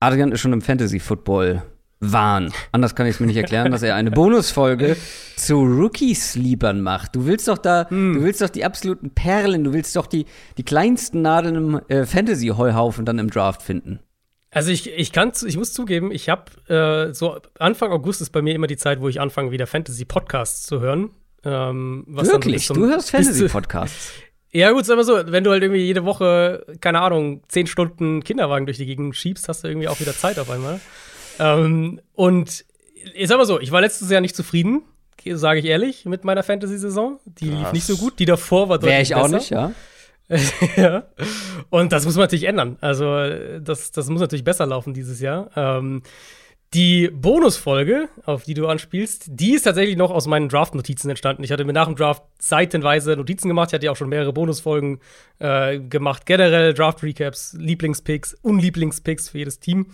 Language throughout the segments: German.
Adrian ist schon im Fantasy-Football. Wahn. Anders kann ich es mir nicht erklären, dass er eine Bonusfolge zu Rookie-Sleepern macht. Du willst doch da, hm. du willst doch die absoluten Perlen, du willst doch die, die kleinsten Nadeln im äh, Fantasy-Heuhaufen dann im Draft finden. Also ich, ich kann, ich muss zugeben, ich habe äh, so Anfang August ist bei mir immer die Zeit, wo ich anfange, wieder Fantasy-Podcasts zu hören. Ähm, Wirklich? So du hörst Fantasy-Podcasts? Ja, gut, sag mal so, wenn du halt irgendwie jede Woche, keine Ahnung, zehn Stunden Kinderwagen durch die Gegend schiebst, hast du irgendwie auch wieder Zeit auf einmal. ähm, und sag mal so, ich war letztes Jahr nicht zufrieden, sage ich ehrlich, mit meiner Fantasy-Saison. Die lief nicht so gut. Die davor war deutlich Wäre ich auch nicht, ja. ja. Und das muss man natürlich ändern. Also, das, das muss natürlich besser laufen dieses Jahr. Ähm, die Bonusfolge, auf die du anspielst, die ist tatsächlich noch aus meinen Draft-Notizen entstanden. Ich hatte mir nach dem Draft seitenweise Notizen gemacht. Ich hatte ja auch schon mehrere Bonusfolgen äh, gemacht. Generell Draft-Recaps, Lieblingspicks, Unlieblingspicks für jedes Team.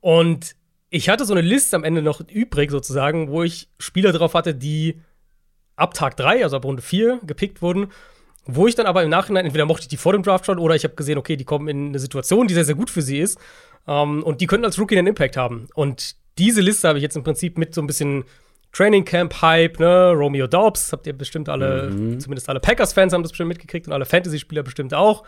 Und ich hatte so eine Liste am Ende noch übrig, sozusagen, wo ich Spieler drauf hatte, die ab Tag 3, also ab Runde 4, gepickt wurden. Wo ich dann aber im Nachhinein, entweder mochte ich die vor dem Draft schon oder ich habe gesehen, okay, die kommen in eine Situation, die sehr, sehr gut für sie ist. Ähm, und die könnten als Rookie einen Impact haben. Und diese Liste habe ich jetzt im Prinzip mit so ein bisschen Training Camp Hype, ne, Romeo Dobbs, habt ihr bestimmt alle, mhm. zumindest alle Packers-Fans haben das bestimmt mitgekriegt und alle Fantasy-Spieler bestimmt auch.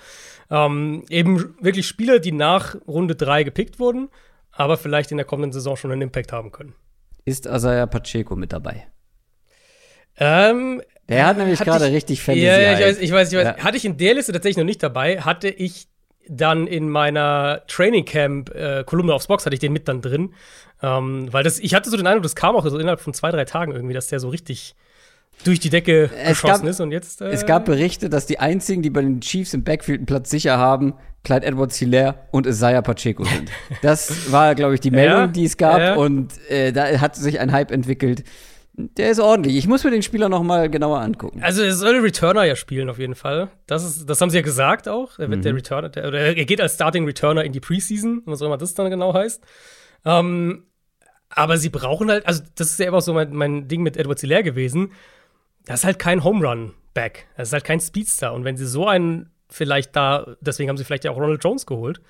Ähm, eben wirklich Spieler, die nach Runde 3 gepickt wurden, aber vielleicht in der kommenden Saison schon einen Impact haben können. Ist Asaya Pacheco mit dabei? Ähm, der hat nämlich gerade richtig Fantasy. Ja, ja, ich weiß, ich weiß, ich weiß. Ja. Hatte ich in der Liste tatsächlich noch nicht dabei, hatte ich dann in meiner Training Camp äh, Kolumne aufs Box hatte ich den mit dann drin, ähm, weil das ich hatte so den Eindruck, das kam auch so innerhalb von zwei drei Tagen irgendwie, dass der so richtig durch die Decke es geschossen gab, ist und jetzt. Äh, es gab Berichte, dass die einzigen, die bei den Chiefs im Backfield einen Platz sicher haben, Clyde Edwards Hilaire und Isaiah Pacheco sind. das war, glaube ich, die Meldung, ja, die es gab ja. und äh, da hat sich ein Hype entwickelt. Der ist ordentlich. Ich muss mir den Spieler noch mal genauer angucken. Also er soll Returner ja spielen auf jeden Fall. Das, ist, das haben sie ja gesagt auch. Er wird mhm. der Returner, der, oder er geht als Starting Returner in die Preseason, was auch immer das dann genau heißt. Ähm, aber sie brauchen halt, also das ist ja immer so mein, mein Ding mit Edward Hilaire gewesen. Das ist halt kein Home Run Back. Das ist halt kein Speedster. Und wenn sie so einen vielleicht da, deswegen haben sie vielleicht ja auch Ronald Jones geholt.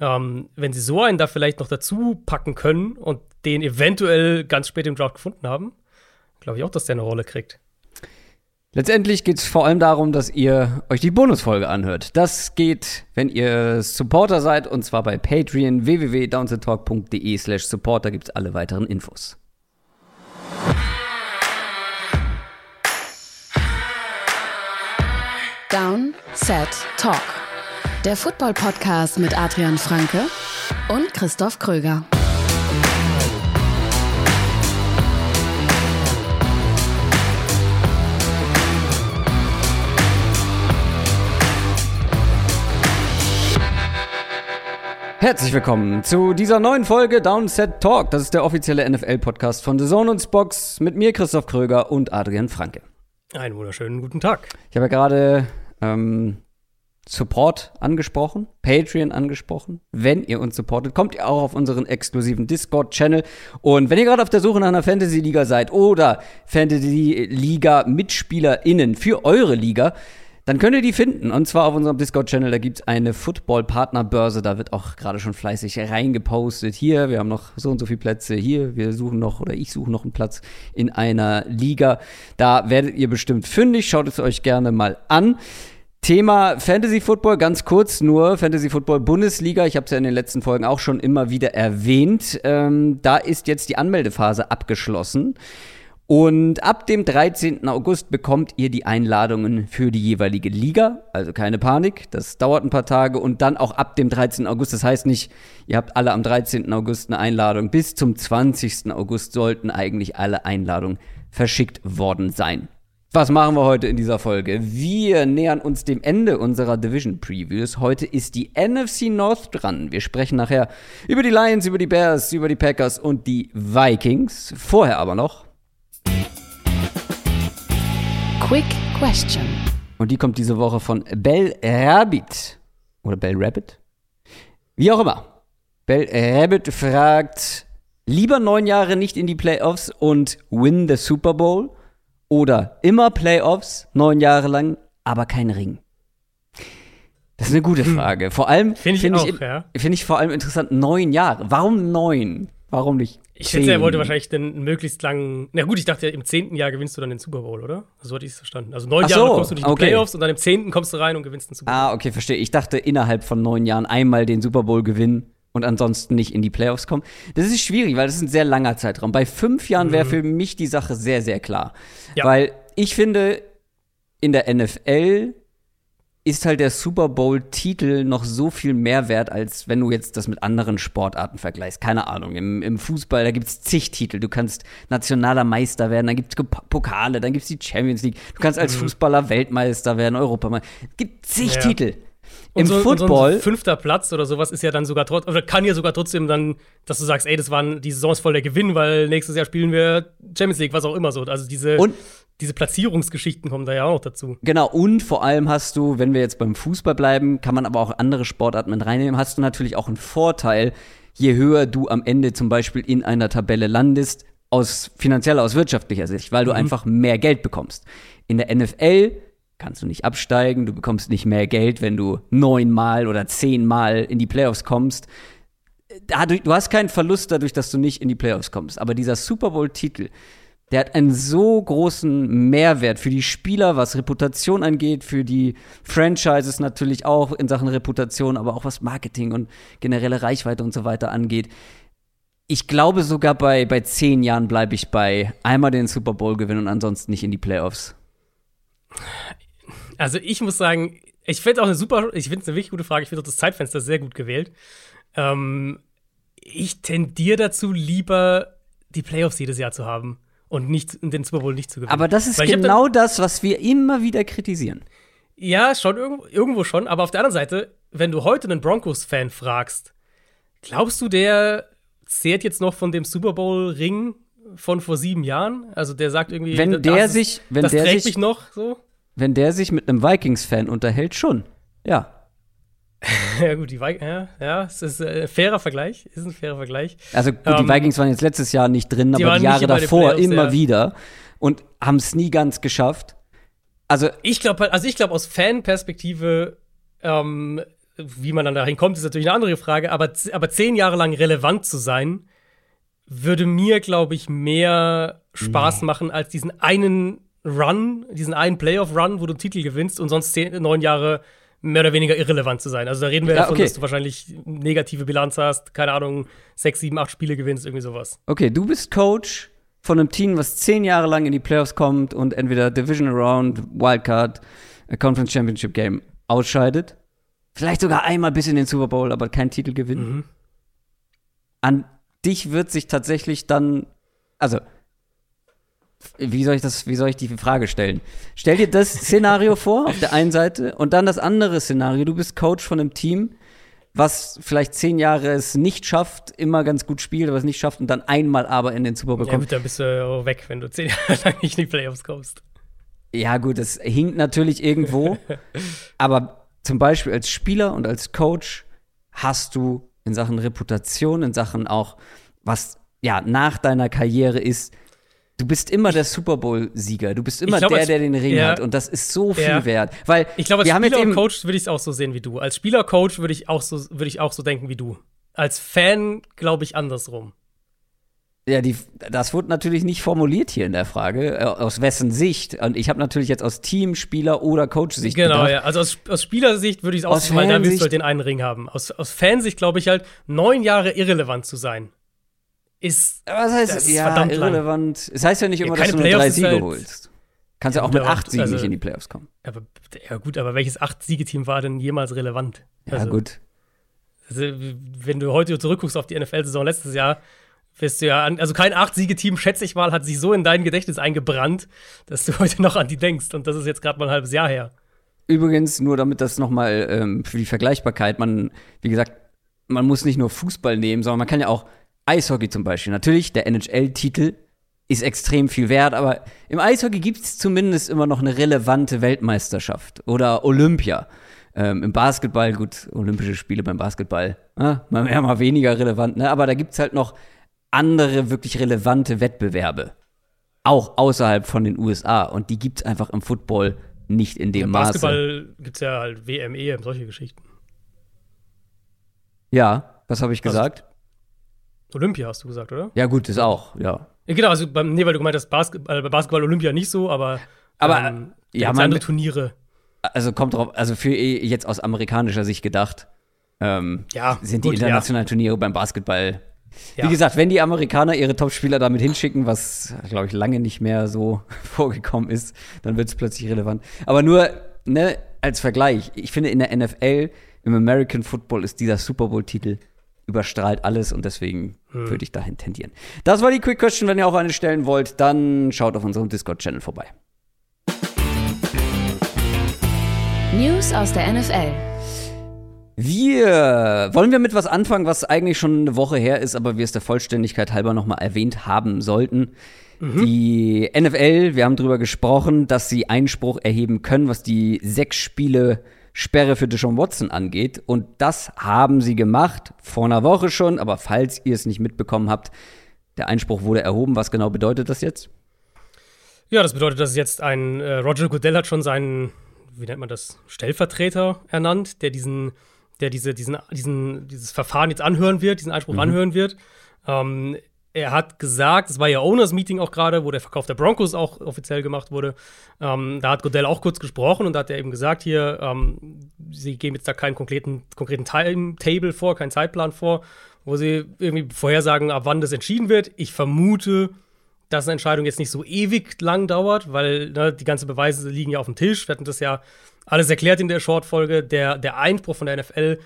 Ähm, wenn sie so einen da vielleicht noch dazu packen können und den eventuell ganz spät im Draft gefunden haben, glaube ich auch, dass der eine Rolle kriegt. Letztendlich geht es vor allem darum, dass ihr euch die Bonusfolge anhört. Das geht, wenn ihr Supporter seid, und zwar bei Patreon www.downsettalk.de slash supporter gibt es alle weiteren Infos. Down, Set, Talk. Der Football-Podcast mit Adrian Franke und Christoph Kröger. Herzlich willkommen zu dieser neuen Folge Downset Talk. Das ist der offizielle NFL-Podcast von The Zone und Spox mit mir, Christoph Kröger und Adrian Franke. Einen wunderschönen guten Tag. Ich habe ja gerade ähm, Support angesprochen, Patreon angesprochen. Wenn ihr uns supportet, kommt ihr auch auf unseren exklusiven Discord-Channel. Und wenn ihr gerade auf der Suche nach einer Fantasy-Liga seid oder Fantasy-Liga-MitspielerInnen für eure Liga, dann könnt ihr die finden. Und zwar auf unserem Discord-Channel. Da gibt es eine Football-Partner-Börse. Da wird auch gerade schon fleißig reingepostet. Hier, wir haben noch so und so viele Plätze. Hier, wir suchen noch oder ich suche noch einen Platz in einer Liga. Da werdet ihr bestimmt fündig. Schaut es euch gerne mal an. Thema Fantasy Football, ganz kurz nur Fantasy Football Bundesliga. Ich habe es ja in den letzten Folgen auch schon immer wieder erwähnt. Ähm, da ist jetzt die Anmeldephase abgeschlossen. Und ab dem 13. August bekommt ihr die Einladungen für die jeweilige Liga. Also keine Panik, das dauert ein paar Tage. Und dann auch ab dem 13. August. Das heißt nicht, ihr habt alle am 13. August eine Einladung. Bis zum 20. August sollten eigentlich alle Einladungen verschickt worden sein. Was machen wir heute in dieser Folge? Wir nähern uns dem Ende unserer Division Previews. Heute ist die NFC North dran. Wir sprechen nachher über die Lions, über die Bears, über die Packers und die Vikings. Vorher aber noch Quick Question. Und die kommt diese Woche von Bell Rabbit. Oder Bell Rabbit? Wie auch immer. Bell Rabbit fragt, lieber neun Jahre nicht in die Playoffs und win the Super Bowl oder immer Playoffs, neun Jahre lang, aber kein Ring. Das ist eine gute Frage. Vor allem Finde ich finde auch, ich, ja. finde ich vor allem interessant, neun Jahre. Warum neun? Warum nicht? Ich schätze, er wollte wahrscheinlich den möglichst langen. Na gut, ich dachte, im zehnten Jahr gewinnst du dann den Super Bowl, oder? So hatte ich es verstanden. Also neun Ach Jahre so, kommst du nicht in die okay. Playoffs und dann im zehnten kommst du rein und gewinnst den Super Bowl. Ah, okay, verstehe. Ich dachte, innerhalb von neun Jahren einmal den Super Bowl gewinnen und ansonsten nicht in die Playoffs kommen. Das ist schwierig, weil das ist ein sehr langer Zeitraum. Bei fünf Jahren wäre für mich die Sache sehr, sehr klar. Ja. Weil ich finde, in der NFL ist halt der Super Bowl-Titel noch so viel mehr wert, als wenn du jetzt das mit anderen Sportarten vergleichst. Keine Ahnung. Im, im Fußball, da gibt's zig Titel. Du kannst nationaler Meister werden, dann gibt's Pokale, dann gibt's die Champions League. Du kannst als Fußballer Weltmeister werden, Europameister. Es gibt zig Ja. Titel. Im so, Football. So fünfter Platz oder sowas ist ja dann sogar trotzdem, oder kann ja sogar trotzdem dann, dass du sagst, ey, das war ein- die Saison ist voll der Gewinn, weil nächstes Jahr spielen wir Champions League, was auch immer so. Also diese, Und- diese Platzierungsgeschichten kommen da ja auch noch dazu. Genau, und vor allem hast du, wenn wir jetzt beim Fußball bleiben, kann man aber auch andere Sportarten mit reinnehmen, hast du natürlich auch einen Vorteil, je höher du am Ende zum Beispiel in einer Tabelle landest, aus finanzieller, aus wirtschaftlicher Sicht, weil du einfach mehr Geld bekommst. In der NFL kannst du nicht absteigen, du bekommst nicht mehr Geld, wenn du neunmal oder zehnmal in die Playoffs kommst. Dadurch, du hast keinen Verlust dadurch, dass du nicht in die Playoffs kommst. Aber dieser Super Bowl-Titel, der hat einen so großen Mehrwert für die Spieler, was Reputation angeht, für die Franchises natürlich auch in Sachen Reputation, aber auch was Marketing und generelle Reichweite und so weiter angeht. Ich glaube sogar bei, bei zehn Jahren bleibe ich bei einmal den Super Bowl gewinnen und ansonsten nicht in die Playoffs. Also ich muss sagen, ich finde auch eine super, ich finde es eine wirklich gute Frage. Ich finde auch das Zeitfenster sehr gut gewählt. Ähm, ich tendiere dazu, lieber die Playoffs jedes Jahr zu haben und nicht den Super Bowl nicht zu gewinnen. Aber das ist genau das, was wir immer wieder kritisieren. Ja, schon irgendwo, irgendwo schon. Aber auf der anderen Seite, wenn du heute einen Broncos-Fan fragst, glaubst du, der zehrt jetzt noch von dem Super Bowl-Ring von vor sieben Jahren? Also der sagt irgendwie, Wenn das, der sich- wenn das der sich- mich noch so. Wenn der sich mit einem Vikings-Fan unterhält, schon. Ja. Ja gut, die Vi ja, ja, es ist äh, ein fairer Vergleich, ist ein fairer Vergleich. Also gut, Ähm, die Vikings waren jetzt letztes Jahr nicht drin, die aber die Jahre davor Playoffs, immer ja. wieder und haben es nie ganz geschafft. Also Ich glaube, also ich glaube aus Fanperspektive, ähm, wie man dann dahin kommt, ist natürlich eine andere Frage. Aber, aber zehn Jahre lang relevant zu sein, würde mir, glaube ich, mehr Spaß machen als diesen einen Run, diesen einen Playoff-Run, wo du einen Titel gewinnst und sonst zehn, neun Jahre mehr oder weniger irrelevant zu sein. Also da reden wir Ja, davon, okay. dass du wahrscheinlich negative Bilanz hast, keine Ahnung, sechs, sieben, acht Spiele gewinnst, irgendwie sowas. Okay, du bist Coach von einem Team, was zehn Jahre lang in die Playoffs kommt und entweder Division Round, Wildcard, Conference Championship Game ausscheidet. Vielleicht sogar einmal bis in den Super Bowl, aber keinen Titel gewinnt. Mhm. An dich wird sich tatsächlich dann, also, wie soll ich das, wie soll ich die Frage stellen? Stell dir das Szenario vor, auf der einen Seite, und dann das andere Szenario. Du bist Coach von einem Team, was vielleicht zehn Jahre es nicht schafft, immer ganz gut spielt, aber es nicht schafft und dann einmal aber in den Super Bowl Ja, gut, dann bist du ja auch weg, wenn du zehn Jahre lang nicht in die Playoffs kommst. Ja, gut, das hinkt natürlich irgendwo. aber zum Beispiel als Spieler und als Coach hast du in Sachen Reputation, in Sachen auch, was ja nach deiner Karriere ist, du bist immer der Super Bowl-Sieger. Du bist immer glaub, der, als- der den Ring ja. hat. Und das ist so viel Ja. wert. Weil Ich glaube, als Spieler und Coach würde ich es auch so sehen wie du. Als Spieler-Coach würde ich, auch so, würde ich auch so denken wie du. Als Fan glaube ich andersrum. Ja, die, das wurde natürlich nicht formuliert hier in der Frage, äh, aus wessen Sicht. Und ich habe natürlich jetzt aus Team, Spieler oder Coach-Sicht Genau, gedacht. ja. Also aus, aus Spielersicht würde ich es auch Aus so, weil da willst du halt den einen Ring haben. Aus, aus Fansicht glaube ich halt, neun Jahre irrelevant zu sein, ist. Was heißt Das ist ja, verdammt lang. irrelevant? Es heißt ja nicht immer, keine dass du nur drei Siege halt- holst. Kannst ja, Ja, auch mit acht Siegen also- nicht in die Playoffs kommen. Aber, ja, gut, aber welches Acht-Siegeteam war denn jemals relevant? Ja, Also, gut. Also, wenn du heute zurückguckst auf die NFL-Saison letztes Jahr, wirst du ja an, also kein Acht-Siege-Team, schätze ich mal, hat sich so in dein Gedächtnis eingebrannt, dass du heute noch an die denkst. Und das ist jetzt gerade mal ein halbes Jahr her. Übrigens, nur damit das nochmal ähm, für die Vergleichbarkeit, man, wie gesagt, man muss nicht nur Fußball nehmen, sondern man kann ja auch Eishockey zum Beispiel. Natürlich, der NHL-Titel ist extrem viel wert, aber im Eishockey gibt es zumindest immer noch eine relevante Weltmeisterschaft oder Olympia. Ähm, Im Basketball, gut, Olympische Spiele beim Basketball, äh, mal mehr, mal weniger relevant, ne? aber da gibt es halt noch andere wirklich relevante Wettbewerbe. Auch außerhalb von den USA. Und die gibt es einfach im Football nicht in dem Im Maße. Basketball gibt es ja halt WM, EM, solche Geschichten. Ja, was habe ich Also- gesagt? Olympia hast du gesagt, oder? ja, gut, ist auch, ja. Ja, genau, also beim, nee, weil du gemeint hast, Basketball, bei Basketball Olympia nicht so, aber, Aber, ähm, ja, man- andere Turniere. Also kommt drauf, also für jetzt aus amerikanischer Sicht gedacht, ähm, Ja, sind die gut, internationalen Turniere beim Basketball. Ja. Wie gesagt, wenn die Amerikaner ihre Topspieler damit hinschicken, was, glaube ich, lange nicht mehr so vorgekommen ist, dann wird es plötzlich relevant. Aber nur, ne, als Vergleich, ich finde in der NFL, im American Football ist dieser Super Bowl-Titel überstrahlt alles und deswegen Hm. würde ich dahin tendieren. Das war die Quick Question. Wenn ihr auch eine stellen wollt, dann schaut auf unserem Discord-Channel vorbei. News aus der NFL. Wir wollen wir mit was anfangen, was eigentlich schon eine Woche her ist, aber wir es der Vollständigkeit halber nochmal erwähnt haben sollten. Die NFL, wir haben drüber gesprochen, dass sie Einspruch erheben können, was die sechs Spiele Sperre für Deshaun Watson angeht. Und das haben sie gemacht, vor einer Woche schon, aber falls ihr es nicht mitbekommen habt, der Einspruch wurde erhoben. Was genau bedeutet das jetzt? Ja, das bedeutet, dass jetzt ein äh, Roger Goodell hat schon seinen, wie nennt man das, Stellvertreter ernannt, der diesen, der diese, diesen, diesen, dieses Verfahren jetzt anhören wird, diesen Einspruch anhören wird. Ähm, er hat gesagt, es war ja Owners Meeting auch gerade, wo der Verkauf der Broncos auch offiziell gemacht wurde. Ähm, da hat Goodell auch kurz gesprochen und da hat er eben gesagt, hier, ähm, sie geben jetzt da keinen konkreten, konkreten Timetable vor, keinen Zeitplan vor, wo sie irgendwie vorhersagen, ab wann das entschieden wird. Ich vermute, dass eine Entscheidung jetzt nicht so ewig lang dauert, weil ne, die ganzen Beweise liegen ja auf dem Tisch. Wir hatten das ja alles erklärt in der Short-Folge. Der, der Einspruch von der NFL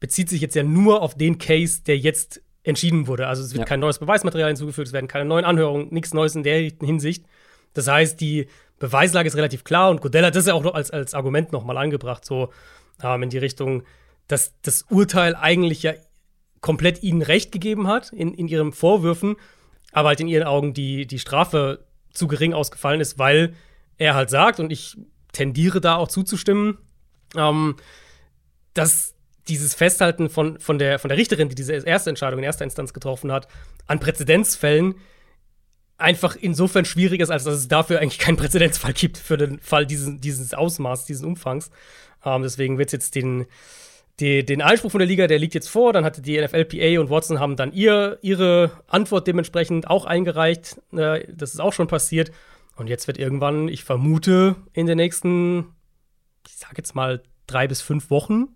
bezieht sich jetzt ja nur auf den Case, der jetzt entschieden wurde. Also es wird Ja. kein neues Beweismaterial hinzugefügt, es werden keine neuen Anhörungen, nichts Neues in der Hinsicht. Das heißt, die Beweislage ist relativ klar und Godell hat das ja auch noch als, als Argument nochmal angebracht, so ähm, in die Richtung, dass das Urteil eigentlich ja komplett ihnen Recht gegeben hat in, in ihren Vorwürfen, aber halt in ihren Augen die, die Strafe zu gering ausgefallen ist, weil er halt sagt, und ich tendiere da auch zuzustimmen, ähm, dass dieses Festhalten von, von, der, von der Richterin, die diese erste Entscheidung in erster Instanz getroffen hat, an Präzedenzfällen einfach insofern schwierig ist, als dass es dafür eigentlich keinen Präzedenzfall gibt für den Fall dieses, dieses Ausmaß, dieses Umfangs. Ähm, deswegen wird es jetzt den, die, den Einspruch von der Liga, der liegt jetzt vor. Dann hatte die NFLPA und Watson haben dann ihr, ihre Antwort dementsprechend auch eingereicht. Äh, das ist auch schon passiert. Und jetzt wird irgendwann, ich vermute, in den nächsten, ich sag jetzt mal, drei bis fünf Wochen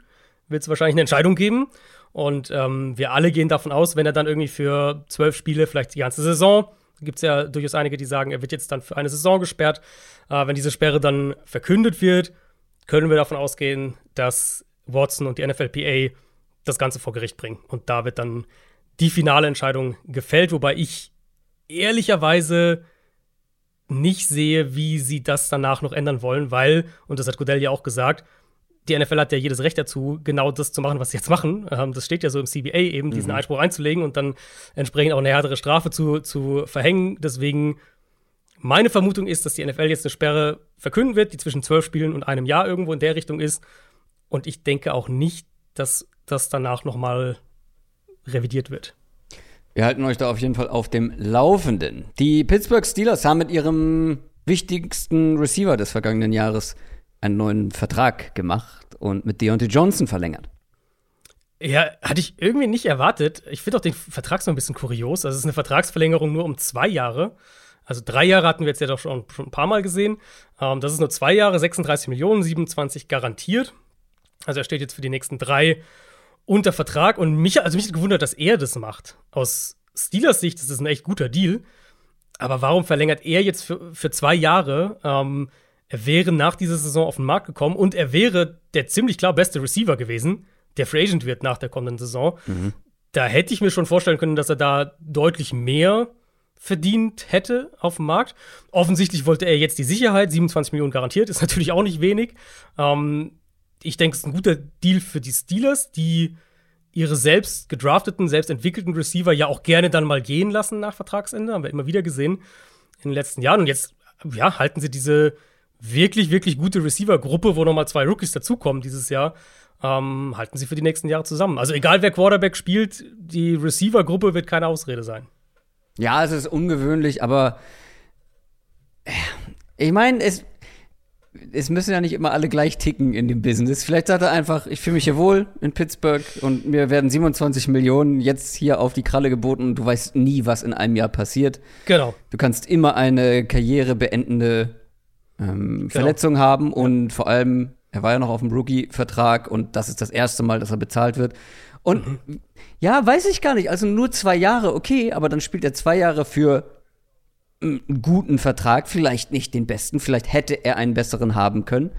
wird es wahrscheinlich eine Entscheidung geben. Und ähm, wir alle gehen davon aus, wenn er dann irgendwie für zwölf Spiele, vielleicht die ganze Saison, gibt es ja durchaus einige, die sagen, er wird jetzt dann für eine Saison gesperrt. Äh, wenn diese Sperre dann verkündet wird, können wir davon ausgehen, dass Watson und die NFLPA das Ganze vor Gericht bringen. Und da wird dann die finale Entscheidung gefällt, wobei ich ehrlicherweise nicht sehe, wie sie das danach noch ändern wollen, weil, und das hat Godell ja auch gesagt, die NFL hat ja jedes Recht dazu, genau das zu machen, was sie jetzt machen. Ähm, das steht ja so im CBA eben, diesen Einspruch einzulegen und dann entsprechend auch eine härtere Strafe zu, zu verhängen. Deswegen, meine Vermutung ist, dass die NFL jetzt eine Sperre verkünden wird, die zwischen zwölf Spielen und einem Jahr irgendwo in der Richtung ist. Und ich denke auch nicht, dass das danach noch mal revidiert wird. Wir halten euch da auf jeden Fall auf dem Laufenden. Die Pittsburgh Steelers haben mit ihrem wichtigsten Receiver des vergangenen Jahres einen neuen Vertrag gemacht und mit Deontay Johnson verlängert. Ja, hatte ich irgendwie nicht erwartet. Ich finde auch den Vertrag so ein bisschen kurios. Also es ist eine Vertragsverlängerung nur um zwei Jahre. Also drei Jahre hatten wir jetzt ja doch schon, schon ein paar Mal gesehen. Ähm, das ist nur zwei Jahre, 36 Millionen, 27 garantiert. Also er steht jetzt für die nächsten drei unter Vertrag. Und mich, also mich hat gewundert, dass er das macht. Aus Steelers Sicht ist das ein echt guter Deal. Aber warum verlängert er jetzt für, für zwei Jahre? Ähm, er wäre nach dieser Saison auf den Markt gekommen und er wäre der ziemlich klar beste Receiver gewesen, der Free Agent wird nach der kommenden Saison. Da hätte ich mir schon vorstellen können, dass er da deutlich mehr verdient hätte auf dem Markt. Offensichtlich wollte er jetzt die Sicherheit, 27 Millionen garantiert, ist natürlich auch nicht wenig. Ähm, ich denke, es ist ein guter Deal für die Steelers, die ihre selbst gedrafteten, selbst entwickelten Receiver ja auch gerne dann mal gehen lassen nach Vertragsende. Haben wir immer wieder gesehen in den letzten Jahren. Und jetzt, ja, halten sie diese wirklich, wirklich gute Receiver-Gruppe, wo nochmal zwei Rookies dazukommen dieses Jahr, ähm, halten sie für die nächsten Jahre zusammen. Also egal wer Quarterback spielt, die Receiver-Gruppe wird keine Ausrede sein. Ja, es ist ungewöhnlich, aber äh, ich meine, es es müssen ja nicht immer alle gleich ticken in dem Business. Vielleicht sagt er einfach, ich fühle mich hier wohl in Pittsburgh und mir werden 27 Millionen jetzt hier auf die Kralle geboten und du weißt nie, was in einem Jahr passiert. Genau. Du kannst immer eine karrierebeendende ähm, genau. Verletzung haben und vor allem, er war ja noch auf dem Rookie-Vertrag und das ist das erste Mal, dass er bezahlt wird. Und mhm. ja, weiß ich gar nicht. Also nur zwei Jahre, okay, aber dann spielt er zwei Jahre für einen guten Vertrag, vielleicht nicht den besten, vielleicht hätte er einen besseren haben können.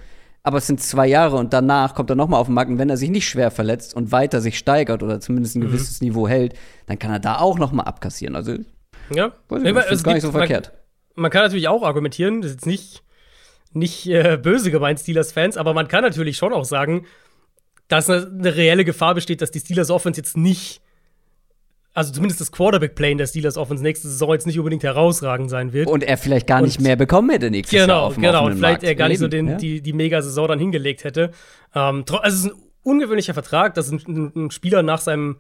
Aber es sind zwei Jahre und danach kommt er nochmal auf den Markt. Und wenn er sich nicht schwer verletzt und weiter sich steigert oder zumindest ein mhm. gewisses Niveau hält, dann kann er da auch nochmal abkassieren. Also, ja, weiß ich, das ist gar nicht so verkehrt. Man, man kann natürlich auch argumentieren, das ist jetzt nicht, nicht äh, böse gemeint, Steelers-Fans, aber man kann natürlich schon auch sagen, dass eine, eine reelle Gefahr besteht, dass die Steelers Offense jetzt nicht also zumindest das Quarterback-Play in der Steelers Offense nächste Saison jetzt nicht unbedingt herausragend sein wird. Und er vielleicht gar nicht und mehr bekommen hätte nächstes genau, Jahr auf dem Genau, und vielleicht Markt. er gar nicht so den, ja? die, die Mega-Saison dann hingelegt hätte. Ähm, also es ist ein ungewöhnlicher Vertrag, dass ein, ein Spieler nach seinem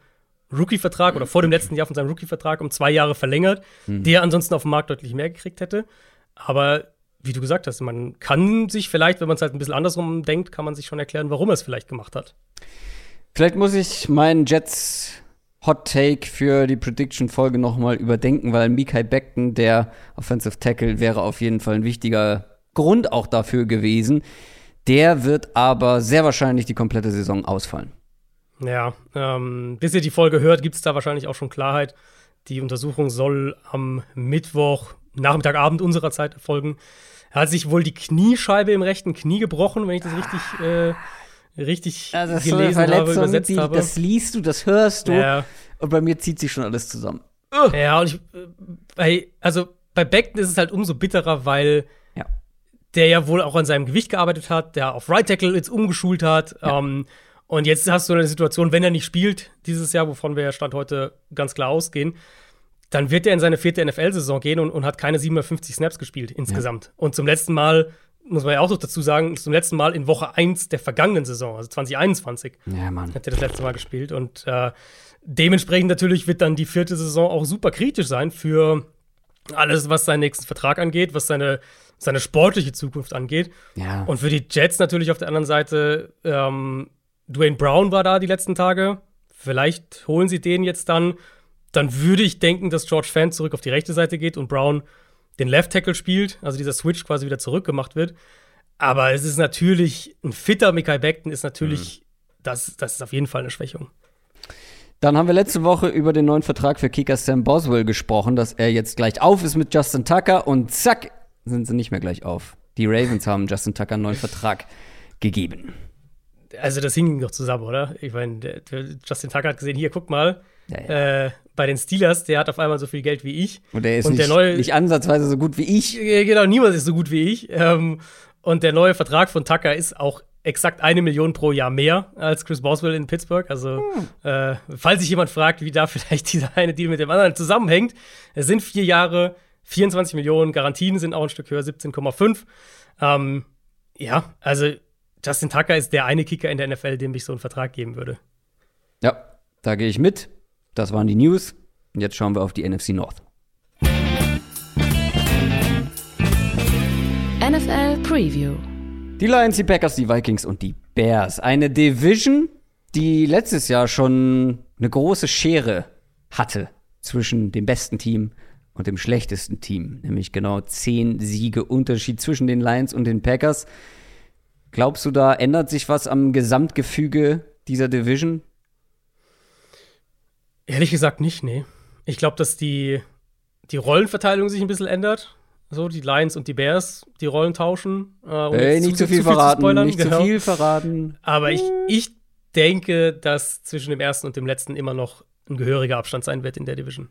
Rookie-Vertrag oder vor dem letzten Jahr von seinem Rookie-Vertrag um zwei Jahre verlängert, mhm. der ansonsten auf dem Markt deutlich mehr gekriegt hätte. Aber wie du gesagt hast, man kann sich vielleicht, wenn man es halt ein bisschen andersrum denkt, kann man sich schon erklären, warum er es vielleicht gemacht hat. Vielleicht muss ich meinen Jets Hot Take für die Prediction-Folge nochmal überdenken, weil Mikai Beckton, der Offensive Tackle, wäre auf jeden Fall ein wichtiger Grund auch dafür gewesen. Der wird aber sehr wahrscheinlich die komplette Saison ausfallen. Ja, ähm, bis ihr die Folge hört, gibt es da wahrscheinlich auch schon Klarheit. Die Untersuchung soll am Mittwoch, Nachmittagabend unserer Zeit erfolgen. Er hat sich wohl die Kniescheibe im rechten Knie gebrochen, wenn ich das richtig äh, richtig also das gelesen habe, übersetzt die, habe. Das liest du, das hörst du. Ja. Und bei mir zieht sich schon alles zusammen. Ja, und ich, bei, also bei Beckton ist es halt umso bitterer, weil ja. der ja wohl auch an seinem Gewicht gearbeitet hat, der auf Right Tackle jetzt umgeschult hat. Ja. Ähm, und jetzt hast du eine Situation, wenn er nicht spielt dieses Jahr, wovon wir ja Stand heute ganz klar ausgehen, dann wird er in seine vierte NFL-Saison gehen und, und, hat keine 750 Snaps gespielt insgesamt. Ja. Und zum letzten Mal muss man ja auch noch dazu sagen, zum letzten Mal in Woche 1 der vergangenen Saison, also 2021, ja, Mann. hat er das letzte Mal gespielt. Und äh, dementsprechend natürlich wird dann die vierte Saison auch super kritisch sein für alles, was seinen nächsten Vertrag angeht, was seine, seine sportliche Zukunft angeht. Ja. Und für die Jets natürlich auf der anderen Seite, ähm, Dwayne Brown war da die letzten Tage. Vielleicht holen sie den jetzt dann. Dann würde ich denken, dass George Fant zurück auf die rechte Seite geht und Brown den Left Tackle spielt, also dieser Switch quasi wieder zurückgemacht wird. Aber es ist natürlich, ein fitter Mikai Beckton ist natürlich, mhm. das, das ist auf jeden Fall eine Schwächung. Dann haben wir letzte Woche über den neuen Vertrag für Kicker Sam Boswell gesprochen, dass er jetzt gleich auf ist mit Justin Tucker und zack, sind sie nicht mehr gleich auf. Die Ravens haben Justin Tucker einen neuen Vertrag gegeben. Also das hing doch zusammen, oder? Ich meine, Justin Tucker hat gesehen, hier, guck mal, ja, ja. Äh, bei den Steelers, der hat auf einmal so viel Geld wie ich. Und der ist und nicht, neue, nicht, ansatzweise so gut wie ich. Genau, niemand ist so gut wie ich. Ähm, und der neue Vertrag von Tucker ist auch exakt eine Million pro Jahr mehr als Chris Boswell in Pittsburgh. Also, hm. äh, falls sich jemand fragt, wie da vielleicht dieser eine Deal mit dem anderen zusammenhängt, es sind vier Jahre, 24 Millionen, Garantien sind auch ein Stück höher, 17,5. Ähm, ja, also Justin Tucker ist der eine Kicker in der NFL, dem ich so einen Vertrag geben würde. Ja, da gehe ich mit. Das waren die News. Und jetzt schauen wir auf die NFC North. NFL Preview. Die Lions, die Packers, die Vikings und die Bears. Eine Division, die letztes Jahr schon eine große Schere hatte zwischen dem besten Team und dem schlechtesten Team. Nämlich genau zehn Siege Unterschied zwischen den Lions und den Packers. Glaubst du, da ändert sich was am Gesamtgefüge dieser Division? Ehrlich gesagt nicht, nee. Ich glaube, dass die, die Rollenverteilung sich ein bisschen ändert. So, die Lions und die Bears die Rollen tauschen. Äh, Ey, nicht zu, viel, zu viel verraten, zu nicht genau. zu viel verraten. Aber ich, ich denke, dass zwischen dem ersten und dem letzten immer noch ein gehöriger Abstand sein wird in der Division.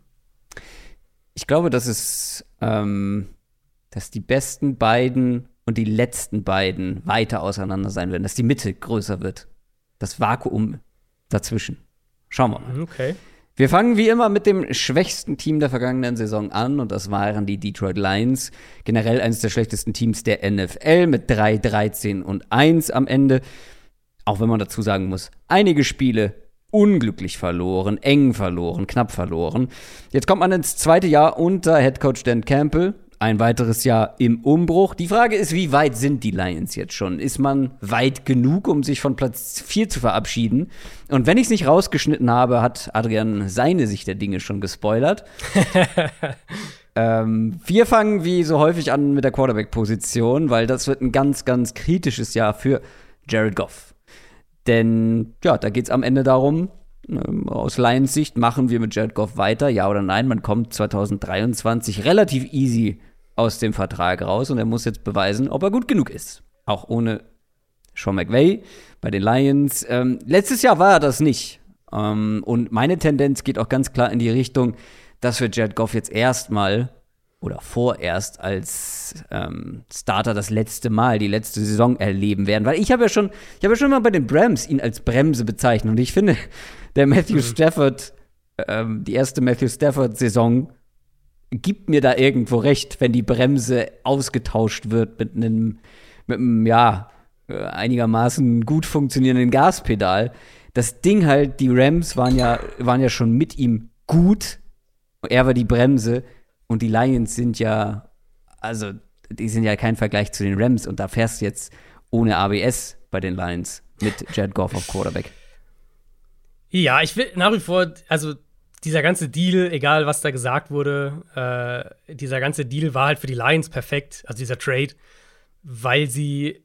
Ich glaube, dass es, ähm, dass die besten beiden und die letzten beiden weiter auseinander sein werden, dass die Mitte größer wird. Das Vakuum dazwischen. Schauen wir mal. Okay. Wir fangen wie immer mit dem schwächsten Team der vergangenen Saison an und das waren die Detroit Lions. Generell eines der schlechtesten Teams der NFL mit 3, 13 und 1 am Ende. Auch wenn man dazu sagen muss, einige Spiele unglücklich verloren, eng verloren, knapp verloren. Jetzt kommt man ins zweite Jahr unter Head Coach Dan Campbell. Ein weiteres Jahr im Umbruch. Die Frage ist, wie weit sind die Lions jetzt schon? Ist man weit genug, um sich von Platz 4 zu verabschieden? Und wenn ich es nicht rausgeschnitten habe, hat Adrian seine Sicht der Dinge schon gespoilert. ähm, wir fangen wie so häufig an mit der Quarterback-Position, weil das wird ein ganz, ganz kritisches Jahr für Jared Goff. Denn ja, da geht es am Ende darum, ähm, aus Lions Sicht machen wir mit Jared Goff weiter, ja oder nein. Man kommt 2023 relativ easy aus dem Vertrag raus und er muss jetzt beweisen, ob er gut genug ist. Auch ohne Sean McVay bei den Lions. Ähm, letztes Jahr war er das nicht. Ähm, und meine Tendenz geht auch ganz klar in die Richtung, dass wir Jared Goff jetzt erstmal oder vorerst als ähm, Starter das letzte Mal, die letzte Saison erleben werden. Weil ich habe ja schon, ich habe ja schon mal bei den Brams ihn als Bremse bezeichnet. Und ich finde, der Matthew mhm. Stafford, ähm, die erste Matthew Stafford-Saison gibt mir da irgendwo recht, wenn die Bremse ausgetauscht wird mit einem, mit einem, ja, äh, einigermaßen gut funktionierenden Gaspedal. Das Ding halt, die Rams waren ja, waren ja schon mit ihm gut. Er war die Bremse und die Lions sind ja, also, die sind ja kein Vergleich zu den Rams und da fährst du jetzt ohne ABS bei den Lions mit Jared Goff auf Quarterback. Ja, ich will nach wie vor, also dieser ganze Deal, egal was da gesagt wurde, äh, dieser ganze Deal war halt für die Lions perfekt, also dieser Trade, weil sie,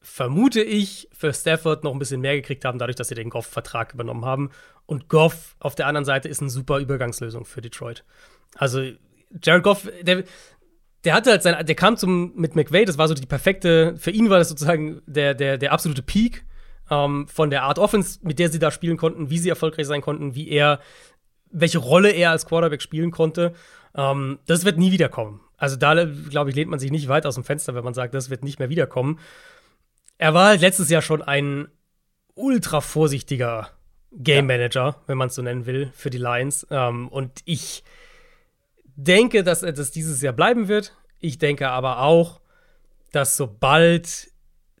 vermute ich, für Stafford noch ein bisschen mehr gekriegt haben, dadurch, dass sie den Goff-Vertrag übernommen haben. Und Goff auf der anderen Seite ist eine super Übergangslösung für Detroit. Also Jared Goff, der, der hatte halt sein, der kam zum, mit McVay, das war so die perfekte, für ihn war das sozusagen der, der, der absolute Peak ähm, von der Art Offense, mit der sie da spielen konnten, wie sie erfolgreich sein konnten, wie er welche Rolle er als Quarterback spielen konnte. Ähm, das wird nie wiederkommen. Also da, glaube ich, lehnt man sich nicht weit aus dem Fenster, wenn man sagt, das wird nicht mehr wiederkommen. Er war halt letztes Jahr schon ein ultra vorsichtiger Game Manager, ja. wenn man es so nennen will, für die Lions. Ähm, und ich denke, dass er das dieses Jahr bleiben wird. Ich denke aber auch, dass sobald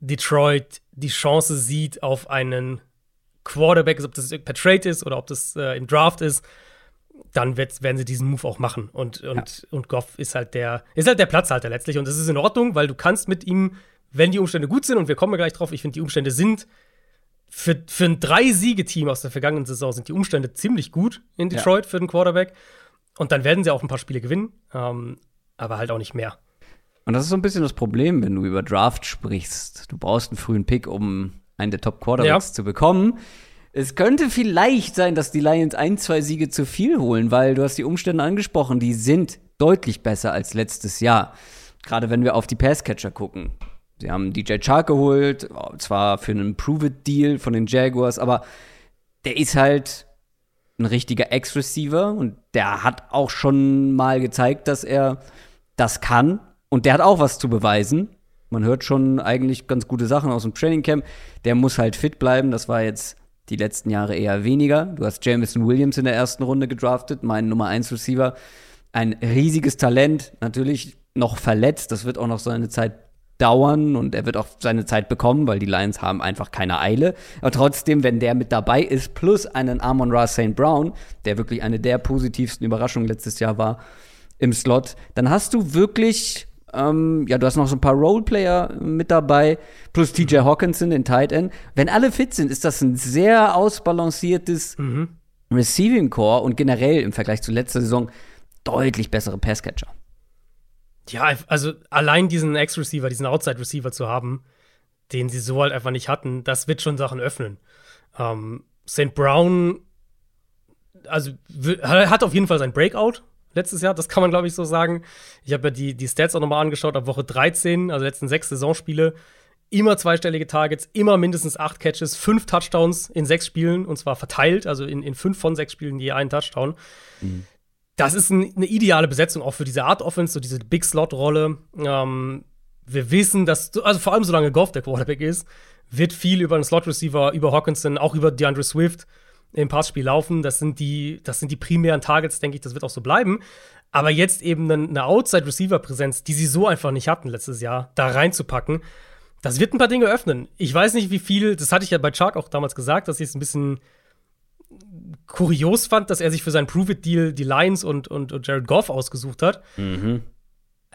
Detroit die Chance sieht auf einen Quarterback, ob das per Trade ist oder ob das äh, im Draft ist, dann wird, werden sie diesen Move auch machen. Und, und, ja. und Goff ist halt der, ist halt der Platzhalter letztlich. Und das ist in Ordnung, weil du kannst mit ihm, wenn die Umstände gut sind, und wir kommen gleich drauf, ich finde, die Umstände sind für, für ein Drei-Siege-Team aus der vergangenen Saison sind die Umstände ziemlich gut in Detroit ja. für den Quarterback. Und dann werden sie auch ein paar Spiele gewinnen, ähm, aber halt auch nicht mehr. Und das ist so ein bisschen das Problem, wenn du über Draft sprichst. Du brauchst einen frühen Pick, um einen der Top Quarterbacks ja. zu bekommen. Es könnte vielleicht sein, dass die Lions ein, zwei Siege zu viel holen, weil du hast die Umstände angesprochen, die sind deutlich besser als letztes Jahr. Gerade wenn wir auf die Passcatcher gucken. Sie haben DJ Chark geholt, zwar für einen Prove-It-Deal von den Jaguars, aber der ist halt ein richtiger Ex-Receiver und der hat auch schon mal gezeigt, dass er das kann und der hat auch was zu beweisen. Man hört schon eigentlich ganz gute Sachen aus dem Training Camp. Der muss halt fit bleiben. Das war jetzt die letzten Jahre eher weniger. Du hast Jameson Williams in der ersten Runde gedraftet, mein Nummer 1 Receiver. Ein riesiges Talent, natürlich noch verletzt. Das wird auch noch seine Zeit dauern und er wird auch seine Zeit bekommen, weil die Lions haben einfach keine Eile. Aber trotzdem, wenn der mit dabei ist, plus einen Amon Ra St. Brown, der wirklich eine der positivsten Überraschungen letztes Jahr war im Slot, dann hast du wirklich ähm, ja, du hast noch so ein paar Roleplayer mit dabei, plus TJ Hawkinson, den Tight End. Wenn alle fit sind, ist das ein sehr ausbalanciertes mhm. Receiving Core und generell im Vergleich zu letzter Saison deutlich bessere Passcatcher. Ja, also allein diesen Ex-Receiver, diesen Outside-Receiver zu haben, den sie so halt einfach nicht hatten, das wird schon Sachen öffnen. Ähm, St. Brown, also hat auf jeden Fall sein Breakout, letztes Jahr, das kann man, glaube ich, so sagen. Ich habe ja die, die Stats auch nochmal angeschaut, ab Woche 13, also letzten sechs Saisonspiele, immer zweistellige Targets, immer mindestens acht Catches, fünf Touchdowns in sechs Spielen und zwar verteilt, also in, in fünf von sechs Spielen je einen Touchdown. Mhm. Das ist ein, eine ideale Besetzung auch für diese Art Offense, so diese Big Slot-Rolle. Ähm, wir wissen, dass, also vor allem solange Goff der Quarterback ist, wird viel über einen Slot-Receiver, über Hawkinson, auch über DeAndre Swift im Passspiel laufen. Das sind die, das sind die primären Targets, denke ich, das wird auch so bleiben. Aber jetzt eben eine Outside-Receiver-Präsenz, die sie so einfach nicht hatten letztes Jahr, da reinzupacken, das wird ein paar Dinge öffnen. Ich weiß nicht, wie viel, das hatte ich ja bei Chark auch damals gesagt, dass ich es ein bisschen kurios fand, dass er sich für seinen Prove-It-Deal die Lions und, und, und Jared Goff ausgesucht hat. Mhm.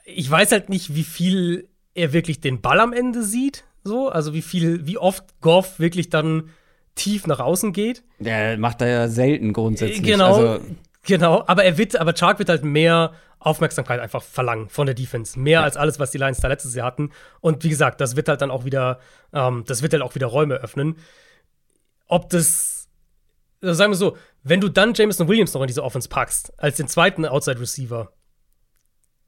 ich weiß halt nicht, wie viel er wirklich den Ball am Ende sieht. So, also wie viel, wie oft Goff wirklich dann tief nach außen geht. Der macht er ja selten grundsätzlich. Genau, Also, genau. Aber er wird, aber Chark wird halt mehr Aufmerksamkeit einfach verlangen von der Defense. Mehr als alles, was die Lions da letztes Jahr hatten. Und wie gesagt, das wird halt dann auch wieder, ähm, das wird halt auch wieder Räume öffnen. Ob das, also sagen wir so, wenn du dann Jameson Williams noch in diese Offense packst, als den zweiten Outside Receiver,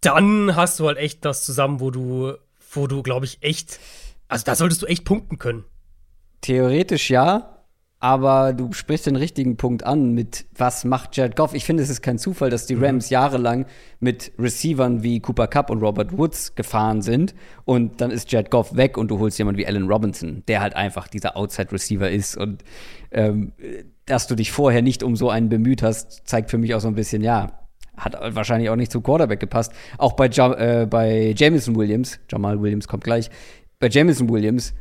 dann hast du halt echt das zusammen, wo du, wo du, glaube ich, echt, also da solltest du echt punkten können. Theoretisch ja, aber du sprichst den richtigen Punkt an mit was macht Jared Goff. Ich finde, es ist kein Zufall, dass die Rams jahrelang mit Receivern wie Cooper Cup und Robert Woods gefahren sind und dann ist Jared Goff weg und du holst jemanden wie Allen Robinson, der halt einfach dieser Outside Receiver ist und ähm, dass du dich vorher nicht um so einen bemüht hast, zeigt für mich auch so ein bisschen, ja, hat wahrscheinlich auch nicht zum Quarterback gepasst. Auch bei, ja äh, bei Jamison Williams, Jamal Williams kommt gleich, bei Jamison Williams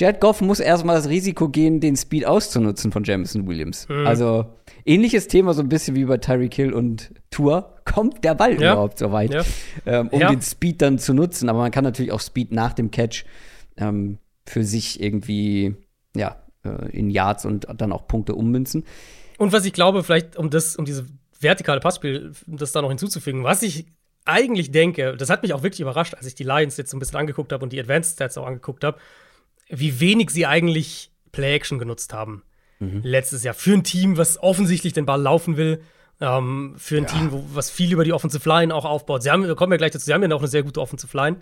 Jared Goff muss erstmal das Risiko gehen, den Speed auszunutzen von Jamison Williams. Also ähnliches Thema so ein bisschen wie bei Tyreek Hill und Tour. Kommt der Ball Ja. überhaupt so weit, Ja. ähm, um Ja. den Speed dann zu nutzen? Aber man kann natürlich auch Speed nach dem Catch ähm, für sich irgendwie ja äh, in Yards und dann auch Punkte ummünzen. Und was ich glaube, vielleicht um das, um diese vertikale Passspiel, das da noch hinzuzufügen, was ich eigentlich denke, das hat mich auch wirklich überrascht, als ich die Lions jetzt so ein bisschen angeguckt habe und die Advanced Stats auch angeguckt habe, wie wenig sie eigentlich Play-Action genutzt haben letztes Jahr. Für ein Team, was offensichtlich den Ball laufen will, ähm, für ein Team, wo, was viel über die Offensive Line auch aufbaut. Sie haben, da kommen wir gleich dazu, sie haben ja auch eine sehr gute Offensive Line.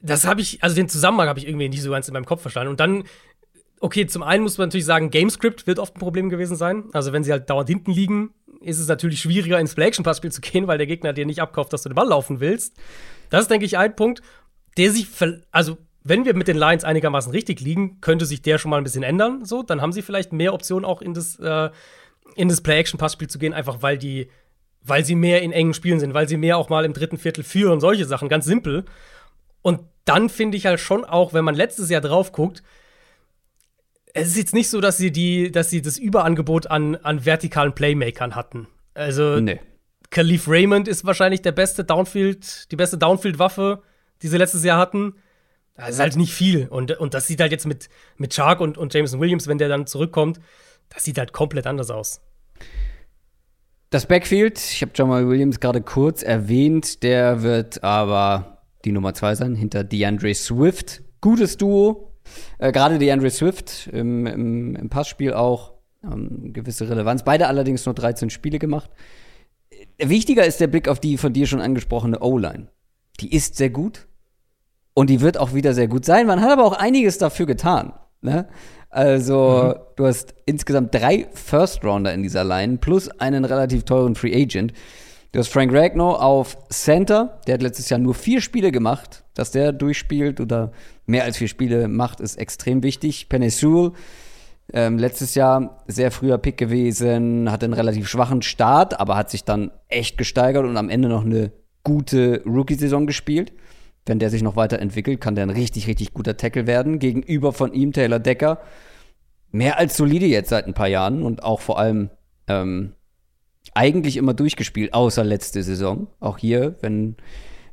Das habe ich, also den Zusammenhang habe ich irgendwie nicht so ganz in meinem Kopf verstanden. Und dann Okay, zum einen muss man natürlich sagen, Gamescript wird oft ein Problem gewesen sein. Also, wenn sie halt dauernd hinten liegen, ist es natürlich schwieriger, ins Play-Action-Passspiel zu gehen, weil der Gegner dir nicht abkauft, dass du den Ball laufen willst. Das ist, denke ich, ein Punkt, der sich, ver- also, wenn wir mit den Lions einigermaßen richtig liegen, könnte sich der schon mal ein bisschen ändern. So, dann haben sie vielleicht mehr Optionen, auch in das, äh, in das Play-Action-Passspiel zu gehen, einfach weil die, weil sie mehr in engen Spielen sind, weil sie mehr auch mal im dritten Viertel führen, solche Sachen, ganz simpel. Und dann finde ich halt schon auch, wenn man letztes Jahr drauf guckt, es ist jetzt nicht so, dass sie die, dass sie das Überangebot an, an vertikalen Playmakern hatten. Also Nee. Khalif Raymond ist wahrscheinlich der beste Downfield, die beste Downfield-Waffe, die sie letztes Jahr hatten. Das ist halt nicht viel. Und, und das sieht halt jetzt mit, mit Shark und, und Jameson Williams, wenn der dann zurückkommt, das sieht halt komplett anders aus. Das Backfield, ich habe Jamal Williams gerade kurz erwähnt, der wird aber die Nummer zwei sein, hinter DeAndre Swift. Gutes Duo. Äh, gerade DeAndre Swift im, im, im Passspiel auch ähm, gewisse Relevanz. Beide allerdings nur 13 Spiele gemacht. Wichtiger ist der Blick auf die von dir schon angesprochene O-Line. Die ist sehr gut und die wird auch wieder sehr gut sein. Man hat aber auch einiges dafür getan. Ne? Also, du hast insgesamt drei First-Rounder in dieser Line plus einen relativ teuren Free Agent. Du hast Frank Ragnow auf Center, der hat letztes Jahr nur vier Spiele gemacht. Dass der durchspielt oder mehr als vier Spiele macht, ist extrem wichtig. Penny Sewell, ähm, letztes Jahr sehr früher Pick gewesen, hatte einen relativ schwachen Start, aber hat sich dann echt gesteigert und am Ende noch eine gute Rookie-Saison gespielt. Wenn der sich noch weiterentwickelt, kann der ein richtig, richtig guter Tackle werden. Gegenüber von ihm Taylor Decker. Mehr als solide jetzt seit ein paar Jahren und auch vor allem ähm, eigentlich immer durchgespielt, außer letzte Saison. Auch hier, wenn,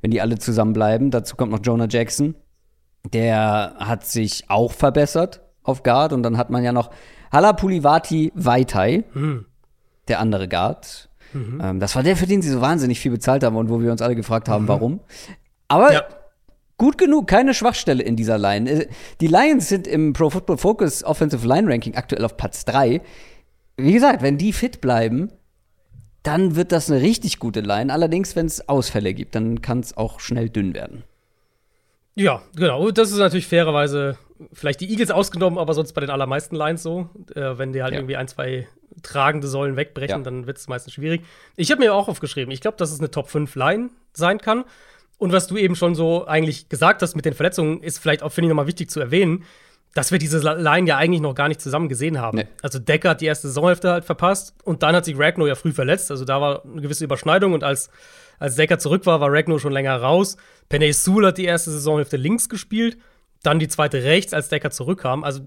wenn die alle zusammenbleiben. Dazu kommt noch Jonah Jackson. Der hat sich auch verbessert auf Guard. Und dann hat man ja noch Halapulivati Vaitai, der andere Guard. Ähm, das war der, für den sie so wahnsinnig viel bezahlt haben und wo wir uns alle gefragt haben, warum. Aber Ja. Gut genug, keine Schwachstelle in dieser Line. Äh, Die Lions sind im Pro Football Focus Offensive Line Ranking aktuell auf Platz 3. Wie gesagt, wenn die fit bleiben, dann wird das eine richtig gute Line. Allerdings, wenn es Ausfälle gibt, dann kann es auch schnell dünn werden. Ja, genau. Und Das ist natürlich fairerweise vielleicht die Eagles ausgenommen, aber sonst bei den allermeisten Lines so. Äh, wenn die halt Ja. irgendwie ein, zwei tragende Säulen wegbrechen, Ja. dann wird es meistens schwierig. Ich habe mir auch aufgeschrieben, ich glaube, dass es eine Top 5 Line sein kann. Und was du eben schon so eigentlich gesagt hast mit den Verletzungen, ist vielleicht auch, finde ich, nochmal wichtig zu erwähnen, dass wir diese Line ja eigentlich noch gar nicht zusammen gesehen haben. Nee. Also Decker hat die erste Saisonhälfte halt verpasst und dann hat sich Ragno ja früh verletzt. Also da war eine gewisse Überschneidung und als, als Decker zurück war, war Ragno schon länger raus. Penny Sewell hat die erste Saisonhälfte links gespielt, dann die zweite rechts, als Decker zurückkam. Also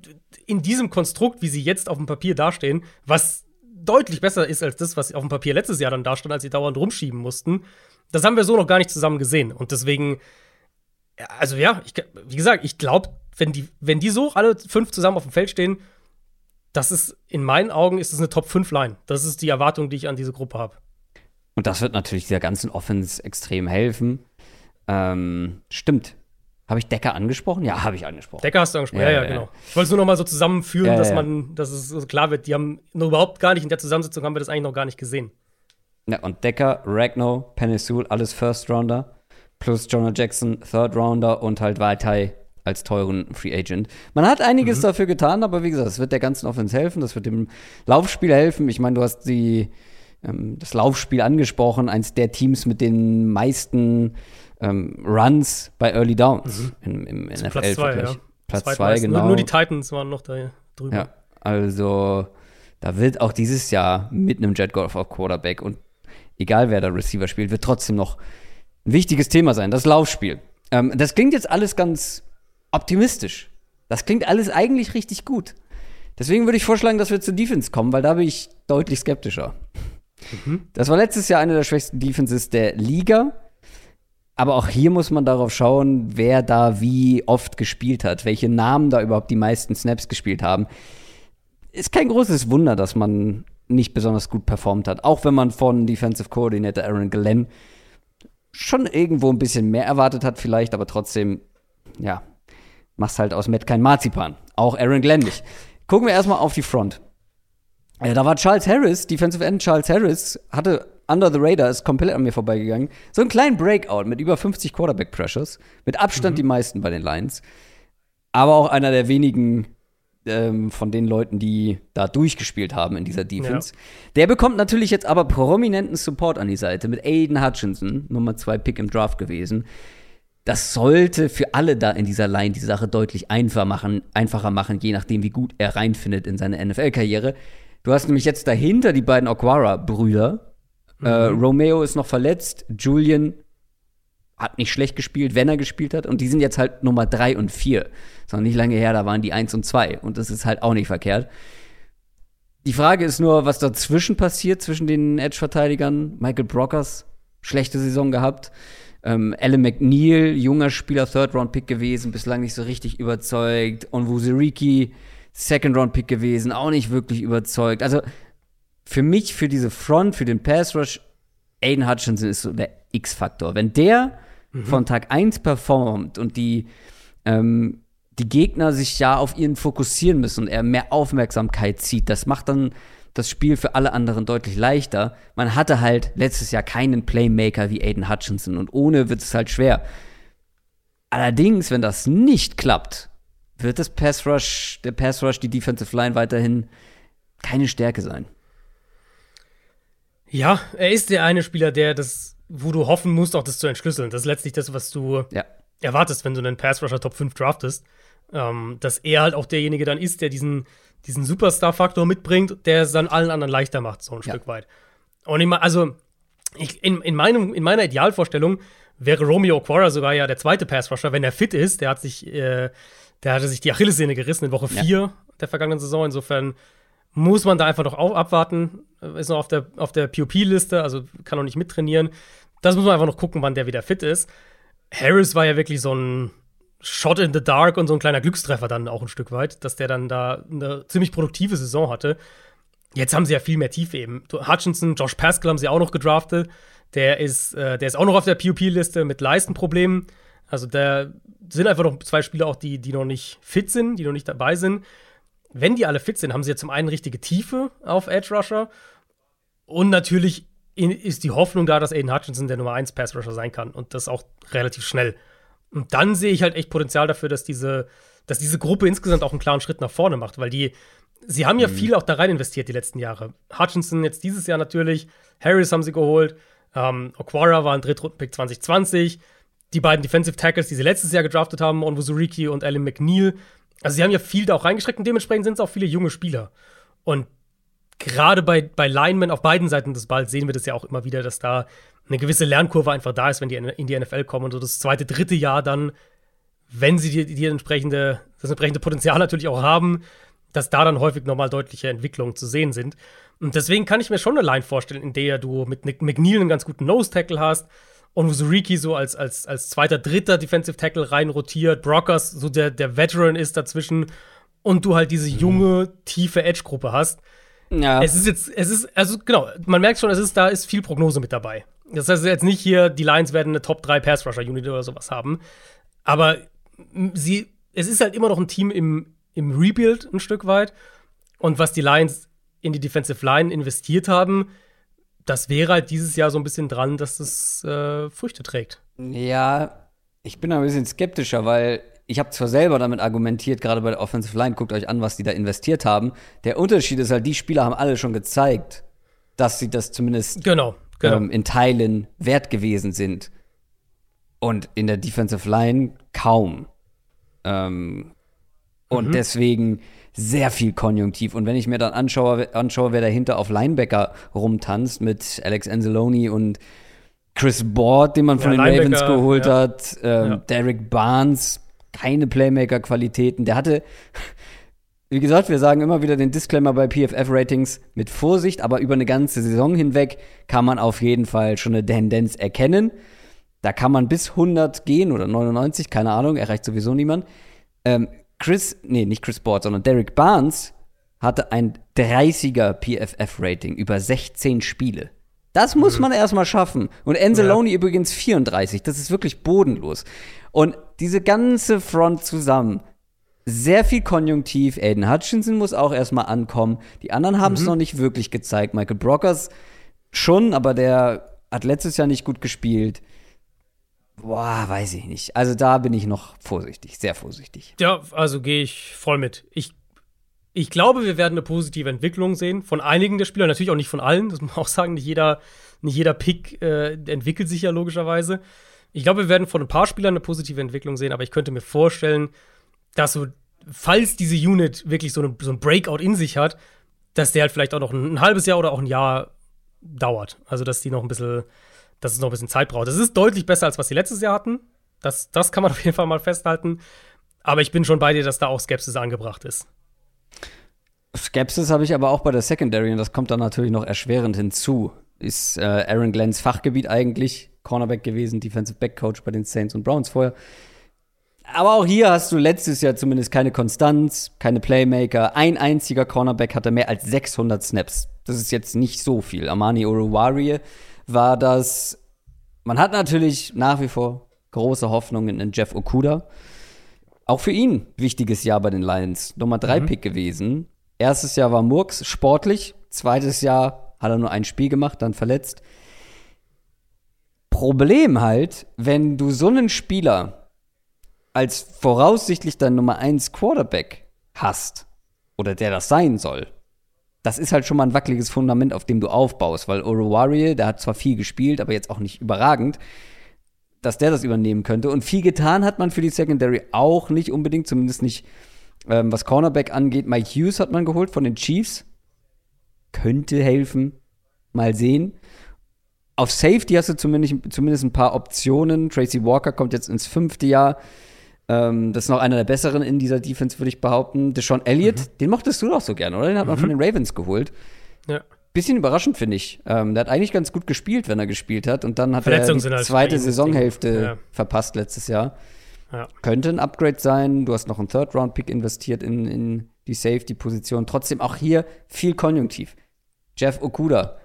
in diesem Konstrukt, wie sie jetzt auf dem Papier dastehen, was deutlich besser ist als das, was auf dem Papier letztes Jahr dann da stand, als sie dauernd rumschieben mussten. Das haben wir so noch gar nicht zusammen gesehen. Und deswegen, also ja, ich, wie gesagt, ich glaube, wenn die, wenn die so alle fünf zusammen auf dem Feld stehen, das ist, in meinen Augen, ist es eine Top-5-Line. Das ist die Erwartung, die ich an diese Gruppe habe. Und das wird natürlich der ganzen Offense extrem helfen. Ähm, stimmt. Habe ich Decker angesprochen? Ja, habe ich angesprochen. Decker hast du angesprochen, ja, ja, ja genau. Ich wollte es nur noch mal so zusammenführen, ja, dass man, dass es so klar wird, die haben noch überhaupt gar nicht, in der Zusammensetzung haben wir das eigentlich noch gar nicht gesehen. Ja, und Decker, Ragno, Penisul, alles First Rounder. Plus Jonah Jackson, Third Rounder und halt Vaitai als teuren Free Agent. Man hat einiges mhm. dafür getan, aber wie gesagt, es wird der ganzen Offense helfen, das wird dem Laufspiel helfen. Ich meine, du hast die, ähm, das Laufspiel angesprochen, eins der Teams mit den meisten ähm, Runs bei Early Downs mhm. im, im NFL. Platz zwei, ja. Platz zwei, genau. Nur, nur, die Titans waren noch da drüber. Ja, also da wird auch dieses Jahr mit einem Jet Golf auf Quarterback und egal wer da Receiver spielt, wird trotzdem noch ein wichtiges Thema sein, das Laufspiel. Ähm, das klingt jetzt alles ganz optimistisch. Das klingt alles eigentlich richtig gut. Deswegen würde ich vorschlagen, dass wir zur Defense kommen, weil da bin ich deutlich skeptischer. Mhm. Das war letztes Jahr eine der schwächsten Defenses der Liga. Aber auch hier muss man darauf schauen, wer da wie oft gespielt hat, welche Namen da überhaupt die meisten Snaps gespielt haben. Ist kein großes Wunder, dass man nicht besonders gut performt hat. Auch wenn man von Defensive Coordinator Aaron Glenn schon irgendwo ein bisschen mehr erwartet hat, vielleicht, aber trotzdem, ja, machst halt aus Matt kein Marzipan. Auch Aaron Glenn nicht. Gucken wir erstmal auf die Front. Ja, da war Charles Harris, Defensive End Charles Harris, hatte under the radar, ist komplett an mir vorbeigegangen. So einen kleinen Breakout mit über 50 Quarterback Pressures. Mit Abstand mhm. die meisten bei den Lions. Aber auch einer der wenigen ähm, von den Leuten, die da durchgespielt haben in dieser Defense. Ja. Der bekommt natürlich jetzt aber prominenten Support an die Seite mit Aiden Hutchinson, Nummer zwei Pick im Draft gewesen. Das sollte für alle da in dieser Line die Sache deutlich einfacher machen, einfacher machen, je nachdem, wie gut er reinfindet in seine NFL-Karriere. Du hast nämlich jetzt dahinter die beiden Aquara-Brüder. Äh, mhm. Äh, Romeo ist noch verletzt. Julian hat nicht schlecht gespielt, wenn er gespielt hat. Und die sind jetzt halt Nummer 3 und 4. Sondern nicht lange her, da waren die 1 und 2. Und das ist halt auch nicht verkehrt. Die Frage ist nur, was dazwischen passiert, zwischen den Edge-Verteidigern. Michael Brockers, schlechte Saison gehabt. Ähm, Alan McNeil, junger Spieler, Third-Round-Pick gewesen, bislang nicht so richtig überzeugt. Und Wuziriki, Second-Round-Pick gewesen, auch nicht wirklich überzeugt. Also für mich, für diese Front, für den Pass-Rush, Aiden Hutchinson ist so der X-Faktor. Wenn der mhm. von Tag 1 performt und die, ähm, die Gegner sich ja auf ihn fokussieren müssen und er mehr Aufmerksamkeit zieht, das macht dann das Spiel für alle anderen deutlich leichter. Man hatte halt letztes Jahr keinen Playmaker wie Aiden Hutchinson und ohne wird es halt schwer. Allerdings, wenn das nicht klappt, wird das Pass Rush, der Pass Rush, die Defensive Line weiterhin keine Stärke sein. Ja, er ist der eine Spieler, der das, wo du hoffen musst, auch das zu entschlüsseln. Das ist letztlich das, was du ja. erwartest, wenn du einen Pass Rusher Top 5 draftest. Ähm, dass er halt auch derjenige dann ist, der diesen, diesen Superstar-Faktor mitbringt, der es dann allen anderen leichter macht, so ein ja. Stück weit. Und ich meine, also, ich, in, in, meinem, in meiner Idealvorstellung wäre Romeo Quora sogar ja der zweite Pass-Rusher, wenn er fit ist. Der hat sich, äh, der hatte sich die Achillessehne gerissen in Woche 4 ja. der vergangenen Saison. Insofern muss man da einfach noch abwarten. Ist noch auf der, auf der POP-Liste, also kann noch nicht mittrainieren. Das muss man einfach noch gucken, wann der wieder fit ist. Harris war ja wirklich so ein Shot in the Dark und so ein kleiner Glückstreffer dann auch ein Stück weit, dass der dann da eine ziemlich produktive Saison hatte. Jetzt haben sie ja viel mehr Tiefe eben. Hutchinson, Josh Pascal haben sie auch noch gedraftet. Der ist, äh, der ist auch noch auf der POP-Liste mit Leistenproblemen. Also da sind einfach noch zwei Spieler auch, die, die noch nicht fit sind, die noch nicht dabei sind. Wenn die alle fit sind, haben sie ja zum einen richtige Tiefe auf Edge Rusher und natürlich ist die Hoffnung da, dass Aiden Hutchinson der Nummer 1 Pass Rusher sein kann und das auch relativ schnell. Und dann sehe ich halt echt Potenzial dafür, dass diese, dass diese Gruppe insgesamt auch einen klaren Schritt nach vorne macht, weil die, sie haben ja mhm. viel auch da rein investiert die letzten Jahre. Hutchinson jetzt dieses Jahr natürlich, Harris haben sie geholt, ähm, Okwara war ein Drittrundenpick 2020, die beiden Defensive Tackles, die sie letztes Jahr gedraftet haben, Onwuzuriki und Alan McNeil. Also sie haben ja viel da auch reingestreckt und dementsprechend sind es auch viele junge Spieler. Und gerade bei, bei Linemen auf beiden Seiten des Balls sehen wir das ja auch immer wieder, dass da eine gewisse Lernkurve einfach da ist, wenn die in die NFL kommen und so das zweite, dritte Jahr dann, wenn sie die, die entsprechende, das entsprechende Potenzial natürlich auch haben, dass da dann häufig nochmal deutliche Entwicklungen zu sehen sind. Und deswegen kann ich mir schon eine Line vorstellen, in der du mit McNeil einen ganz guten Nose-Tackle hast und Usuriki so als, als, als zweiter, dritter Defensive Tackle rein rotiert, Brockers so der, der Veteran ist dazwischen und du halt diese junge, tiefe Edge-Gruppe hast. Ja. Es ist jetzt, es ist, also genau, man merkt schon, es ist, da ist viel Prognose mit dabei. Das heißt jetzt nicht hier, die Lions werden eine Top 3 Pass Rusher Unit oder sowas haben. Aber sie, es ist halt immer noch ein Team im, im Rebuild ein Stück weit. Und was die Lions in die Defensive Line investiert haben, das wäre halt dieses Jahr so ein bisschen dran, dass das äh, Früchte trägt. Ja, ich bin ein bisschen skeptischer, weil ich habe zwar selber damit argumentiert, gerade bei der Offensive Line, guckt euch an, was die da investiert haben. Der Unterschied ist halt, die Spieler haben alle schon gezeigt, dass sie das zumindest genau, genau. Ähm, in Teilen wert gewesen sind. Und in der Defensive Line kaum. Ähm, und mhm. deswegen sehr viel Konjunktiv. Und wenn ich mir dann anschaue, anschaue, wer dahinter auf Linebacker rumtanzt mit Alex Anzalone und Chris Board, den man von ja, den Ravens geholt ja. hat, ähm, ja. Derek Barnes, keine Playmaker-Qualitäten. Der hatte, wie gesagt, wir sagen immer wieder den Disclaimer bei PFF-Ratings mit Vorsicht, aber über eine ganze Saison hinweg kann man auf jeden Fall schon eine Tendenz erkennen. Da kann man bis 100 gehen oder 99, keine Ahnung, erreicht sowieso niemand. Ähm, Chris, nee, nicht Chris Board, sondern Derek Barnes hatte ein 30er PFF-Rating über 16 Spiele. Das muss mhm. man erstmal schaffen. Und Anzalone ja. übrigens 34. Das ist wirklich bodenlos. Und diese ganze Front zusammen, sehr viel Konjunktiv. Aiden Hutchinson muss auch erstmal ankommen. Die anderen haben es mhm. noch nicht wirklich gezeigt. Michael Brockers schon, aber der hat letztes Jahr nicht gut gespielt. Boah, weiß ich nicht. Also da bin ich noch vorsichtig, sehr vorsichtig. Ja, also gehe ich voll mit. Ich, ich glaube, wir werden eine positive Entwicklung sehen von einigen der Spieler, natürlich auch nicht von allen. Das muss man auch sagen, nicht jeder, nicht jeder Pick äh, entwickelt sich ja logischerweise. Ich glaube, wir werden von ein paar Spielern eine positive Entwicklung sehen, aber ich könnte mir vorstellen, dass so, falls diese Unit wirklich so, eine, so ein Breakout in sich hat, dass der halt vielleicht auch noch ein, ein halbes Jahr oder auch ein Jahr dauert. Also, dass die noch ein bisschen dass es noch ein bisschen Zeit braucht. Es ist deutlich besser, als was sie letztes Jahr hatten. Das, das kann man auf jeden Fall mal festhalten. Aber ich bin schon bei dir, dass da auch Skepsis angebracht ist. Skepsis habe ich aber auch bei der Secondary und das kommt dann natürlich noch erschwerend hinzu. Ist äh, Aaron Glenns Fachgebiet eigentlich Cornerback gewesen, Defensive Back Coach bei den Saints und Browns vorher. Aber auch hier hast du letztes Jahr zumindest keine Konstanz, keine Playmaker. Ein einziger Cornerback hatte mehr als 600 Snaps. Das ist jetzt nicht so viel. Amani Oruwari war das, man hat natürlich nach wie vor große Hoffnungen in Jeff Okuda. Auch für ihn wichtiges Jahr bei den Lions. Nummer 3 mhm. Pick gewesen. Erstes Jahr war Murks sportlich. Zweites Jahr hat er nur ein Spiel gemacht, dann verletzt. Problem halt, wenn du so einen Spieler als voraussichtlich dein Nummer 1 Quarterback hast, oder der das sein soll, das ist halt schon mal ein wackeliges Fundament, auf dem du aufbaust, weil Orowarie, der hat zwar viel gespielt, aber jetzt auch nicht überragend, dass der das übernehmen könnte. Und viel getan hat man für die Secondary auch nicht unbedingt, zumindest nicht, ähm, was Cornerback angeht. Mike Hughes hat man geholt von den Chiefs. Könnte helfen. Mal sehen. Auf Safety hast du zumindest, zumindest ein paar Optionen. Tracy Walker kommt jetzt ins fünfte Jahr. Ähm, das ist noch einer der besseren in dieser Defense, würde ich behaupten. Deshaun Elliott, mhm. den mochtest du doch so gern, oder? Den hat man mhm. von den Ravens geholt. Ja. Bisschen überraschend, finde ich. Ähm, der hat eigentlich ganz gut gespielt, wenn er gespielt hat. Und dann hat er die halt zweite Saisonhälfte ja. verpasst letztes Jahr. Ja. Könnte ein Upgrade sein. Du hast noch einen Third-Round-Pick investiert in, in die Safety-Position. Trotzdem auch hier viel Konjunktiv. Jeff Okuda,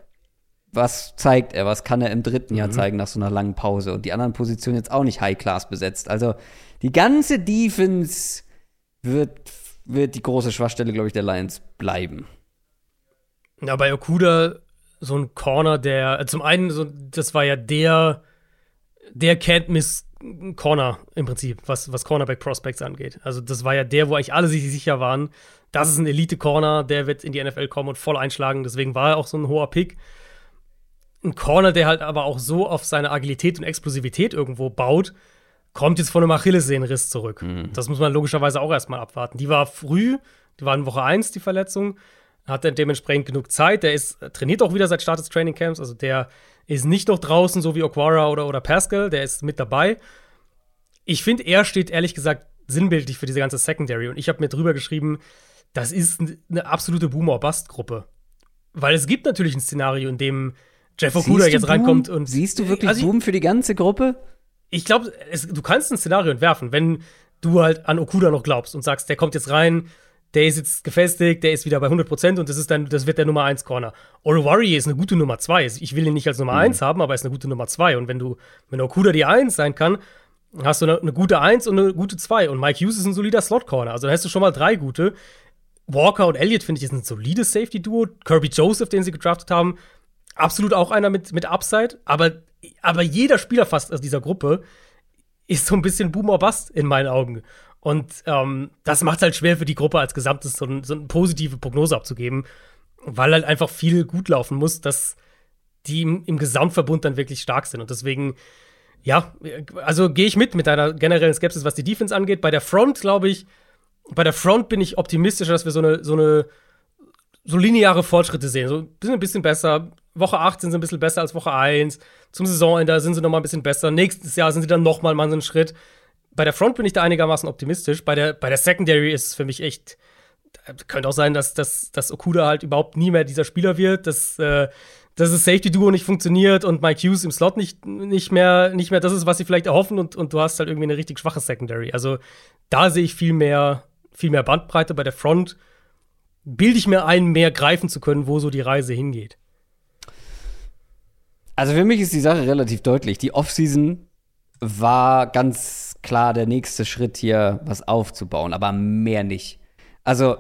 was zeigt er? Was kann er im dritten Jahr mhm. zeigen nach so einer langen Pause? Und die anderen Positionen jetzt auch nicht High-Class besetzt. Also die ganze Defense wird, wird die große Schwachstelle, glaube ich, der Lions bleiben. Ja, bei Okuda so ein Corner, der zum einen, so, das war ja der, der Can't Miss Corner im Prinzip, was, was Cornerback Prospects angeht. Also, das war ja der, wo eigentlich alle sich sicher waren, das ist ein Elite-Corner, der wird in die NFL kommen und voll einschlagen. Deswegen war er auch so ein hoher Pick. Ein Corner, der halt aber auch so auf seine Agilität und Explosivität irgendwo baut, kommt jetzt von einem Achillessehnenriss zurück. Mhm. Das muss man logischerweise auch erstmal abwarten. Die war früh, die war in Woche 1, die Verletzung. Hat dann dementsprechend genug Zeit. Der ist, trainiert auch wieder seit Start des Training Camps. Also der ist nicht noch draußen, so wie Aquara oder, oder Pascal. Der ist mit dabei. Ich finde, er steht ehrlich gesagt sinnbildlich für diese ganze Secondary. Und ich habe mir drüber geschrieben, das ist eine absolute Boomer-Bust-Gruppe. Weil es gibt natürlich ein Szenario, in dem Jeff Okuda jetzt Boom? reinkommt und. Siehst du wirklich also, Boom für die ganze Gruppe? Ich glaube, du kannst ein Szenario entwerfen, wenn du halt an Okuda noch glaubst und sagst, der kommt jetzt rein, der ist jetzt gefestigt, der ist wieder bei 100% und das, ist dann, das wird der Nummer 1 Corner. Warrior ist eine gute Nummer 2. Ich will ihn nicht als Nummer mhm. 1 haben, aber er ist eine gute Nummer 2. Und wenn du, wenn Okuda die 1 sein kann, hast du eine, eine gute 1 und eine gute 2. Und Mike Hughes ist ein solider Slot-Corner. Also dann hast du schon mal drei gute. Walker und Elliott finde ich ist ein solides Safety-Duo. Kirby Joseph, den sie gedraftet haben, absolut auch einer mit, mit Upside. Aber, aber jeder Spieler fast aus dieser Gruppe ist so ein bisschen Boom or Bust in meinen Augen. Und ähm, das macht es halt schwer für die Gruppe als Gesamtes so, ein, so eine positive Prognose abzugeben, weil halt einfach viel gut laufen muss, dass die im, im Gesamtverbund dann wirklich stark sind. Und deswegen, ja, also gehe ich mit mit deiner generellen Skepsis, was die Defense angeht. Bei der Front, glaube ich, bei der Front bin ich optimistischer, dass wir so eine, so eine so lineare Fortschritte sehen. So ein bisschen besser. Woche 8 sind sie ein bisschen besser als Woche 1. Zum Saisonende sind sie noch mal ein bisschen besser. Nächstes Jahr sind sie dann noch mal mal so einen Schritt bei der Front bin ich da einigermaßen optimistisch. Bei der, bei der Secondary ist es für mich echt. Könnte auch sein, dass, dass, dass Okuda halt überhaupt nie mehr dieser Spieler wird, dass, äh, dass das Safety-Duo nicht funktioniert und Mike Hughes im Slot nicht, nicht, mehr, nicht mehr das ist, was sie vielleicht erhoffen und, und du hast halt irgendwie eine richtig schwache Secondary. Also da sehe ich viel mehr, viel mehr Bandbreite. Bei der Front bilde ich mir ein, mehr greifen zu können, wo so die Reise hingeht. Also für mich ist die Sache relativ deutlich. Die Offseason war ganz klar der nächste Schritt hier, was aufzubauen, aber mehr nicht. Also,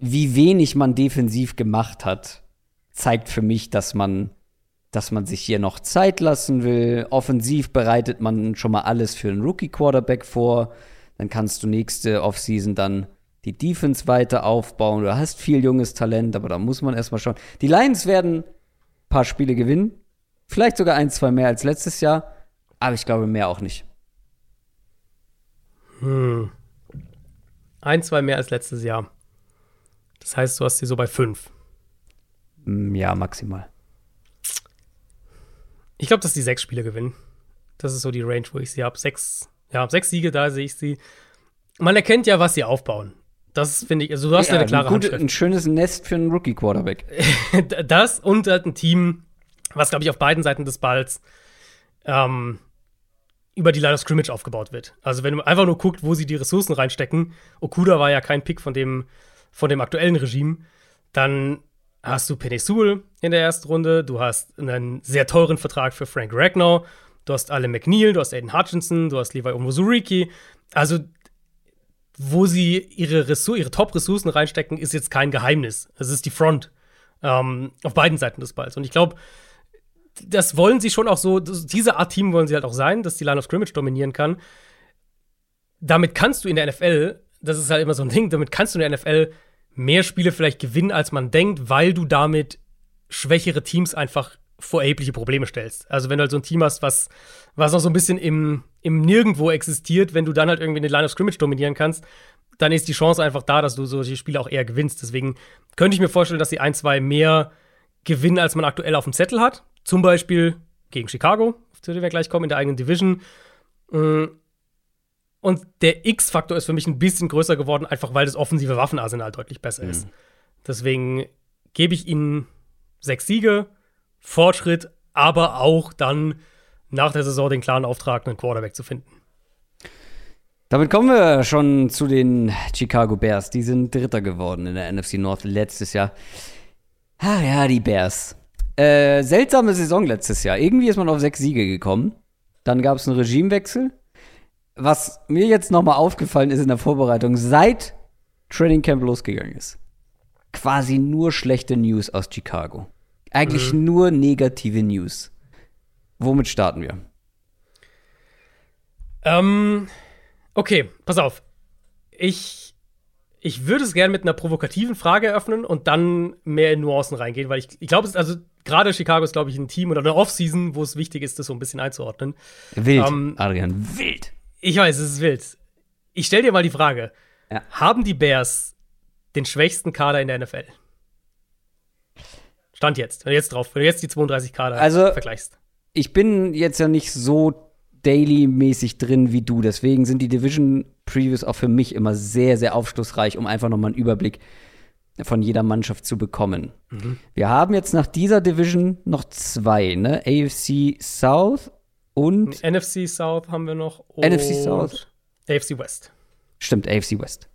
wie wenig man defensiv gemacht hat, zeigt für mich, dass man, dass man sich hier noch Zeit lassen will. Offensiv bereitet man schon mal alles für einen Rookie-Quarterback vor. Dann kannst du nächste Offseason dann die Defense weiter aufbauen. Du hast viel junges Talent, aber da muss man erstmal schauen. Die Lions werden paar Spiele gewinnen. Vielleicht sogar ein, zwei mehr als letztes Jahr. Aber ich glaube, mehr auch nicht. Hm. Ein, zwei mehr als letztes Jahr. Das heißt, du hast sie so bei fünf. Hm, ja, maximal. Ich glaube, dass die sechs Spiele gewinnen. Das ist so die Range, wo ich sie habe. Sechs, ja, sechs Siege, da sehe ich sie. Man erkennt ja, was sie aufbauen. Das finde ich, also du hast ja, eine klare ein, gut, ein schönes Nest für einen Rookie-Quarterback. das und halt ein Team, was, glaube ich, auf beiden Seiten des Balls ähm, über die Line of Scrimmage aufgebaut wird. Also wenn du einfach nur guckt, wo sie die Ressourcen reinstecken, Okuda war ja kein Pick von dem, von dem aktuellen Regime, dann hast du Penny Sewell in der ersten Runde, du hast einen sehr teuren Vertrag für Frank Ragnar, du hast alle McNeil, du hast Aiden Hutchinson, du hast Levi Omozuriki. Also wo sie ihre, ihre Top-Ressourcen reinstecken, ist jetzt kein Geheimnis. Es ist die Front ähm, auf beiden Seiten des Balls. Und ich glaube, das wollen sie schon auch so, diese Art Team wollen sie halt auch sein, dass die Line of Scrimmage dominieren kann. Damit kannst du in der NFL, das ist halt immer so ein Ding, damit kannst du in der NFL mehr Spiele vielleicht gewinnen, als man denkt, weil du damit schwächere Teams einfach vor erhebliche Probleme stellst. Also wenn du halt so ein Team hast, was, was noch so ein bisschen im, im Nirgendwo existiert, wenn du dann halt irgendwie eine Line of Scrimmage dominieren kannst, dann ist die Chance einfach da, dass du solche Spiele auch eher gewinnst. Deswegen könnte ich mir vorstellen, dass sie ein, zwei mehr gewinnen, als man aktuell auf dem Zettel hat. Zum Beispiel gegen Chicago, zu dem wir gleich kommen, in der eigenen Division. Mm. Und der X-Faktor ist für mich ein bisschen größer geworden, einfach weil das offensive Waffenarsenal deutlich besser mhm. ist. Deswegen gebe ich ihnen sechs Siege, Fortschritt, aber auch dann nach der Saison den klaren Auftrag, einen Quarterback zu finden. Damit kommen wir schon zu den Chicago Bears. Die sind Dritter geworden in der NFC North letztes Jahr. Ah ja, die Bears. Äh, seltsame Saison letztes Jahr. Irgendwie ist man auf sechs Siege gekommen. Dann gab es einen Regimewechsel. Was mir jetzt nochmal aufgefallen ist in der Vorbereitung, seit Training Camp losgegangen ist, quasi nur schlechte News aus Chicago. Eigentlich mhm. nur negative News. Womit starten wir? Ähm, okay, pass auf. Ich ich würde es gerne mit einer provokativen Frage eröffnen und dann mehr in Nuancen reingehen, weil ich, ich glaube, also gerade Chicago ist, glaube ich, ein Team oder eine Offseason, wo es wichtig ist, das so ein bisschen einzuordnen. Wild, ähm, Adrian, wild. Ich weiß, es ist wild. Ich stelle dir mal die Frage: ja. Haben die Bears den schwächsten Kader in der NFL? Stand jetzt, wenn du jetzt drauf, wenn du jetzt die 32 Kader also, vergleichst. Ich bin jetzt ja nicht so daily-mäßig drin wie du, deswegen sind die Division Previews auch für mich immer sehr, sehr aufschlussreich, um einfach nochmal einen Überblick von jeder Mannschaft zu bekommen. Mhm. Wir haben jetzt nach dieser Division noch zwei, ne? AFC South und NFC South haben wir noch. NFC South. AFC West. Stimmt, AFC West.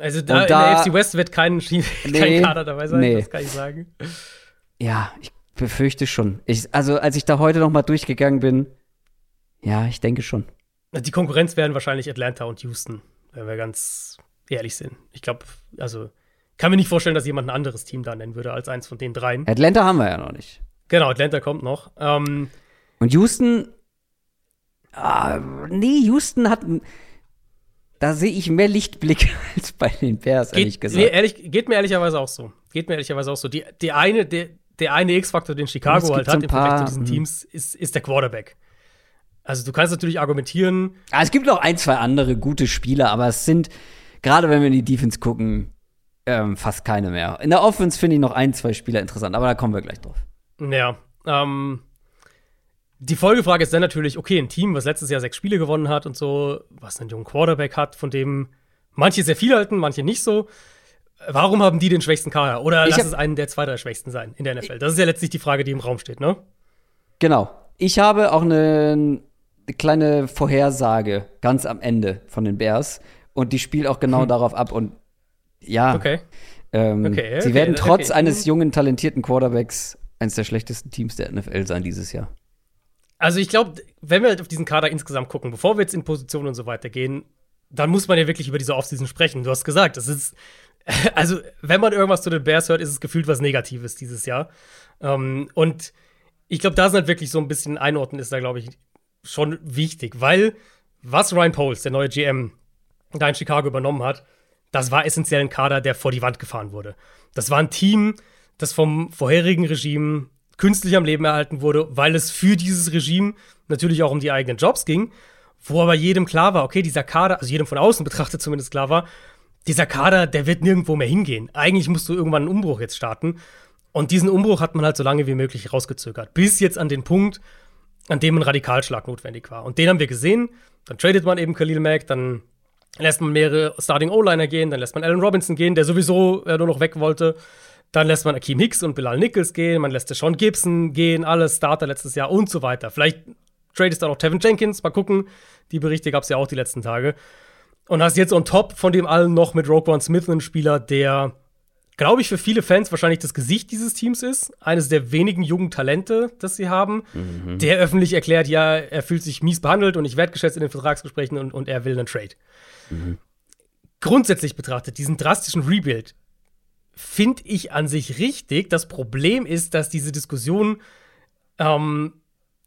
Also da, da, in der AFC West wird kein, nee, kein Kader dabei sein, nee. das kann ich sagen. Ja, ich befürchte schon. Ich, also als ich da heute noch mal durchgegangen bin, ja, ich denke schon. Die Konkurrenz werden wahrscheinlich Atlanta und Houston, wenn wir ganz ehrlich sind. Ich glaube, also kann mir nicht vorstellen, dass jemand ein anderes Team da nennen würde als eins von den dreien. Atlanta haben wir ja noch nicht. Genau, Atlanta kommt noch. Ähm, und Houston, ah, nee, Houston hat, da sehe ich mehr Lichtblick als bei den Bears, ehrlich gesagt. Nee, ehrlich, geht mir ehrlicherweise auch so. Geht mir ehrlicherweise auch so. Die, die eine, der, der eine X-Faktor, den Chicago halt hat im Vergleich zu diesen mhm. Teams, ist, ist der Quarterback. Also du kannst natürlich argumentieren. Ah, es gibt noch ein, zwei andere gute Spieler, aber es sind, gerade wenn wir in die Defense gucken, ähm, fast keine mehr. In der Offense finde ich noch ein, zwei Spieler interessant, aber da kommen wir gleich drauf. Ja, ähm, die Folgefrage ist dann natürlich, okay, ein Team, was letztes Jahr sechs Spiele gewonnen hat und so, was einen jungen Quarterback hat, von dem manche sehr viel halten, manche nicht so. Warum haben die den schwächsten Kader? Oder ich lass es einen der zwei, drei schwächsten sein in der NFL? Das ist ja letztlich die Frage, die im Raum steht, ne? Genau. Ich habe auch eine, eine kleine Vorhersage ganz am Ende von den Bears. Und die spielt auch genau hm. darauf ab. Und ja, okay. Ähm, okay, sie werden trotz okay. eines jungen, talentierten Quarterbacks eines der schlechtesten Teams der NFL sein dieses Jahr. Also ich glaube, wenn wir halt auf diesen Kader insgesamt gucken, bevor wir jetzt in Positionen und so weiter gehen, dann muss man ja wirklich über diese Offseason sprechen. Du hast gesagt, es ist, also wenn man irgendwas zu den Bears hört, ist es gefühlt was Negatives dieses Jahr. Ähm, und ich glaube, da sind halt wirklich so ein bisschen einordnen ist da, glaube ich, schon wichtig, weil was Ryan Poles, der neue GM, da in Chicago übernommen hat, das war essentiell ein Kader, der vor die Wand gefahren wurde. Das war ein Team, das vom vorherigen Regime künstlich am Leben erhalten wurde, weil es für dieses Regime natürlich auch um die eigenen Jobs ging, wo aber jedem klar war, okay, dieser Kader, also jedem von außen betrachtet zumindest klar war, dieser Kader, der wird nirgendwo mehr hingehen. Eigentlich musst du irgendwann einen Umbruch jetzt starten. Und diesen Umbruch hat man halt so lange wie möglich rausgezögert. Bis jetzt an den Punkt, an dem ein Radikalschlag notwendig war. Und den haben wir gesehen. Dann tradet man eben Khalil Mack, dann lässt man mehrere Starting O-Liner gehen, dann lässt man Allen Robinson gehen, der sowieso äh, nur noch weg wollte. Dann lässt man Akeem Hicks und Bilal Nichols gehen, man lässt Sean Gibson gehen, alles Starter letztes Jahr und so weiter. Vielleicht tradest du auch noch Tevin Jenkins, mal gucken. Die Berichte gab es ja auch die letzten Tage. Und hast jetzt on top von dem allen noch mit Roquan Smith einen Spieler, der, glaube ich, für viele Fans wahrscheinlich das Gesicht dieses Teams ist. Eines der wenigen jungen Talente, das sie haben. Mhm. Der öffentlich erklärt, ja, er fühlt sich mies behandelt und nicht wertgeschätzt in den Vertragsgesprächen und, und er will einen Trade. Mhm. Grundsätzlich betrachtet, diesen drastischen Rebuild finde ich an sich richtig. Das Problem ist, dass diese Diskussion ähm,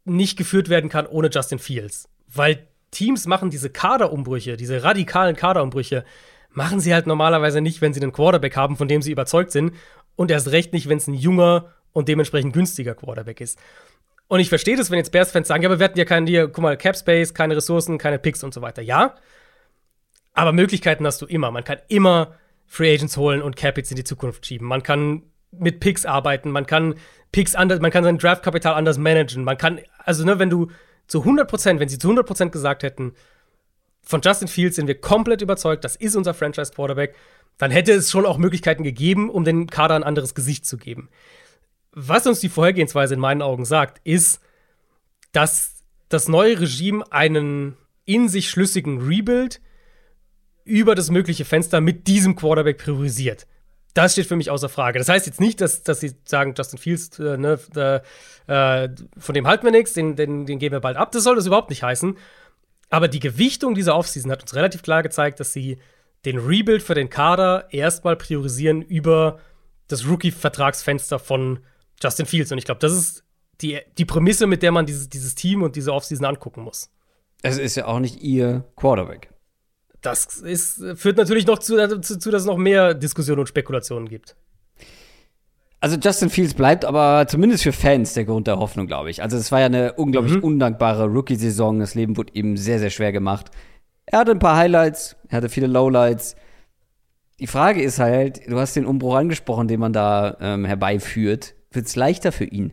nicht geführt werden kann ohne Justin Fields. Weil Teams machen diese Kaderumbrüche, diese radikalen Kaderumbrüche, machen sie halt normalerweise nicht, wenn sie einen Quarterback haben, von dem sie überzeugt sind. Und erst recht nicht, wenn es ein junger und dementsprechend günstiger Quarterback ist. Und ich verstehe das, wenn jetzt Bears-Fans sagen, ja, aber wir hatten ja keinen, hier, guck mal, Cap Space, keine Ressourcen, keine Picks und so weiter. Ja, aber Möglichkeiten hast du immer. Man kann immer Free Agents holen und Capits in die Zukunft schieben. Man kann mit Picks arbeiten, man kann Picks anders, man kann sein Draftkapital anders managen. Man kann, also ne, wenn du zu 100 Prozent, wenn sie zu 100 Prozent gesagt hätten, von Justin Fields sind wir komplett überzeugt, das ist unser Franchise Quarterback, dann hätte es schon auch Möglichkeiten gegeben, um den Kader ein anderes Gesicht zu geben. Was uns die Vorhergehensweise in meinen Augen sagt, ist, dass das neue Regime einen in sich schlüssigen Rebuild über das mögliche Fenster mit diesem Quarterback priorisiert. Das steht für mich außer Frage. Das heißt jetzt nicht, dass, dass sie sagen, Justin Fields, äh, ne, äh, von dem halten wir nichts, den, den, den geben wir bald ab. Das soll das überhaupt nicht heißen. Aber die Gewichtung dieser Offseason hat uns relativ klar gezeigt, dass sie den Rebuild für den Kader erstmal priorisieren über das Rookie-Vertragsfenster von Justin Fields. Und ich glaube, das ist die, die Prämisse, mit der man dieses, dieses Team und diese Offseason angucken muss. Es ist ja auch nicht ihr Quarterback das ist, führt natürlich noch zu, dazu, dass es noch mehr Diskussionen und Spekulationen gibt. Also Justin Fields bleibt aber zumindest für Fans der Grund der Hoffnung, glaube ich. Also es war ja eine unglaublich mhm. undankbare Rookie-Saison. Das Leben wurde ihm sehr, sehr schwer gemacht. Er hatte ein paar Highlights, er hatte viele Lowlights. Die Frage ist halt, du hast den Umbruch angesprochen, den man da ähm, herbeiführt. wird es leichter für ihn.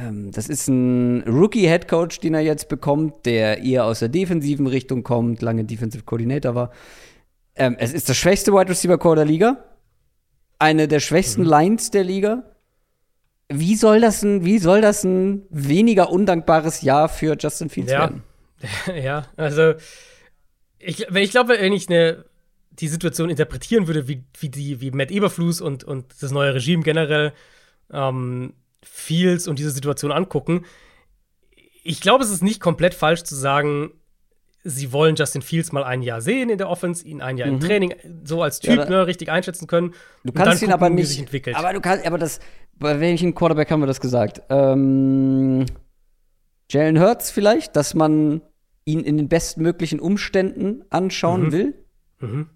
Ähm, das ist ein Rookie-Headcoach, den er jetzt bekommt, der eher aus der defensiven Richtung kommt, lange Defensive Coordinator war. Ähm, es ist das schwächste Wide Receiver Core der Liga. Eine der schwächsten mhm. Lines der Liga. Wie soll das ein, wie soll das ein weniger undankbares Jahr für Justin Fields ja. werden? Ja, also ich, ich glaube, wenn ich eine, die Situation interpretieren würde, wie, wie, die, wie Matt Eberflus und, und das neue Regime generell ähm, Fields und diese Situation angucken, ich glaube, es ist nicht komplett falsch zu sagen, sie wollen Justin Fields mal ein Jahr sehen in der Offense, ihn ein Jahr mhm. im Training so als Typ ja, ne, richtig einschätzen können. Du kannst ihn gucken, aber nicht. Aber du kannst, aber das, bei welchem Quarterback haben wir das gesagt? Ähm, Jalen Hurts vielleicht, dass man ihn in den bestmöglichen Umständen anschauen mhm. will. Mhm.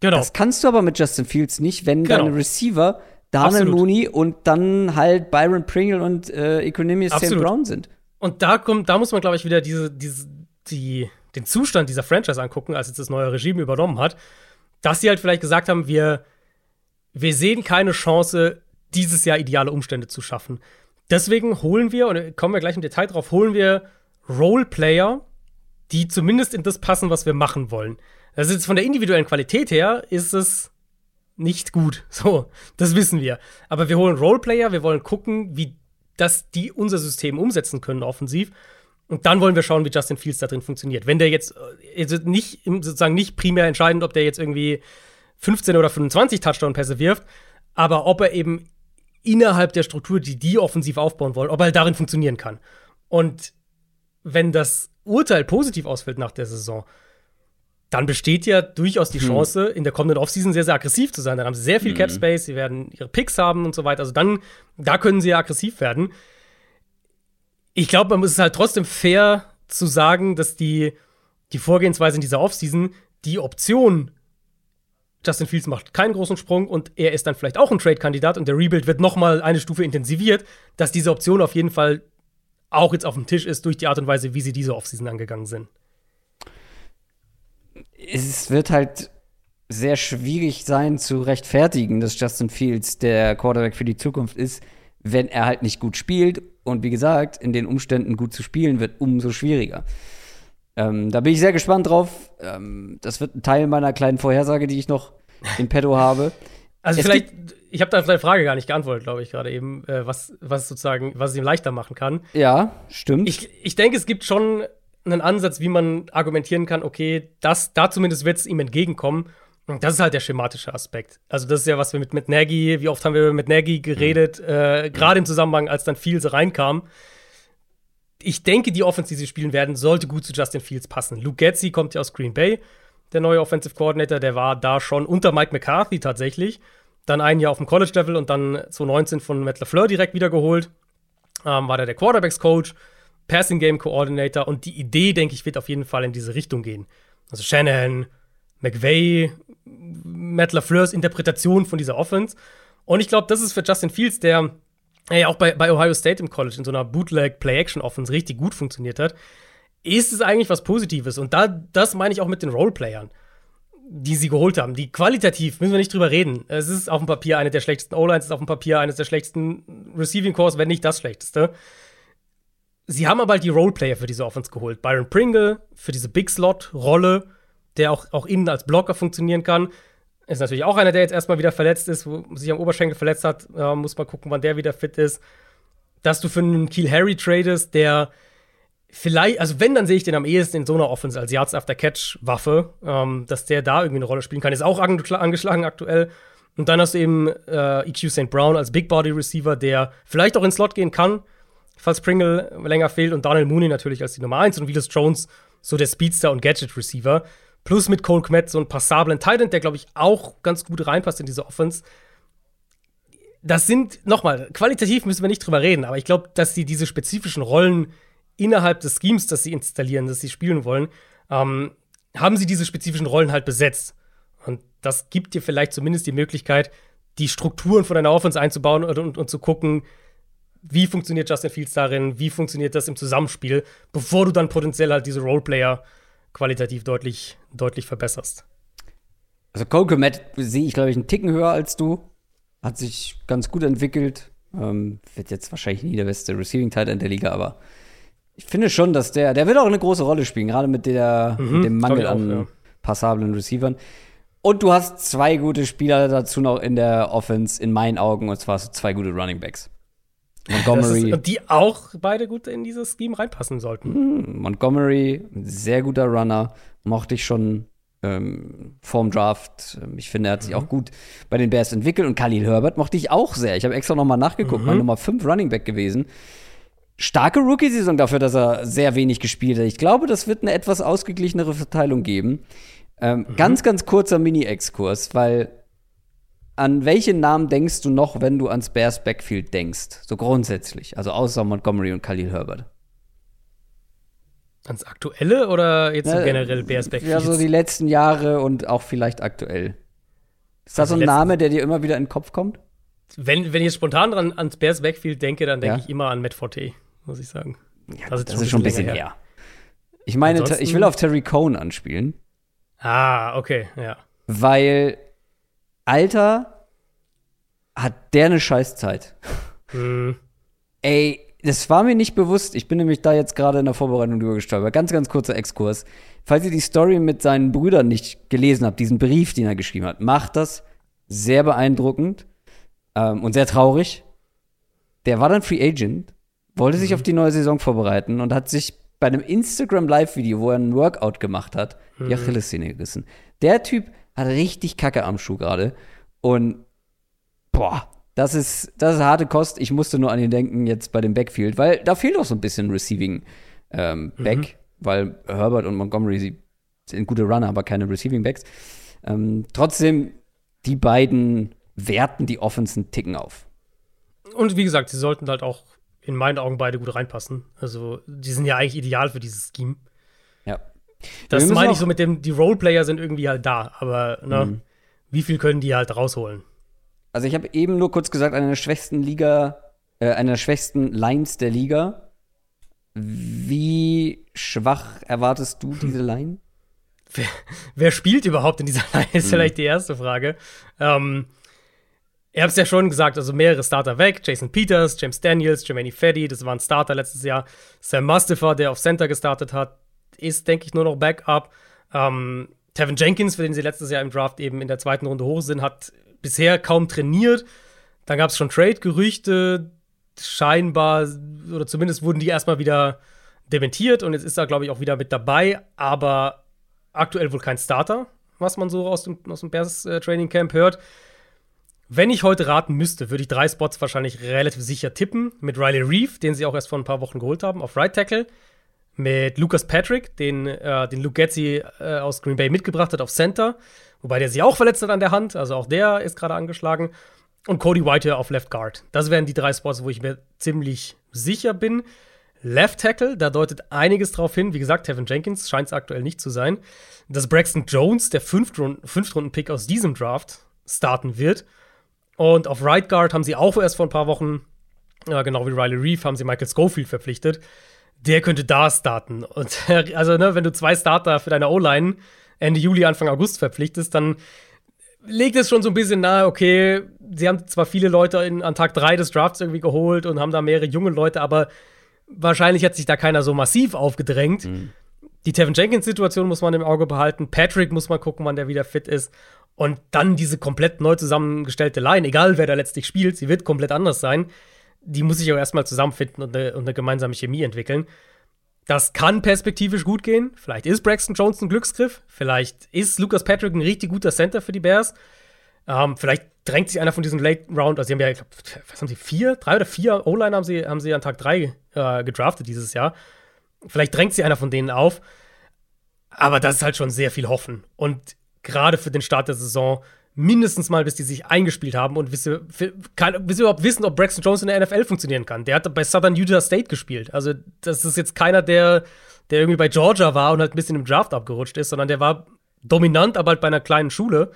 Genau. Das kannst du aber mit Justin Fields nicht, wenn genau. deine Receiver Daniel Mooney und dann halt Byron Pringle und äh, Equanimous St. Brown sind. Und da kommt, da muss man, glaube ich, wieder diese, diese, die, den Zustand dieser Franchise angucken, als jetzt das neue Regime übernommen hat, dass sie halt vielleicht gesagt haben, wir, wir sehen keine Chance, dieses Jahr ideale Umstände zu schaffen. Deswegen holen wir, und kommen wir gleich im Detail drauf, holen wir Roleplayer, die zumindest in das passen, was wir machen wollen. Also jetzt von der individuellen Qualität her ist es nicht gut. So, das wissen wir. Aber wir holen Roleplayer, wir wollen gucken, wie das die unser System umsetzen können offensiv. Und dann wollen wir schauen, wie Justin Fields da drin funktioniert. Wenn der jetzt also nicht sozusagen nicht primär entscheidend, ob der jetzt irgendwie 15 oder 25 Touchdown-Pässe wirft, aber ob er eben innerhalb der Struktur, die die offensiv aufbauen wollen, ob er darin funktionieren kann. Und wenn das Urteil positiv ausfällt nach der Saison, dann besteht ja durchaus die hm. Chance, in der kommenden Offseason sehr, sehr aggressiv zu sein. Dann haben sie sehr viel hm. Cap Space, sie werden ihre Picks haben und so weiter. Also dann, da können sie ja aggressiv werden. Ich glaube, man muss es halt trotzdem fair zu sagen, dass die, die Vorgehensweise in dieser Offseason die Option Justin Fields macht keinen großen Sprung und er ist dann vielleicht auch ein Trade-Kandidat und der Rebuild wird noch mal eine Stufe intensiviert, dass diese Option auf jeden Fall auch jetzt auf dem Tisch ist durch die Art und Weise, wie sie diese Offseason angegangen sind. Es wird halt sehr schwierig sein zu rechtfertigen, dass Justin Fields der Quarterback für die Zukunft ist, wenn er halt nicht gut spielt. Und wie gesagt, in den Umständen gut zu spielen wird umso schwieriger. Ähm, da bin ich sehr gespannt drauf. Ähm, das wird ein Teil meiner kleinen Vorhersage, die ich noch in petto habe. Also es vielleicht, ich habe da deine Frage gar nicht geantwortet, glaube ich, gerade eben, äh, was, was sozusagen, was es ihm leichter machen kann. Ja, stimmt. Ich, ich denke, es gibt schon einen Ansatz, wie man argumentieren kann, okay, das, da zumindest wird es ihm entgegenkommen. Und das ist halt der schematische Aspekt. Also, das ist ja, was wir mit, mit Nagy, wie oft haben wir mit Nagy geredet, mhm. äh, gerade im Zusammenhang, als dann Fields reinkam. Ich denke, die Offense, die sie spielen werden, sollte gut zu Justin Fields passen. Luke Getzi kommt ja aus Green Bay der neue Offensive Coordinator, der war da schon unter Mike McCarthy tatsächlich. Dann ein Jahr auf dem College-Level und dann 2019 von Matt LaFleur direkt wiedergeholt. Ähm, war der der Quarterbacks-Coach, Passing-Game-Coordinator und die Idee, denke ich, wird auf jeden Fall in diese Richtung gehen. Also Shanahan, McVay, Matt LaFleurs Interpretation von dieser Offense. Und ich glaube, das ist für Justin Fields, der ja auch bei, bei Ohio State im College in so einer Bootleg-Play-Action-Offense richtig gut funktioniert hat, ist es eigentlich was Positives. Und da, das meine ich auch mit den Roleplayern, die sie geholt haben. Die qualitativ, müssen wir nicht drüber reden. Es ist auf dem Papier eine der schlechtesten O-Lines, ist auf dem Papier eines der schlechtesten Receiving Cores, wenn nicht das schlechteste. Sie haben aber halt die Roleplayer für diese Offense geholt. Byron Pringle für diese Big Slot-Rolle, der auch, auch innen als Blocker funktionieren kann. Ist natürlich auch einer, der jetzt erstmal wieder verletzt ist, wo sich am Oberschenkel verletzt hat. Äh, muss mal gucken, wann der wieder fit ist. Dass du für einen Kiel Harry tradest, der vielleicht, also wenn, dann sehe ich den am ehesten in so einer Offense als Yards After Catch Waffe, ähm, dass der da irgendwie eine Rolle spielen kann. Ist auch angeschlagen aktuell. Und dann hast du eben äh, EQ St. Brown als Big Body Receiver, der vielleicht auch ins Slot gehen kann, falls Pringle länger fehlt. Und Daniel Mooney natürlich als die Nummer 1 und Willis Jones so der Speedster und Gadget Receiver. Plus mit Cole Kmet so einen passablen Titan, der, glaube ich, auch ganz gut reinpasst in diese Offense. Das sind, nochmal, qualitativ müssen wir nicht drüber reden, aber ich glaube, dass sie diese spezifischen Rollen innerhalb des Schemes, das sie installieren, das sie spielen wollen, ähm, haben sie diese spezifischen Rollen halt besetzt. Und das gibt dir vielleicht zumindest die Möglichkeit, die Strukturen von deiner Offense einzubauen und, und, und zu gucken, wie funktioniert Justin Fields darin, wie funktioniert das im Zusammenspiel, bevor du dann potenziell halt diese Roleplayer qualitativ deutlich, deutlich verbesserst. Also Cole Komet sehe ich, glaube ich, einen Ticken höher als du. Hat sich ganz gut entwickelt. Ähm, wird jetzt wahrscheinlich nie der beste Receiving Tight End der Liga, aber ich finde schon, dass der, der wird auch eine große Rolle spielen, gerade mit, der, Mhm, mit dem Mangel glaub ich an auch, ja. passablen Receivern. Und du hast zwei gute Spieler dazu noch in der Offense, in meinen Augen, und zwar hast du zwei gute Running Backs. Montgomery, ist, und die auch beide gut in dieses Scheme reinpassen sollten. Hm, Montgomery, ein sehr guter Runner, mochte ich schon ähm, vorm Draft. Ähm, Ich finde, er hat sich auch gut bei den Bears entwickelt und Khalil Herbert mochte ich auch sehr. Ich habe extra noch mal nachgeguckt, mein Nummer 5 Running Back gewesen. Starke Rookie-Saison dafür, dass er sehr wenig gespielt hat. Ich glaube, das wird eine etwas ausgeglichenere Verteilung geben. Ähm, Ganz, ganz kurzer Mini-Exkurs, weil an welchen Namen denkst du noch, wenn du ans Bears Backfield denkst? So grundsätzlich. Also außer Montgomery und Khalil Herbert. Ans Aktuelle oder jetzt so Ja, generell Bears Backfield? Ja, so die letzten Jahre und auch vielleicht aktuell. Ist das Also so ein Name, der dir immer wieder in den Kopf kommt? wenn, wenn ich jetzt spontan dran ans Bears Backfield denke, dann denke Ja. ich immer an Matt Forte, muss ich sagen. Ja, Das das, ist ist schon ein bisschen länger her. Ich meine, Ansonsten- ich will auf Terry Cohn anspielen, Ah, okay, ja. weil Alter hat der eine Scheißzeit. Hm. Ey, das war mir nicht bewusst. Ich bin nämlich da jetzt gerade in der Vorbereitung drüber gestolpert. Ganz, ganz kurzer Exkurs. Falls ihr die Story mit seinen Brüdern nicht gelesen habt, diesen Brief, den er geschrieben hat, macht das sehr beeindruckend ähm, und sehr traurig. Der war dann Free Agent, wollte sich auf die neue Saison vorbereiten und hat sich bei einem Instagram Live-Video, wo er einen Workout gemacht hat, die Achillessehne gerissen. Der Typ hat richtig Kacke am Schuh gerade und boah, das ist, das ist harte Kost. Ich musste nur an ihn denken jetzt bei dem Backfield, weil da fehlt auch so ein bisschen Receiving ähm, Back, weil Herbert und Montgomery sie sind gute Runner, aber keine Receiving Backs. Ähm, trotzdem, die beiden werten die Offense einen Ticken auf. Und wie gesagt, sie sollten halt auch in meinen Augen beide gut reinpassen. Also, die sind ja eigentlich ideal für dieses Scheme. Das meine ich auch- so mit dem, die Roleplayer sind irgendwie halt da, aber ne, Mhm. wie viel können die halt rausholen? Also ich habe eben nur kurz gesagt, eine der schwächsten Liga, äh, eine der schwächsten Lines der Liga. Wie schwach erwartest du diese Line? Wer spielt überhaupt in dieser Line, ist Mhm. vielleicht die erste Frage. Ähm, ihr habt es ja schon gesagt, also mehrere Starter weg. Jason Peters, James Daniels, Jermaine Fetty, das waren Starter letztes Jahr. Sam Mustafa, der auf Center gestartet hat, ist, denke ich, nur noch Backup. Ähm, Tevin Jenkins, für den sie letztes Jahr im Draft eben in der zweiten Runde hoch sind, hat bisher kaum trainiert. Dann gab es schon Trade-Gerüchte, scheinbar, oder zumindest wurden die erstmal wieder dementiert und jetzt ist er, glaube ich, auch wieder mit dabei, aber aktuell wohl kein Starter, was man so aus dem, aus dem Bears äh, Training Camp hört. Wenn ich heute raten müsste, würde ich drei Spots wahrscheinlich relativ sicher tippen. Mit Riley Reeve, den sie auch erst vor ein paar Wochen geholt haben, auf Right Tackle. Mit Lucas Patrick, den, äh, den Luke Getzi äh, aus Green Bay mitgebracht hat, auf Center. Wobei der sich auch verletzt hat an der Hand, also auch der ist gerade angeschlagen. Und Cody White auf Left Guard. Das wären die drei Spots, wo ich mir ziemlich sicher bin. Left Tackle, da deutet einiges drauf hin. Wie gesagt, Tevin Jenkins scheint es aktuell nicht zu sein. Dass Braxton Jones, der Fünftrunden-Pick aus diesem Draft, starten wird. Und auf Right Guard haben sie auch erst vor ein paar Wochen, ja, genau wie Riley Reeve, haben sie Michael Schofield verpflichtet. Der könnte da starten. Und also, ne, wenn du zwei Starter für deine O-Line Ende Juli, Anfang August verpflichtest, dann legt es schon so ein bisschen nahe, okay, sie haben zwar viele Leute in, an Tag 3 des Drafts irgendwie geholt und haben da mehrere junge Leute, aber wahrscheinlich hat sich da keiner so massiv aufgedrängt. Die Tevin Jenkins-Situation muss man im Auge behalten. Patrick muss man gucken, wann der wieder fit ist. Und dann diese komplett neu zusammengestellte Line, egal wer da letztlich spielt, sie wird komplett anders sein. Die muss sich auch erstmal zusammenfinden und eine, und eine gemeinsame Chemie entwickeln. Das kann perspektivisch gut gehen. Vielleicht ist Braxton Jones ein Glücksgriff. Vielleicht ist Lucas Patrick ein richtig guter Center für die Bears. Ähm, vielleicht drängt sich einer von diesen Late Round, also sie haben ja, ich glaub, was haben sie, vier, drei oder vier O-Line haben sie, haben sie an Tag drei äh, gedraftet dieses Jahr. Vielleicht drängt sich einer von denen auf. Aber das ist halt schon sehr viel Hoffen. Und gerade für den Start der Saison mindestens mal, bis die sich eingespielt haben und bis wir, für, kann, bis wir überhaupt wissen, ob Braxton Jones in der NFL funktionieren kann. Der hat bei Southern Utah State gespielt. Also, das ist jetzt keiner, der, der irgendwie bei Georgia war und halt ein bisschen im Draft abgerutscht ist, sondern der war dominant, aber halt bei einer kleinen Schule.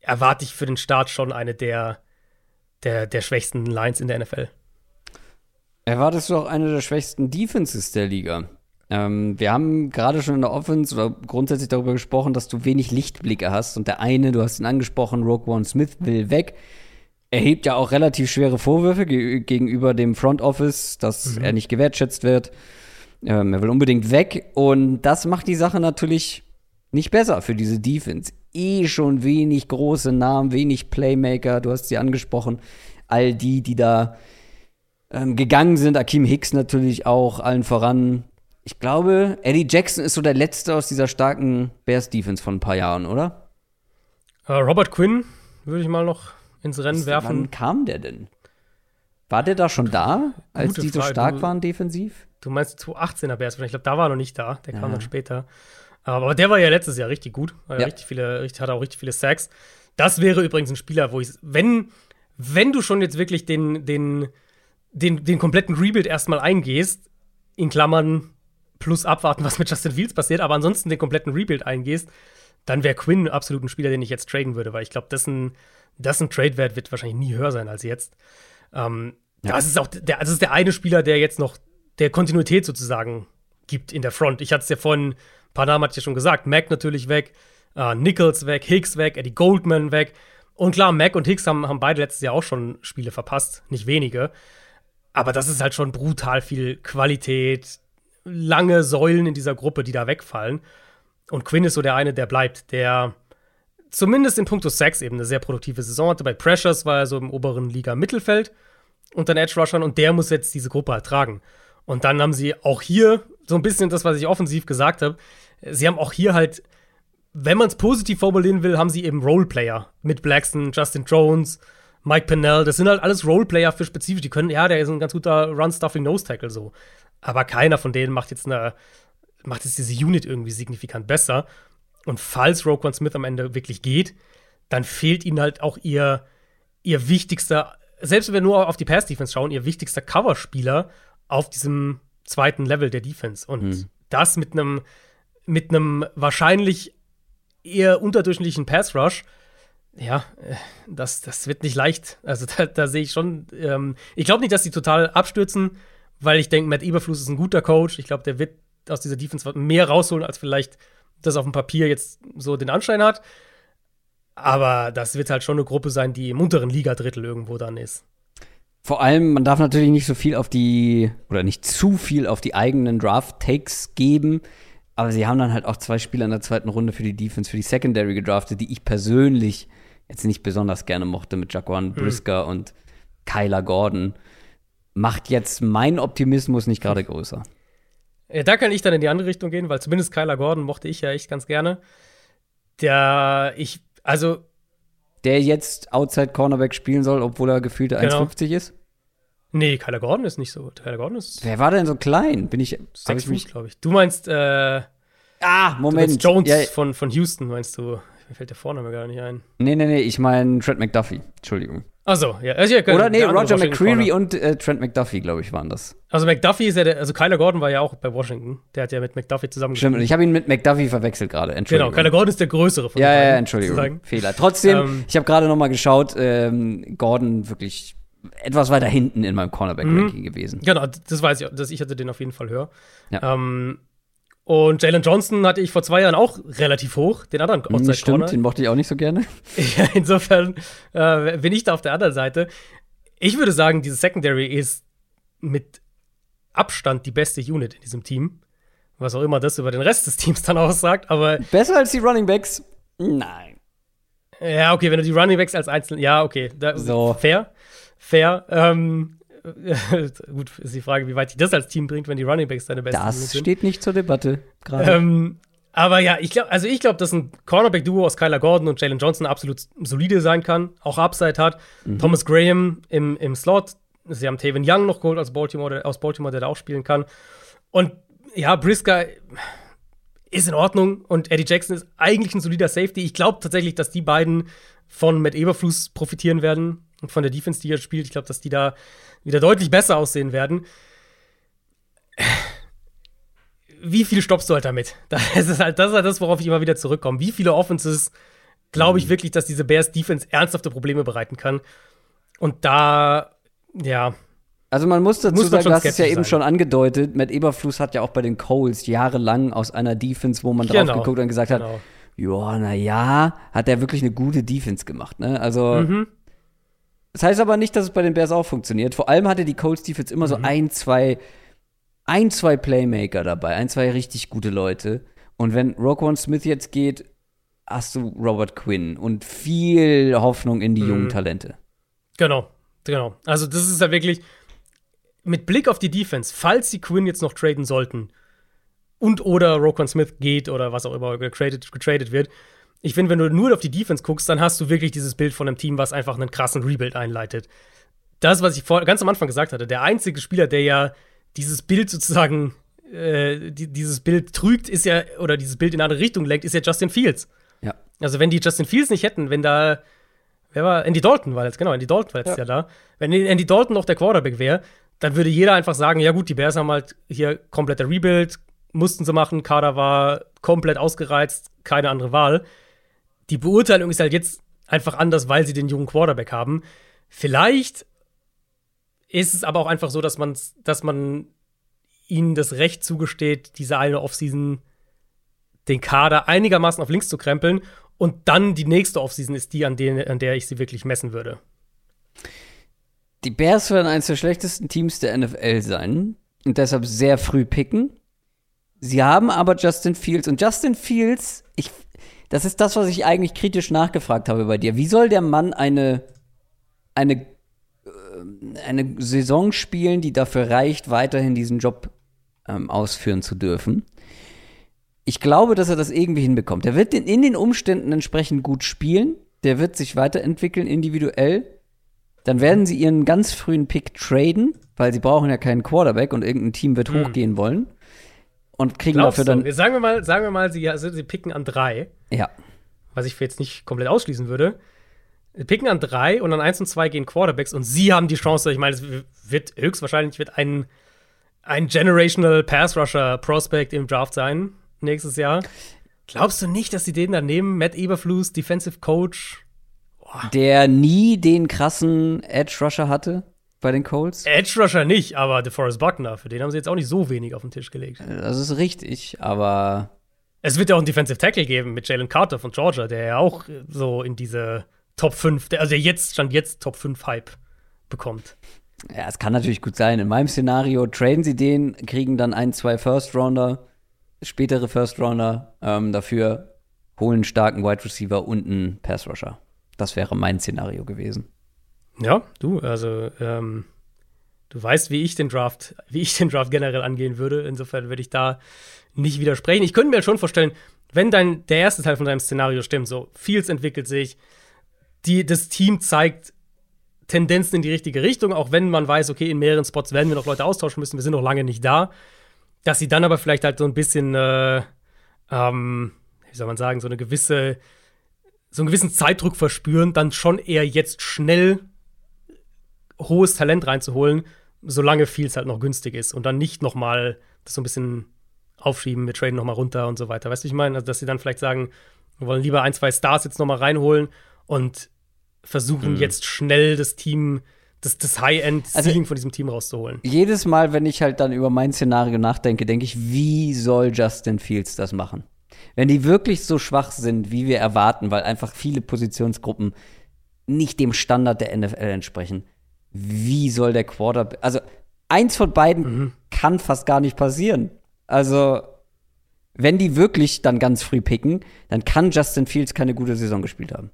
Erwarte ich für den Start schon eine der, der, der schwächsten Lines in der NFL. Erwartest du auch eine der schwächsten Defenses der Liga? Ähm, wir haben gerade schon in der Offense oder grundsätzlich darüber gesprochen, dass du wenig Lichtblicke hast. Und der eine, du hast ihn angesprochen, Rogue One Smith will weg. erhebt ja auch relativ schwere Vorwürfe ge gegenüber dem Front Office, dass mhm. er nicht gewertschätzt wird. Ähm, er will unbedingt weg. Und das macht die Sache natürlich nicht besser für diese Defense. Eh schon wenig große Namen, wenig Playmaker, du hast sie angesprochen. All die, die da ähm, gegangen sind, Akeem Hicks natürlich auch, allen voran. Ich glaube, Eddie Jackson ist so der letzte aus dieser starken Bears-Defense von ein paar Jahren, oder? Uh, Robert Quinn würde ich mal noch ins Rennen Was, werfen. Wann kam der denn? War der da schon da, als Gute die so stark du, waren defensiv? Du meinst 2018er Bears, ich glaube, da war er noch nicht da. Der ja. kam dann später. Aber der war ja letztes Jahr richtig gut. Ja. Richtig viele, hatte auch richtig viele Sacks. Das wäre übrigens ein Spieler, wo ich, wenn, wenn du schon jetzt wirklich den, den, den, den kompletten Rebuild erstmal eingehst, in Klammern plus abwarten, was mit Justin Fields passiert, aber ansonsten den kompletten Rebuild eingehst, dann wäre Quinn absolut ein Spieler, den ich jetzt traden würde, weil ich glaube, dessen, dessen Trade-Wert wird wahrscheinlich nie höher sein als jetzt. Ähm, ja. Das ist auch der, das ist der eine Spieler, der jetzt noch der Kontinuität sozusagen gibt in der Front. Ich hatte es ja vorhin, ein paar Namen hatte ich ja schon gesagt, Mac natürlich weg, äh, Nichols weg, Hicks weg, Eddie Goldman weg. Und klar, Mac und Hicks haben, haben beide letztes Jahr auch schon Spiele verpasst, nicht wenige. Aber das ist halt schon brutal viel Qualität, lange Säulen in dieser Gruppe, die da wegfallen. Und Quinn ist so der eine, der bleibt, der zumindest in puncto Sex eben eine sehr produktive Saison hatte. Bei Pressures war er so im oberen Liga-Mittelfeld unter den Edge-Rushern und der muss jetzt diese Gruppe halt tragen. Und dann haben sie auch hier so ein bisschen das, was ich offensiv gesagt habe. Sie haben auch hier halt, wenn man es positiv formulieren will, haben sie eben Roleplayer mit Blackson, Justin Jones, Mike Pennell. Das sind halt alles Roleplayer für spezifisch. Die können, ja, der ist ein ganz guter Run-Stuffing-Nose-Tackle so. Aber keiner von denen macht jetzt eine, macht jetzt diese Unit irgendwie signifikant besser. Und falls Roquan Smith am Ende wirklich geht, dann fehlt ihnen halt auch ihr, ihr wichtigster, selbst wenn wir nur auf die Pass-Defense schauen, ihr wichtigster Coverspieler auf diesem zweiten Level der Defense. Und hm. das mit einem mit einem wahrscheinlich eher unterdurchschnittlichen Pass-Rush, ja, äh, das, das wird nicht leicht. Also da, da sehe ich schon, ähm, ich glaube nicht, dass sie total abstürzen, weil ich denke, Matt Eberfluss ist ein guter Coach. Ich glaube, der wird aus dieser Defense mehr rausholen, als vielleicht das auf dem Papier jetzt so den Anschein hat. Aber das wird halt schon eine Gruppe sein, die im unteren Ligadrittel irgendwo dann ist. Vor allem, man darf natürlich nicht so viel auf die, oder nicht zu viel auf die eigenen Draft-Takes geben. Aber sie haben dann halt auch zwei Spieler in der zweiten Runde für die Defense, für die Secondary gedraftet, die ich persönlich jetzt nicht besonders gerne mochte mit Jaquan hm. Brisker hm. und Kyler Gordon. Macht jetzt mein Optimismus nicht gerade größer. Ja, da kann ich dann in die andere Richtung gehen, weil zumindest Kyler Gordon mochte ich ja echt ganz gerne. Der, ich, also. Der jetzt Outside Cornerback spielen soll, obwohl er gefühlt genau. 1,50 ist? Nee, Kyler Gordon ist nicht so. Kyler Gordon ist. Wer war denn so klein? Bin ich. Sechs Fuß, glaube ich. Du meinst, äh. Ah, Moment. Jones ja. von, von Houston, meinst du? Mir fällt der Vorname gar nicht ein. Nee, nee, nee, ich meine Trent McDuffie. Entschuldigung. Achso, ja. Also, ja Oder nee, Roger McCreary und äh, Trent McDuffie, glaube ich, waren das. Also McDuffie ist ja der, also Kyler Gordon war ja auch bei Washington. Der hat ja mit McDuffie zusammen Stimmt, ich habe ihn mit McDuffie verwechselt gerade. Entschuldigung. Genau, Kyler Gordon ist der größere von ja, den Ja, ja, Entschuldigung. Fehler. Trotzdem, ähm, ich habe gerade noch mal geschaut, ähm, Gordon wirklich etwas weiter hinten in meinem Cornerback-Ranking mhm. gewesen. Genau, das weiß ich, dass ich hatte den auf jeden Fall höher. Ja. Ähm, und Jalen Johnson hatte ich vor zwei Jahren auch relativ hoch, den anderen Outside Corner. Stimmt, den mochte ich auch nicht so gerne. ja, insofern äh, bin ich da auf der anderen Seite. Ich würde sagen, diese Secondary ist mit Abstand die beste Unit in diesem Team. Was auch immer das über den Rest des Teams dann aussagt, aber. Besser als die Running Backs? Nein. Ja, okay, wenn du die Running Backs als einzeln. Ja, okay. Da, so. Fair. Fair. Ähm, gut, ist die Frage, wie weit dich das als Team bringt, wenn die Running Backs deine besten das sind. Das steht nicht zur Debatte gerade. Ähm, aber ja, ich glaube, also ich glaube, dass ein Cornerback-Duo aus Kyler Gordon und Jalen Johnson absolut solide sein kann, auch Upside hat. Mhm. Thomas Graham im, im Slot. Sie haben Taven Young noch geholt aus Baltimore, der, aus Baltimore, der da auch spielen kann. Und ja, Brisker ist in Ordnung und Eddie Jackson ist eigentlich ein solider Safety. Ich glaube tatsächlich, dass die beiden von Matt Eberfluss profitieren werden und von der Defense, die er spielt. Ich glaube, dass die da wieder deutlich besser aussehen werden. Wie viel stoppst du halt damit? Das ist halt das, ist halt das worauf ich immer wieder zurückkomme. Wie viele Offenses glaube ich mhm. wirklich, dass diese Bears Defense ernsthafte Probleme bereiten kann? Und da, ja. Also man muss dazu muss man sagen, du hast es ja eben sein. schon angedeutet, Matt Eberfluss hat ja auch bei den Coles jahrelang aus einer Defense, wo man genau, drauf geguckt und gesagt genau. hat, ja, na ja, hat er wirklich eine gute Defense gemacht, ne? Also mhm. Das heißt aber nicht, dass es bei den Bears auch funktioniert. Vor allem hatte die Colts Defense immer mhm. so ein, zwei, ein, zwei Playmaker dabei, ein, zwei richtig gute Leute. Und wenn Roquan Smith jetzt geht, hast du Robert Quinn und viel Hoffnung in die mhm. jungen Talente. Genau, genau. Also das ist ja wirklich mit Blick auf die Defense, falls sie Quinn jetzt noch traden sollten und oder Roquan Smith geht oder was auch immer getradet, getradet wird, ich finde, wenn du nur auf die Defense guckst, dann hast du wirklich dieses Bild von einem Team, was einfach einen krassen Rebuild einleitet. Das, was ich vor, ganz am Anfang gesagt hatte, der einzige Spieler, der ja dieses Bild sozusagen, äh, die, dieses Bild trügt, ist ja, oder dieses Bild in eine andere Richtung lenkt, ist ja Justin Fields. Ja. Also, wenn die Justin Fields nicht hätten, wenn da, wer war, Andy Dalton war jetzt, genau, Andy Dalton war jetzt ja, ja da. Wenn Andy Dalton noch der Quarterback wäre, dann würde jeder einfach sagen, ja gut, die Bears haben halt hier kompletter Rebuild, mussten sie machen, Kader war komplett ausgereizt, keine andere Wahl die Beurteilung ist halt jetzt einfach anders, weil sie den jungen Quarterback haben. Vielleicht ist es aber auch einfach so, dass man, dass man ihnen das Recht zugesteht, diese eine Offseason den Kader einigermaßen auf links zu krempeln und dann die nächste Offseason ist die, an, den, an der ich sie wirklich messen würde. Die Bears werden eines der schlechtesten Teams der NFL sein und deshalb sehr früh picken. Sie haben aber Justin Fields und Justin Fields, ich das ist das, was ich eigentlich kritisch nachgefragt habe bei dir. Wie soll der Mann eine, eine, äh, eine Saison spielen, die dafür reicht, weiterhin diesen Job ähm, ausführen zu dürfen? Ich glaube, dass er das irgendwie hinbekommt. Er wird in, in den Umständen entsprechend gut spielen. Der wird sich weiterentwickeln individuell. Dann werden sie ihren ganz frühen Pick traden, weil sie brauchen ja keinen Quarterback und irgendein Team wird hm. hochgehen wollen und kriegen Glaubst dafür dann. Du? Sagen wir mal, sagen wir mal, sie, also sie picken an drei. Ja. Was ich jetzt nicht komplett ausschließen würde. Sie picken an drei und an eins und zwei gehen Quarterbacks und sie haben die Chance, ich meine, es wird höchstwahrscheinlich wird ein, ein Generational Pass Rusher Prospect im Draft sein nächstes Jahr. Glaubst du nicht, dass sie den dann nehmen? Matt Eberflus, Defensive Coach. Boah. Der nie den krassen Edge Rusher hatte? Bei den Colts? Edge Rusher nicht, aber DeForest Buckner, für den haben sie jetzt auch nicht so wenig auf den Tisch gelegt. Das ist richtig, aber. Es wird ja auch einen Defensive Tackle geben mit Jalen Carter von Georgia, der ja auch so in diese Top 5, also der jetzt, stand jetzt Top 5 Hype bekommt. Ja, es kann natürlich gut sein. In meinem Szenario traden sie den, kriegen dann ein, zwei First Rounder, spätere First Rounder ähm, dafür, holen einen starken Wide Receiver und einen Pass Rusher. Das wäre mein Szenario gewesen. Ja, du, also ähm, du weißt, wie ich den Draft, wie ich den Draft generell angehen würde. Insofern würde ich da nicht widersprechen. Ich könnte mir schon vorstellen, wenn dein der erste Teil von deinem Szenario stimmt, so Fields entwickelt sich, die, das Team zeigt Tendenzen in die richtige Richtung, auch wenn man weiß, okay, in mehreren Spots werden wir noch Leute austauschen müssen, wir sind noch lange nicht da, dass sie dann aber vielleicht halt so ein bisschen, äh, ähm, wie soll man sagen, so eine gewisse, so einen gewissen Zeitdruck verspüren, dann schon eher jetzt schnell hohes Talent reinzuholen, solange Fields halt noch günstig ist und dann nicht noch mal das so ein bisschen aufschieben, wir traden noch mal runter und so weiter. Weißt du, ich meine, also, dass sie dann vielleicht sagen, wir wollen lieber ein, zwei Stars jetzt noch mal reinholen und versuchen mhm. jetzt schnell das Team das, das High-End-Ceiling also, von diesem Team rauszuholen. Jedes Mal, wenn ich halt dann über mein Szenario nachdenke, denke ich, wie soll Justin Fields das machen? Wenn die wirklich so schwach sind, wie wir erwarten, weil einfach viele Positionsgruppen nicht dem Standard der NFL entsprechen, wie soll der Quarterback. Also, eins von beiden mhm. kann fast gar nicht passieren. Also, wenn die wirklich dann ganz früh picken, dann kann Justin Fields keine gute Saison gespielt haben.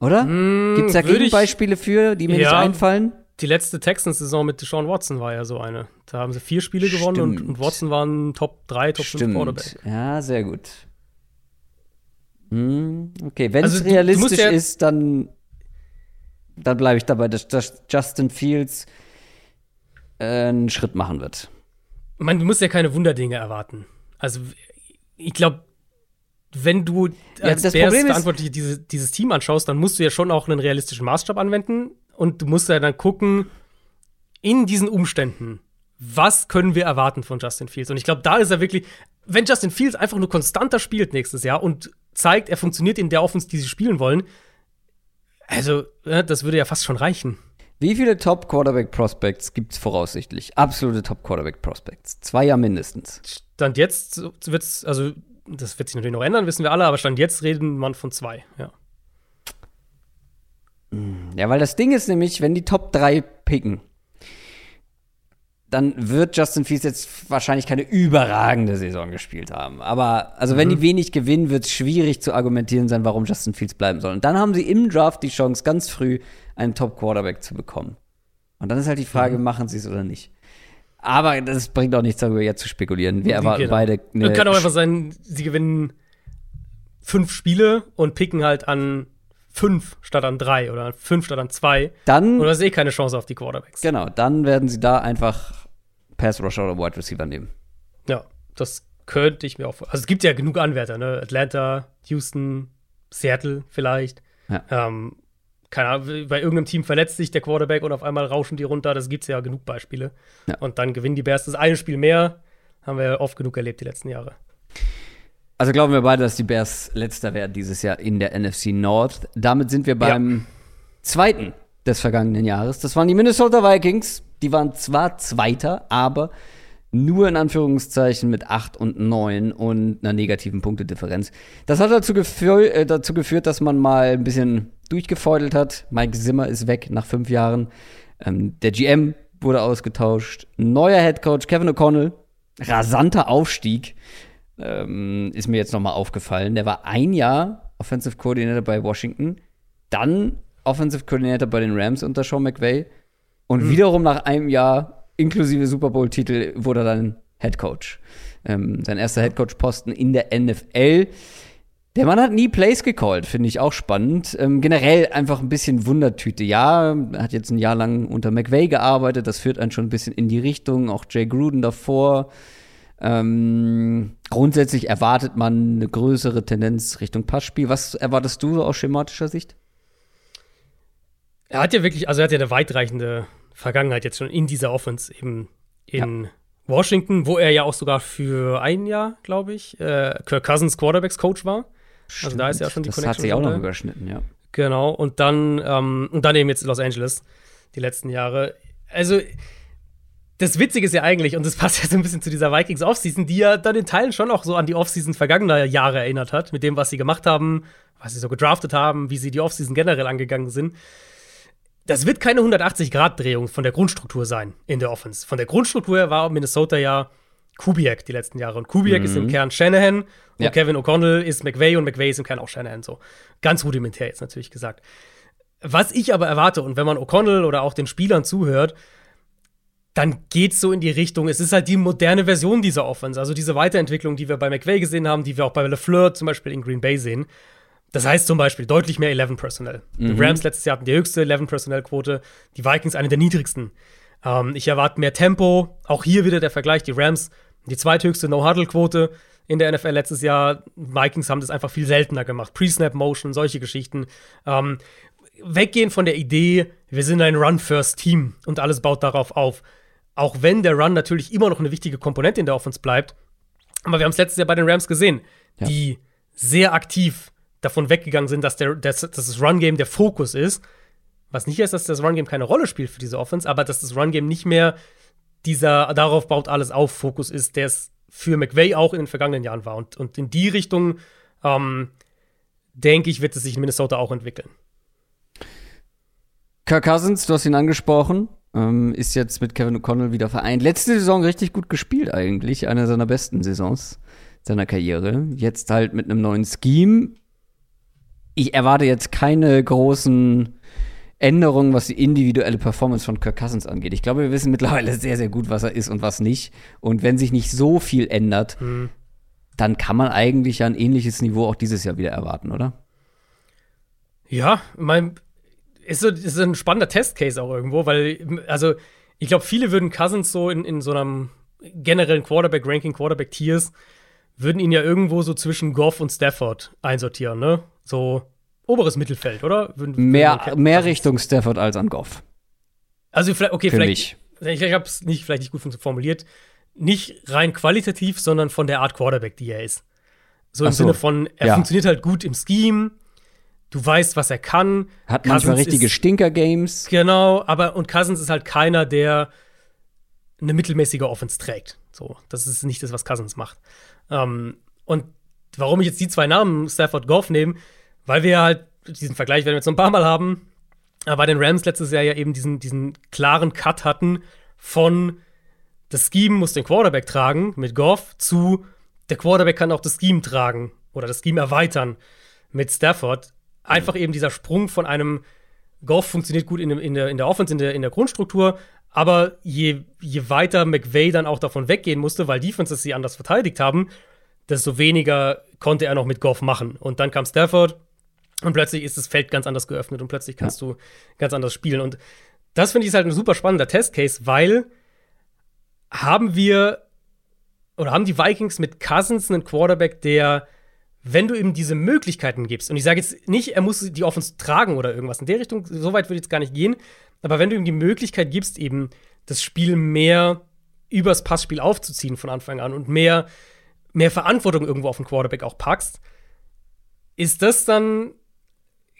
Oder? Mm, Gibt es da Gegenbeispiele für, die mir ja, nicht einfallen? Die letzte Texans-Saison mit Deshaun Watson war ja so eine. Da haben sie vier Spiele gewonnen und, und, Watson waren Top 3, Top Stimmt. 5 Quarterback. Ja, sehr gut. Hm, okay, wenn es also, realistisch ja ist, dann dann bleibe ich dabei, dass, dass Justin Fields äh, einen Schritt machen wird. Man, du musst ja keine Wunderdinge erwarten. Also, ich glaube, wenn du als ja, Bears verantwortlich diese, dieses Team anschaust, dann musst du ja schon auch einen realistischen Maßstab anwenden und du musst ja dann gucken, in diesen Umständen, was können wir erwarten von Justin Fields? Und ich glaube, da ist er wirklich, wenn Justin Fields einfach nur konstanter spielt nächstes Jahr und zeigt, er funktioniert in der Offense, die sie spielen wollen, also, das würde ja fast schon reichen. Wie viele Top Quarterback Prospects gibt es voraussichtlich? Absolute Top Quarterback Prospects. Zwei ja mindestens. Stand jetzt wird es, also das wird sich natürlich noch ändern, wissen wir alle, aber Stand jetzt reden man von zwei, ja. Ja, weil das Ding ist nämlich, wenn die Top 3 picken, dann wird Justin Fields jetzt wahrscheinlich keine überragende Saison gespielt haben. Aber also wenn die wenig gewinnen, wird es schwierig zu argumentieren sein, warum Justin Fields bleiben soll. Und dann haben sie im Draft die Chance, ganz früh einen Top-Quarterback zu bekommen. Und dann ist halt die Frage, machen sie es oder nicht. Aber das bringt auch nichts darüber jetzt zu spekulieren. Wir erwarten Genau. beide eine Kann auch einfach sein, sie gewinnen fünf Spiele und picken halt an fünf statt an drei oder an fünf statt an zwei. dann du hast eh keine Chance auf die Quarterbacks. Genau, dann werden sie da einfach Pass Rusher oder Wide Receiver nehmen. Ja, das könnte ich mir auch vor- Also es gibt ja genug Anwärter, ne? Atlanta, Houston, Seattle vielleicht. Ja. Ähm, keine Ahnung, bei irgendeinem Team verletzt sich der Quarterback und auf einmal rauschen die runter. Das gibt es ja genug Beispiele. Ja. Und dann gewinnen die Bears das eine Spiel mehr. Haben wir ja oft genug erlebt die letzten Jahre. Also glauben wir beide, dass die Bears letzter werden dieses Jahr in der NFC North. Damit sind wir beim zweiten des vergangenen Jahres. Das waren die Minnesota Vikings. Die waren zwar Zweiter, aber nur in Anführungszeichen mit 8 und 9 und einer negativen Punktedifferenz. Das hat dazu, gefü äh, dazu geführt, dass man mal ein bisschen durchgefeudelt hat. Mike Zimmer ist weg nach fünf Jahren. Ähm, der GM wurde ausgetauscht. Neuer Headcoach Kevin O'Connell. Rasanter Aufstieg. Ähm, ist mir jetzt nochmal aufgefallen. Der war ein Jahr Offensive Coordinator bei Washington, dann Offensive Coordinator bei den Rams unter Sean McVay und wiederum nach einem Jahr inklusive Super Bowl-Titel wurde er dann Head Coach. Ähm, sein erster Head Coach-Posten in der NFL. Der Mann hat nie Plays gecallt, finde ich auch spannend. Ähm, generell einfach ein bisschen Wundertüte. Ja, er hat jetzt ein Jahr lang unter McVay gearbeitet, das führt einen schon ein bisschen in die Richtung. Auch Jay Gruden davor. Ähm, grundsätzlich erwartet man eine größere Tendenz Richtung Passspiel. Was erwartest du aus schematischer Sicht? Er hat ja wirklich, also er hat ja eine weitreichende Vergangenheit jetzt schon in dieser Offense, eben in Washington, wo er ja auch sogar für ein Jahr, glaube ich, äh, Kirk Cousins Quarterbacks Coach war. Also da ist ja schon die Das hat Connection sich auch noch überschnitten, ja. Genau, und dann, ähm, und dann eben jetzt Los Angeles, die letzten Jahre. Also, das Witzige ist ja eigentlich, und das passt ja so ein bisschen zu dieser Vikings Offseason, die ja dann in Teilen schon auch so an die Offseason vergangener Jahre erinnert hat, mit dem, was sie gemacht haben, was sie so gedraftet haben, wie sie die Offseason generell angegangen sind. Das wird keine 180-Grad-Drehung von der Grundstruktur sein in der Offense. Von der Grundstruktur her war Minnesota ja Kubiak die letzten Jahre. Und Kubiak ist im Kern Shanahan und Ja. Kevin O'Connell ist McVay und McVay ist im Kern auch Shanahan. So ganz rudimentär jetzt natürlich gesagt. Was ich aber erwarte, und wenn man O'Connell oder auch den Spielern zuhört, dann geht's so in die Richtung, es ist halt die moderne Version dieser Offense. Also diese Weiterentwicklung, die wir bei McVay gesehen haben, die wir auch bei LeFleur zum Beispiel in Green Bay sehen. Das heißt zum Beispiel deutlich mehr 11 Personnel. Die Rams letztes Jahr hatten die höchste 11 Personnel-Quote, die Vikings eine der niedrigsten. Ähm, ich erwarte mehr Tempo. Auch hier wieder der Vergleich. Die Rams die zweithöchste No-Huddle-Quote in der NFL letztes Jahr. Vikings haben das einfach viel seltener gemacht. Pre-Snap-Motion, solche Geschichten. Ähm, weggehen von der Idee, wir sind ein Run-First-Team und alles baut darauf auf. Auch wenn der Run natürlich immer noch eine wichtige Komponente in der Offense bleibt. Aber wir haben es letztes Jahr bei den Rams gesehen, Ja. die sehr aktiv davon weggegangen sind, dass, der, dass, dass das Run-Game der Fokus ist. Was nicht heißt, dass das Run-Game keine Rolle spielt für diese Offense, aber dass das Run-Game nicht mehr dieser darauf baut alles auf Fokus ist, der es für McVay auch in den vergangenen Jahren war. Und, und in die Richtung, ähm, denke ich, wird es sich in Minnesota auch entwickeln. Kirk Cousins, du hast ihn angesprochen, ähm, ist jetzt mit Kevin O'Connell wieder vereint. Letzte Saison richtig gut gespielt eigentlich, eine seiner besten Saisons seiner Karriere. Jetzt halt mit einem neuen Scheme. Ich erwarte jetzt keine großen Änderungen, was die individuelle Performance von Kirk Cousins angeht. Ich glaube, wir wissen mittlerweile sehr, sehr gut, was er ist und was nicht. Und wenn sich nicht so viel ändert, dann kann man eigentlich ja ein ähnliches Niveau auch dieses Jahr wieder erwarten, oder? Ja, mein ist so ist so ein spannender Testcase auch irgendwo, weil also ich glaube, viele würden Cousins so in, in so einem generellen Quarterback-Ranking, Quarterback-Tiers, würden ihn ja irgendwo so zwischen Goff und Stafford einsortieren, ne? So oberes Mittelfeld, oder? Würden, Mehr, mehr Richtung Stafford als an Goff. Also vielleicht, okay, Für vielleicht, ich, ich habe es nicht vielleicht nicht gut formuliert, nicht rein qualitativ, sondern von der Art Quarterback, die er ist. So im so. Sinne von, er Ja. funktioniert halt gut im Scheme, du weißt, was er kann. Hat manchmal Cousins richtige ist- Stinker-Games. Genau, aber und Cousins ist halt keiner, der eine mittelmäßige Offense trägt. So, das ist nicht das, was Cousins macht. Ähm, und warum ich jetzt die zwei Namen Stafford Goff nehme, weil wir halt diesen Vergleich werden wir jetzt noch ein paar Mal haben. aber bei den Rams letztes Jahr ja eben diesen, diesen klaren Cut hatten von das Scheme muss den Quarterback tragen mit Goff zu der Quarterback kann auch das Scheme tragen oder das Scheme erweitern mit Stafford. Einfach eben dieser Sprung von einem Goff funktioniert gut in, in, der, in der Offense, in der, in der Grundstruktur, aber je, je weiter McVay dann auch davon weggehen musste, weil Defenses sie anders verteidigt haben, desto weniger konnte er noch mit Goff machen. Und dann kam Stafford und plötzlich ist das Feld ganz anders geöffnet und plötzlich kannst ja. du ganz anders spielen. Und das finde ich ist halt ein super spannender Testcase, weil haben wir oder haben die Vikings mit Cousins einen Quarterback, der, wenn du ihm diese Möglichkeiten gibst, und ich sage jetzt nicht, er muss die Offense tragen oder irgendwas in der Richtung, so weit würde ich jetzt gar nicht gehen, aber wenn du ihm die Möglichkeit gibst, eben das Spiel mehr übers Passspiel aufzuziehen von Anfang an und mehr, mehr Verantwortung irgendwo auf den Quarterback auch packst, ist das dann,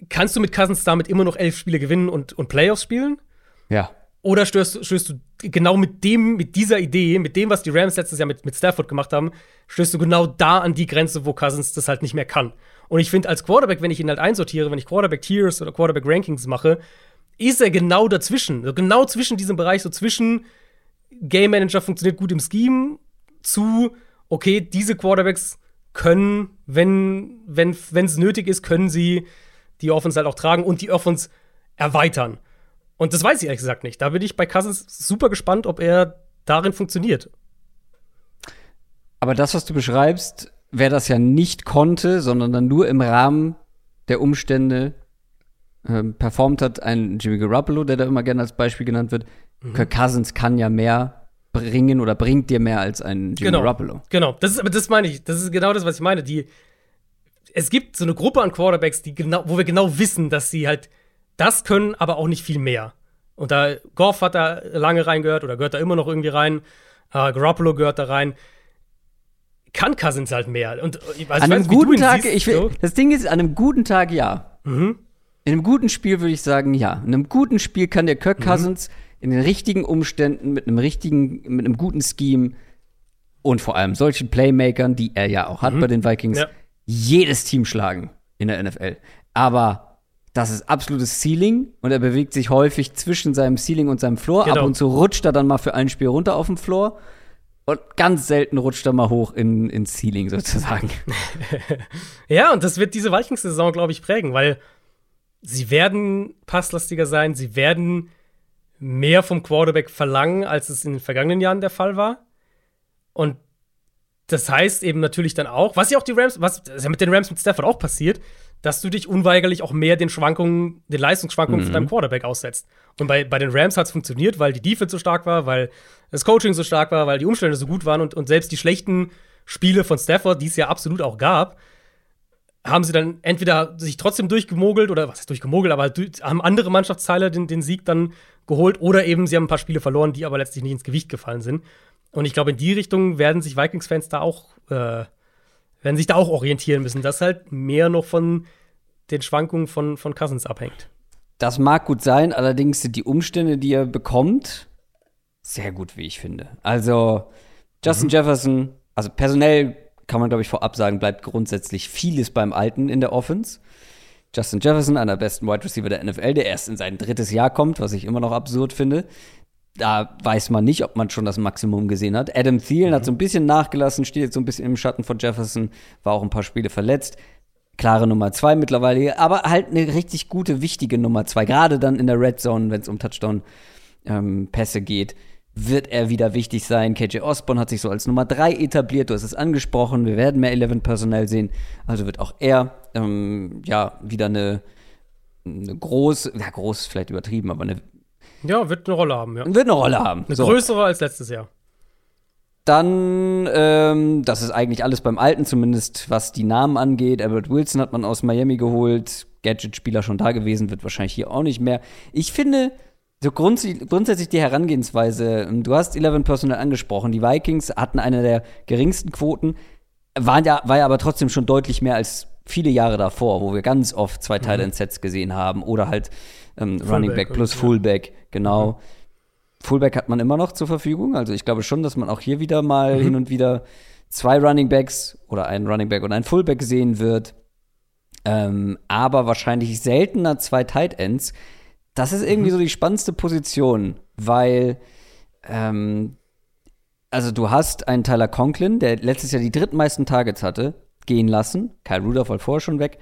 kannst du mit Cousins damit immer noch elf Spiele gewinnen und, und Playoffs spielen? Ja. Oder stößt, stößt du genau mit dem, mit dieser Idee, mit dem, was die Rams letztes Jahr mit, mit Stafford gemacht haben, stößt du genau da an die Grenze, wo Cousins das halt nicht mehr kann. Und ich finde, als Quarterback, wenn ich ihn halt einsortiere, wenn ich Quarterback-Tiers oder Quarterback-Rankings mache, ist er genau dazwischen. So genau zwischen diesem Bereich, so zwischen Game Manager funktioniert gut im Scheme zu, okay, diese Quarterbacks können, wenn es nötig ist, können sie die Offense halt auch tragen und die Offense erweitern. Und das weiß ich ehrlich gesagt nicht. Da bin ich bei Cousins super gespannt, ob er darin funktioniert. Aber das, was du beschreibst, wer das ja nicht konnte, sondern dann nur im Rahmen der Umstände ähm, performt hat, ein Jimmy Garoppolo, der da immer gerne als Beispiel genannt wird. Mhm. Kirk Cousins kann ja mehr bringen oder bringt dir mehr als ein Jimmy genau, Garoppolo. Genau, das ist, aber das meine ich. Das ist genau das, was ich meine. Die, es gibt so eine Gruppe an Quarterbacks, die genau, wo wir genau wissen, dass sie halt das können, aber auch nicht viel mehr. Und da Goff hat da lange reingehört oder gehört da immer noch irgendwie rein. Uh, Garoppolo gehört da rein. Kann Cousins halt mehr. Und also, an einem weiß, guten Tag, siehst, ich will, so. das Ding ist, an einem guten Tag ja. Mhm. In einem guten Spiel würde ich sagen, ja. In einem guten Spiel kann der Kirk mhm. Cousins in den richtigen Umständen, mit einem richtigen, mit einem guten Scheme und vor allem solchen Playmakern, die er ja auch hat mhm. bei den Vikings, ja. jedes Team schlagen in der NFL. Aber das ist absolutes Ceiling und er bewegt sich häufig zwischen seinem Ceiling und seinem Floor. Genau. Ab und zu rutscht er dann mal für ein Spiel runter auf dem Floor. Und ganz selten rutscht er mal hoch in, ins Ceiling sozusagen. ja, und das wird diese Vikings-Saison, glaube ich, prägen, weil sie werden passlastiger sein, sie werden mehr vom Quarterback verlangen, als es in den vergangenen Jahren der Fall war. Und das heißt eben natürlich dann auch, was ja auch die Rams, was ja mit den Rams mit Stafford auch passiert, dass du dich unweigerlich auch mehr den Schwankungen, den Leistungsschwankungen mhm. von deinem Quarterback aussetzt. Und bei, bei den Rams hat es funktioniert, weil die Defense so stark war, weil das Coaching so stark war, weil die Umstände so gut waren und, und selbst die schlechten Spiele von Stafford, die es ja absolut auch gab, haben sie dann entweder sich trotzdem durchgemogelt oder was ist durchgemogelt, aber haben andere Mannschaftsteile den, den Sieg dann geholt oder eben sie haben ein paar Spiele verloren, die aber letztlich nicht ins Gewicht gefallen sind. Und ich glaube, in die Richtung werden sich Vikings-Fans da auch äh, werden sich da auch orientieren müssen, dass halt mehr noch von den Schwankungen von, von Cousins abhängt. Das mag gut sein, allerdings sind die Umstände, die er bekommt, sehr gut, wie ich finde. Also, Justin mhm. Jefferson, also personell kann man, glaube ich, vorab sagen, bleibt grundsätzlich vieles beim Alten in der Offense. Justin Jefferson, einer der besten Wide Receiver der NFL, der erst in sein drittes Jahr kommt, was ich immer noch absurd finde da weiß man nicht, ob man schon das Maximum gesehen hat. Adam Thielen mhm. hat so ein bisschen nachgelassen, steht jetzt so ein bisschen im Schatten von Jefferson, war auch ein paar Spiele verletzt. Klare Nummer zwei mittlerweile, aber halt eine richtig gute, wichtige Nummer zwei. Gerade dann in der Red Zone, wenn es um Touchdown-Pässe ähm, geht, wird er wieder wichtig sein. KJ Osborne hat sich so als Nummer drei etabliert, du hast es angesprochen. Wir werden mehr 11 Personal sehen. Also wird auch er ähm, ja wieder eine, eine groß, ja groß vielleicht übertrieben, aber eine ja, wird eine Rolle haben, ja. Wird eine Rolle haben. Eine so. größere als letztes Jahr. Dann, ähm, das ist eigentlich alles beim Alten, zumindest was die Namen angeht. Albert Wilson hat man aus Miami geholt. Gadget-Spieler schon da gewesen, wird wahrscheinlich hier auch nicht mehr. Ich finde, so grunds grundsätzlich die Herangehensweise, ähm, du hast 11 Personal angesprochen, die Vikings hatten eine der geringsten Quoten, waren ja, war ja aber trotzdem schon deutlich mehr als viele Jahre davor, wo wir ganz oft zwei Teile mhm. in Sets gesehen haben oder halt ähm, Running Back plus Fullback, genau. Mhm. Fullback hat man immer noch zur Verfügung. Also ich glaube schon, dass man auch hier wieder mal mhm. hin und wieder zwei Running Backs oder einen Running Back und einen Fullback sehen wird. Ähm, aber wahrscheinlich seltener zwei Tight Ends. das ist irgendwie mhm. so die spannendste Position, weil ähm, also du hast einen Tyler Conklin, der letztes Jahr die drittmeisten Targets hatte, gehen lassen. Kyle Rudolph war vorher schon weg.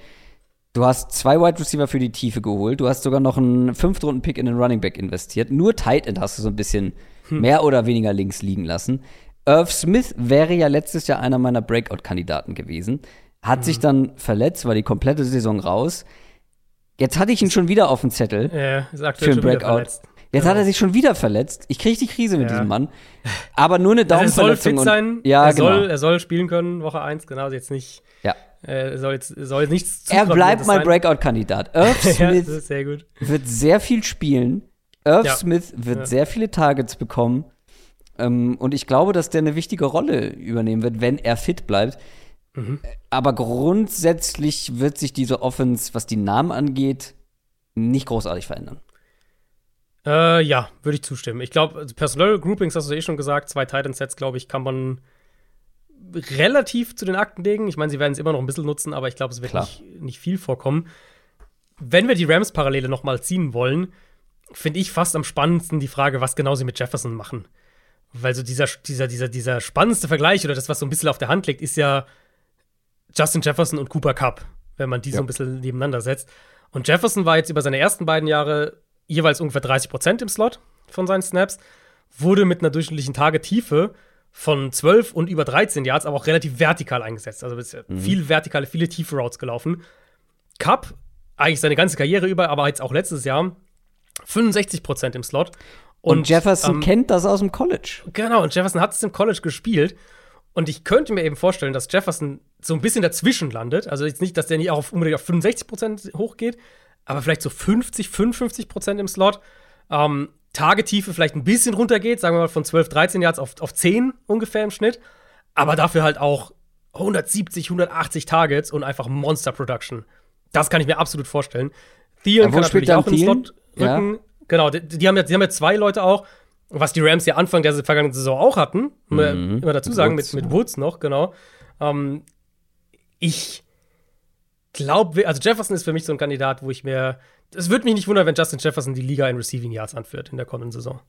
Du hast zwei Wide Receiver für die Tiefe geholt. Du hast sogar noch einen Fünftrunden-Pick in den Running Back investiert. Nur Tight End hast du so ein bisschen hm. mehr oder weniger links liegen lassen. Irv Smith wäre ja letztes Jahr einer meiner Breakout-Kandidaten gewesen. Hat hm. sich dann verletzt, war die komplette Saison raus. Jetzt hatte ich ihn schon wieder auf dem Zettel ja, ist aktuell für ein Breakout. Jetzt genau. hat er sich schon wieder verletzt. Ich kriege die Krise mit ja. diesem Mann. Aber nur eine Daumenverletzung. Also er soll fit sein. ja, er, genau. soll, er soll spielen können, Woche 1, genau, jetzt nicht. Ja. Er soll jetzt, soll jetzt nichts Er bleibt mein Breakout-Kandidat. Irv Smith ja, sehr wird sehr viel spielen. Irv ja. Smith wird sehr viele Targets bekommen. Ähm, und ich glaube, dass der eine wichtige Rolle übernehmen wird, wenn er fit bleibt. Mhm. Aber grundsätzlich wird sich diese Offense, was die Namen angeht, nicht großartig verändern. Äh, ja, würde ich zustimmen. Ich glaube, also Personal Groupings hast du eh schon gesagt. Zwei Titan-Sets, glaube ich, kann man relativ zu den Akten legen. Ich meine, sie werden es immer noch ein bisschen nutzen, aber ich glaube, es wird nicht, nicht, viel vorkommen. Wenn wir die Rams-Parallele noch mal ziehen wollen, finde ich fast am spannendsten die Frage, was genau sie mit Jefferson machen. Weil so dieser, dieser, dieser, dieser spannendste Vergleich oder das, was so ein bisschen auf der Hand liegt, ist ja Justin Jefferson und Cooper Cup, wenn man die ja. so ein bisschen nebeneinander setzt. Und Jefferson war jetzt über seine ersten beiden Jahre jeweils ungefähr 30 Prozent im Slot von seinen Snaps, wurde mit einer durchschnittlichen Tagetiefe von 12 und über 13 Yards, aber auch relativ vertikal eingesetzt. Also mhm. viel vertikale, viele tiefe Routes gelaufen. Cup, eigentlich seine ganze Karriere über, aber jetzt auch letztes Jahr, 65 Prozent im Slot. Und, und Jefferson ähm, kennt das aus dem College. Genau, und Jefferson hat es im College gespielt. Und ich könnte mir eben vorstellen, dass Jefferson so ein bisschen dazwischen landet. Also jetzt nicht, dass der nicht auch auf, unbedingt auf 65 Prozent hochgeht, aber vielleicht so 50, 55 Prozent im Slot. Ähm, Tagetiefe vielleicht ein bisschen runtergeht, sagen wir mal von 12, 13 Yards auf, auf 10 ungefähr im Schnitt. Aber dafür halt auch 170, 180 Targets und einfach Monster Production. Das kann ich mir absolut vorstellen. Thielen kann natürlich auch im Slot rücken. Ja. Genau, die, die, haben ja, die haben ja zwei Leute auch, was die Rams ja Anfang der vergangenen Saison auch hatten. Mhm. Immer dazu sagen, Woods, mit, mit Woods noch, genau. Ähm, ich glaube, also Jefferson ist für mich so ein Kandidat, wo ich mir. Es würde mich nicht wundern, wenn Justin Jefferson die Liga in Receiving Yards anführt in der kommenden Saison.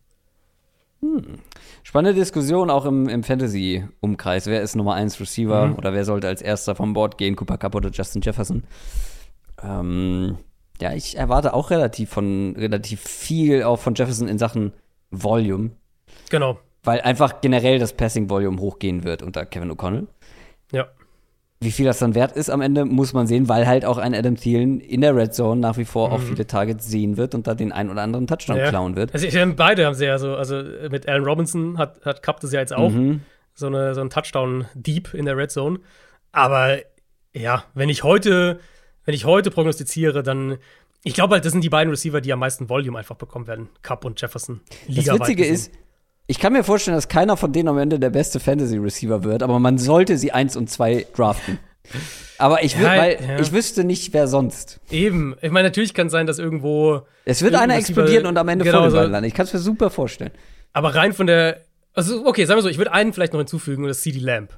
Hm. Spannende Diskussion auch im, im Fantasy-Umkreis. Wer ist Nummer 1 Receiver mhm. oder wer sollte als erster vom Board gehen? Cooper Cup oder Justin Jefferson? Ähm, ja, ich erwarte auch relativ von relativ viel auch von Jefferson in Sachen Volume. Genau. Weil einfach generell das Passing-Volume hochgehen wird unter Kevin O'Connell. Ja. Wie viel das dann wert ist am Ende, muss man sehen, weil halt auch ein Adam Thielen in der Red Zone nach wie vor mhm. auch viele Targets sehen wird und da den einen oder anderen Touchdown ja. klauen wird. Also, beide haben sie ja so, also mit Allen Robinson hat, hat Cup das ja jetzt auch, mhm. so, eine, so ein Touchdown-Deep in der Red Zone. Aber ja, wenn ich heute, wenn ich heute prognostiziere, dann ich glaube halt, das sind die beiden Receiver, die am meisten Volume einfach bekommen werden. Cup und Jefferson. Das Witzige ist, ich kann mir vorstellen, dass keiner von denen am Ende der beste Fantasy-Receiver wird, aber man sollte sie eins und zwei draften. Aber ich, ja, weil ja. ich wüsste nicht, wer sonst. Eben. Ich meine, natürlich kann es sein, dass irgendwo. Es wird einer explodieren und am Ende genau, Ball landen. Ich kann es mir super vorstellen. Aber rein von der. Also, okay, sagen wir so, ich würde einen vielleicht noch hinzufügen und das ist CD Lamp.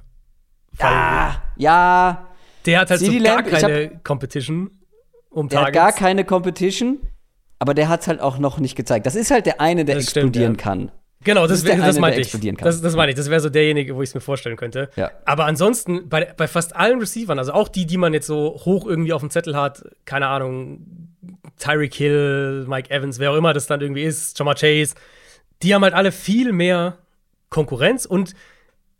Ja, ja. Der hat halt CD so gar Lamp, keine hab, Competition um Der Targets. hat gar keine Competition, aber der hat es halt auch noch nicht gezeigt. Das ist halt der eine, der das explodieren stimmt, ja. kann. Genau, das, das, das meinte ich. Das, das meine ich. Das wäre so derjenige, wo ich es mir vorstellen könnte. Ja. Aber ansonsten, bei, bei fast allen Receivern, also auch die, die man jetzt so hoch irgendwie auf dem Zettel hat, keine Ahnung, Tyreek Hill, Mike Evans, wer auch immer das dann irgendwie ist, Jamar Chase, die haben halt alle viel mehr Konkurrenz und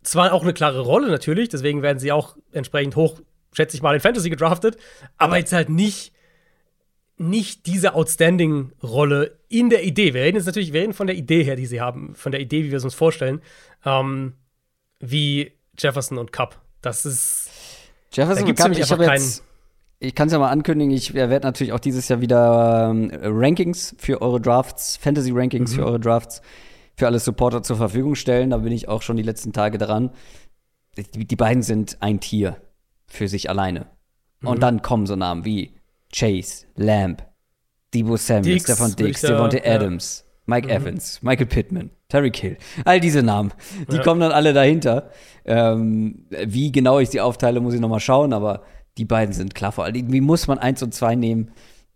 zwar auch eine klare Rolle natürlich, deswegen werden sie auch entsprechend hoch, schätze ich mal, in Fantasy gedraftet, aber jetzt halt nicht nicht diese Outstanding-Rolle in der Idee. Wir reden jetzt natürlich, wir reden von der Idee her, die sie haben, von der Idee, wie wir es uns vorstellen, ähm, wie Jefferson und Cup. Das ist. Jefferson und Cup, ich habe jetzt. Ich kann es ja mal ankündigen, ich werde natürlich auch dieses Jahr wieder ähm, Rankings für eure Drafts, Fantasy-Rankings mhm. für eure Drafts, für alle Supporter zur Verfügung stellen. Da bin ich auch schon die letzten Tage dran. Die, die beiden sind ein Tier für sich alleine. Mhm. Und dann kommen so Namen wie Chase, Lamb, Debo Samuel, Dix, Stefan Dix, Devontae ja. Adams, Mike mhm. Evans, Michael Pittman, Terry Kill, all diese Namen, die ja. kommen dann alle dahinter. Ähm, wie genau ich sie aufteile, muss ich noch mal schauen, aber die beiden sind klar vor allem. Wie muss man eins und zwei nehmen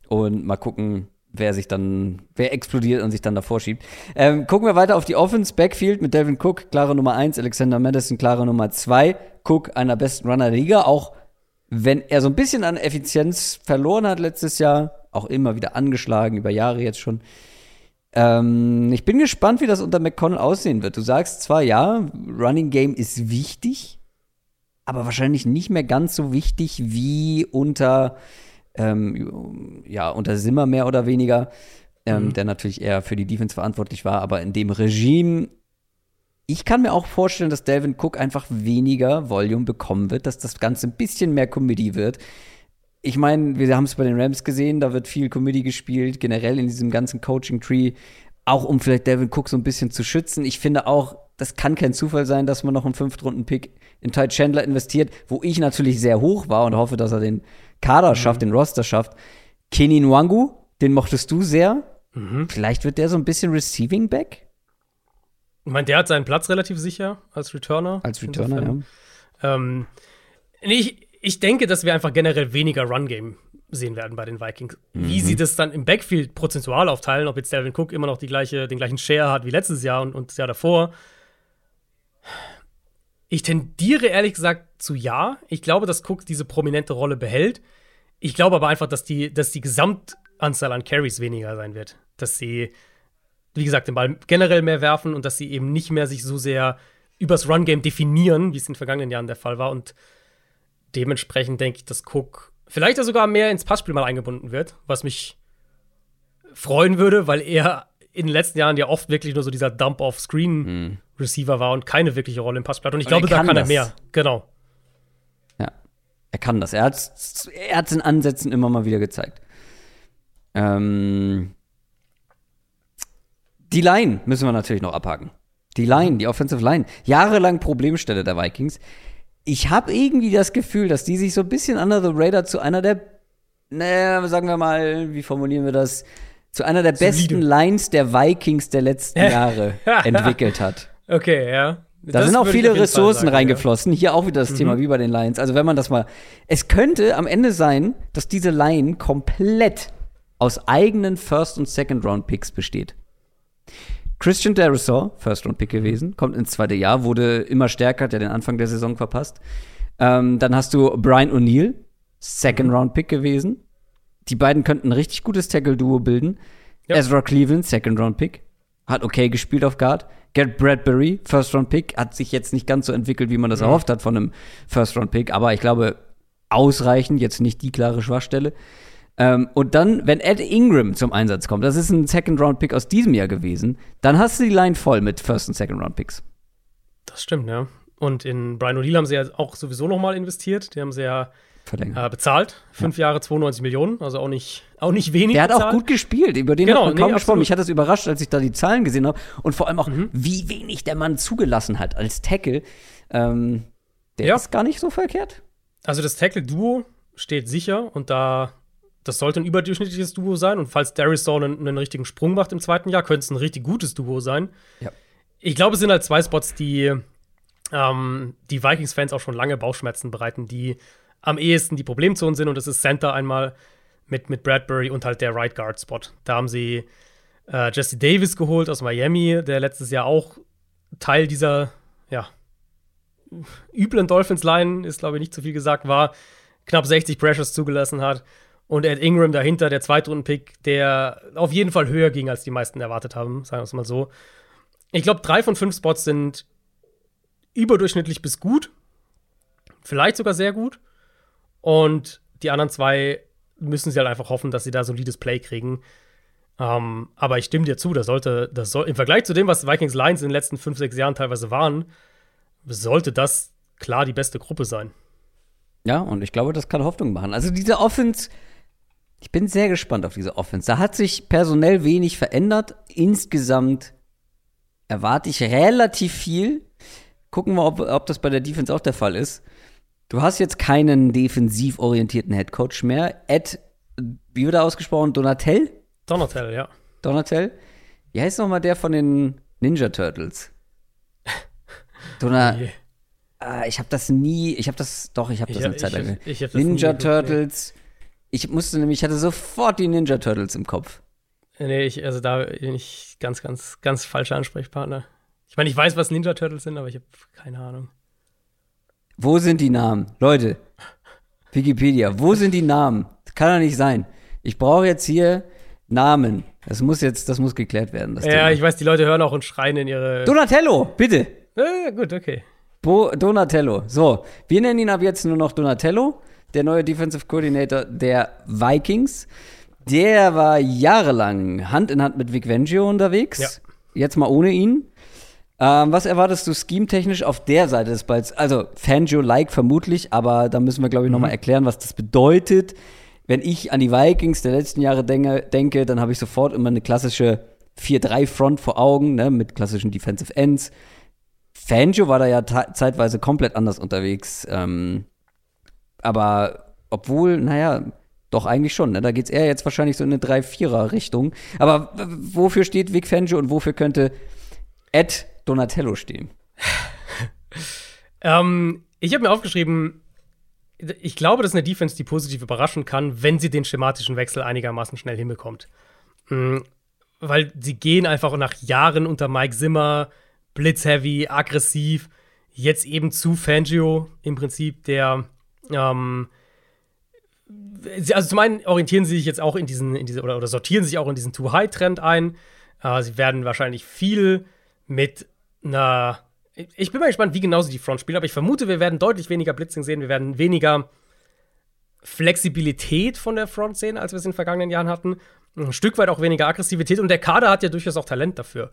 und mal gucken, wer sich dann, wer explodiert und sich dann davor schiebt. Ähm, gucken wir weiter auf die Offense. Backfield mit Devin Cook, klare Nummer 1, Alexander Madison, klare Nummer 2. Cook, einer besten Runner der Liga, auch wenn er so ein bisschen an Effizienz verloren hat letztes Jahr, auch immer wieder angeschlagen, über Jahre jetzt schon. Ähm, ich bin gespannt, wie das unter McConnell aussehen wird. Du sagst zwar, ja, Running Game ist wichtig, aber wahrscheinlich nicht mehr ganz so wichtig wie unter ähm, ja, unter Simmer mehr oder weniger, ähm, mhm. der natürlich eher für die Defense verantwortlich war, aber in dem Regime, ich kann mir auch vorstellen, dass Delvin Cook einfach weniger Volume bekommen wird, dass das Ganze ein bisschen mehr Comedy wird. Ich meine, wir haben es bei den Rams gesehen, da wird viel Comedy gespielt, generell in diesem ganzen Coaching-Tree, auch um vielleicht Delvin Cook so ein bisschen zu schützen. Ich finde auch, das kann kein Zufall sein, dass man noch einen Fünftrunden-Pick in Ty Chandler investiert, wo ich natürlich sehr hoch war und hoffe, dass er den Kader mhm. schafft, den Roster schafft. Kenny Nwangu, den mochtest du sehr. Mhm. Vielleicht wird der so ein bisschen Receiving Back. Ich meine, der hat seinen Platz relativ sicher als Returner. Als Returner, ja. Ähm, ich, ich denke, dass wir einfach generell weniger Run-Game sehen werden bei den Vikings. Mhm. Wie sie das dann im Backfield prozentual aufteilen, ob jetzt Delvin Cook immer noch die gleiche, den gleichen Share hat wie letztes Jahr und, und das Jahr davor. Ich tendiere ehrlich gesagt zu ja. Ich glaube, dass Cook diese prominente Rolle behält. Ich glaube aber einfach, dass die, dass die Gesamtanzahl an Carries weniger sein wird. Dass sie, wie gesagt, den Ball generell mehr werfen und dass sie eben nicht mehr sich so sehr übers Run-Game definieren, wie es in den vergangenen Jahren der Fall war. Und dementsprechend denke ich, dass Cook vielleicht ja sogar mehr ins Passspiel mal eingebunden wird, was mich freuen würde, weil er in den letzten Jahren ja oft wirklich nur so dieser Dump-off-Screen-Receiver war und keine wirkliche Rolle im Passspiel hat. Und ich und glaube, da kann das. er mehr. Genau. Er kann das. Er hat es er hat's in Ansätzen immer mal wieder gezeigt. Ähm, die Line müssen wir natürlich noch abhaken. Die Line, die Offensive Line. Jahrelang Problemstelle der Vikings. Ich habe irgendwie das Gefühl, dass die sich so ein bisschen under the radar zu einer der, naja, sagen wir mal, wie formulieren wir das? Zu einer der Solide. besten Lines der Vikings der letzten Jahre entwickelt hat. Okay, ja. Da das sind auch viele Ressourcen sagen, reingeflossen. Ja. Hier auch wieder das mhm. Thema wie bei den Lions. Also wenn man das mal. Es könnte am Ende sein, dass diese Line komplett aus eigenen First- und Second-Round-Picks besteht. Christian Derisaw, First-Round-Pick gewesen, kommt ins zweite Jahr, wurde immer stärker, hat ja den Anfang der Saison verpasst. Ähm, dann hast du Brian O'Neill, Second-Round-Pick gewesen. Die beiden könnten ein richtig gutes Tackle-Duo bilden. Ja. Ezra Cleveland, Second-Round-Pick. Hat okay gespielt auf Guard. Garrett Bradbury, First-Round-Pick, hat sich jetzt nicht ganz so entwickelt, wie man das mhm. erhofft hat von einem First-Round-Pick, aber ich glaube, ausreichend, jetzt nicht die klare Schwachstelle. Ähm, und dann, wenn Ed Ingram zum Einsatz kommt, das ist ein Second-Round-Pick aus diesem Jahr gewesen, dann hast du die Line voll mit First- und Second-Round-Picks. Das stimmt, ja. Und in Brian O'Neill haben sie ja auch sowieso noch mal investiert. Die haben sie ja äh, bezahlt. Fünf ja. Jahre 92 Millionen, also auch nicht, auch nicht wenig. Der hat bezahlt. auch gut gespielt, über den genau, hat man kaum nee, gesprochen. Mich hat das überrascht, als ich da die Zahlen gesehen habe. Und vor allem auch, mhm. wie wenig der Mann zugelassen hat als Tackle. Ähm, der ja. ist gar nicht so verkehrt. Also das Tackle-Duo steht sicher und da das sollte ein überdurchschnittliches Duo sein. Und falls Darius Stone einen, einen, richtigen Sprung macht im zweiten Jahr, könnte es ein richtig gutes Duo sein. Ja. Ich glaube, es sind halt zwei Spots, die ähm, die Vikings-Fans auch schon lange Bauchschmerzen bereiten, die am ehesten die Problemzonen sind und das ist Center einmal mit, mit Bradbury und halt der Right Guard Spot. Da haben sie äh, Jesse Davis geholt aus Miami, der letztes Jahr auch Teil dieser, ja, üblen Dolphins-Line, ist glaube ich nicht zu viel gesagt, war, knapp 60 Pressures zugelassen hat. Und Ed Ingram dahinter, der Zweitrunden-Pick, der auf jeden Fall höher ging, als die meisten erwartet haben, sagen wir es mal so. Ich glaube, drei von fünf Spots sind überdurchschnittlich bis gut. Vielleicht sogar sehr gut. Und die anderen zwei müssen sie halt einfach hoffen, dass sie da solides Play kriegen. Ähm, aber ich stimme dir zu, das sollte, das soll, im Vergleich zu dem, was Vikings Lions in den letzten fünf, sechs Jahren teilweise waren, sollte das klar die beste Gruppe sein. Ja, und ich glaube, das kann Hoffnung machen. Also diese Offense, ich bin sehr gespannt auf diese Offense. Da hat sich personell wenig verändert. Insgesamt erwarte ich relativ viel. Gucken wir, ob, ob das bei der Defense auch der Fall ist. Du hast jetzt keinen defensiv orientierten Headcoach mehr. Ed, wie wird er ausgesprochen? Donatel? Donatel, ja. Donatel? Wie heißt nochmal der von den Ninja Turtles? Donat. Ah, ich habe das nie, ich habe das, doch, ich habe das ich, eine Zeit lang. Ich, ich Ninja Turtles. Ich musste nämlich, ich hatte sofort die Ninja Turtles im Kopf. Nee, ich, also da bin ich ganz, ganz, ganz falscher Ansprechpartner. Ich meine, ich weiß, was Ninja Turtles sind, aber ich habe keine Ahnung. Wo sind die Namen? Leute, Wikipedia, wo sind die Namen? Das kann doch nicht sein. Ich brauche jetzt hier Namen. Das muss jetzt, das muss geklärt werden. ja, Thema. ich weiß, die Leute hören auch und schreien in ihre. Donatello, bitte. Ja, gut, okay. Bo Donatello. So, wir nennen ihn ab jetzt nur noch Donatello, der neue Defensive Coordinator der Vikings. Der war jahrelang Hand in Hand mit Vic Vengio unterwegs. Ja. Jetzt mal ohne ihn. Ähm, was erwartest du schemetechnisch auf der Seite des Balls? Also Fangio-like vermutlich, aber da müssen wir, glaube ich, mhm. nochmal erklären, was das bedeutet. Wenn ich an die Vikings der letzten Jahre denke, denke dann habe ich sofort immer eine klassische 4-3-Front vor Augen, ne, mit klassischen Defensive Ends. Fangio war da ja zeitweise komplett anders unterwegs. Ähm, aber obwohl, naja, doch, eigentlich schon. Ne? Da geht es eher jetzt wahrscheinlich so in eine 3-4er-Richtung. Aber wofür steht Vic Fangio und wofür könnte Ed Donatello stehen? ähm, ich habe mir aufgeschrieben, ich glaube, das ist eine Defense, die positiv überraschen kann, wenn sie den schematischen Wechsel einigermaßen schnell hinbekommt. Mhm, weil sie gehen einfach nach Jahren unter Mike Zimmer, blitzheavy, aggressiv, jetzt eben zu Fangio im Prinzip, der ähm, also zum einen orientieren sie sich jetzt auch in diesen, in diese, oder, oder sortieren sich auch in diesen Too-High-Trend ein. Äh, sie werden wahrscheinlich viel mit einer. Ich bin mal gespannt, wie genau sie die Front spielen, aber ich vermute, wir werden deutlich weniger Blitzing sehen, wir werden weniger Flexibilität von der Front sehen, als wir es in den vergangenen Jahren hatten. Ein Stück weit auch weniger Aggressivität und der Kader hat ja durchaus auch Talent dafür.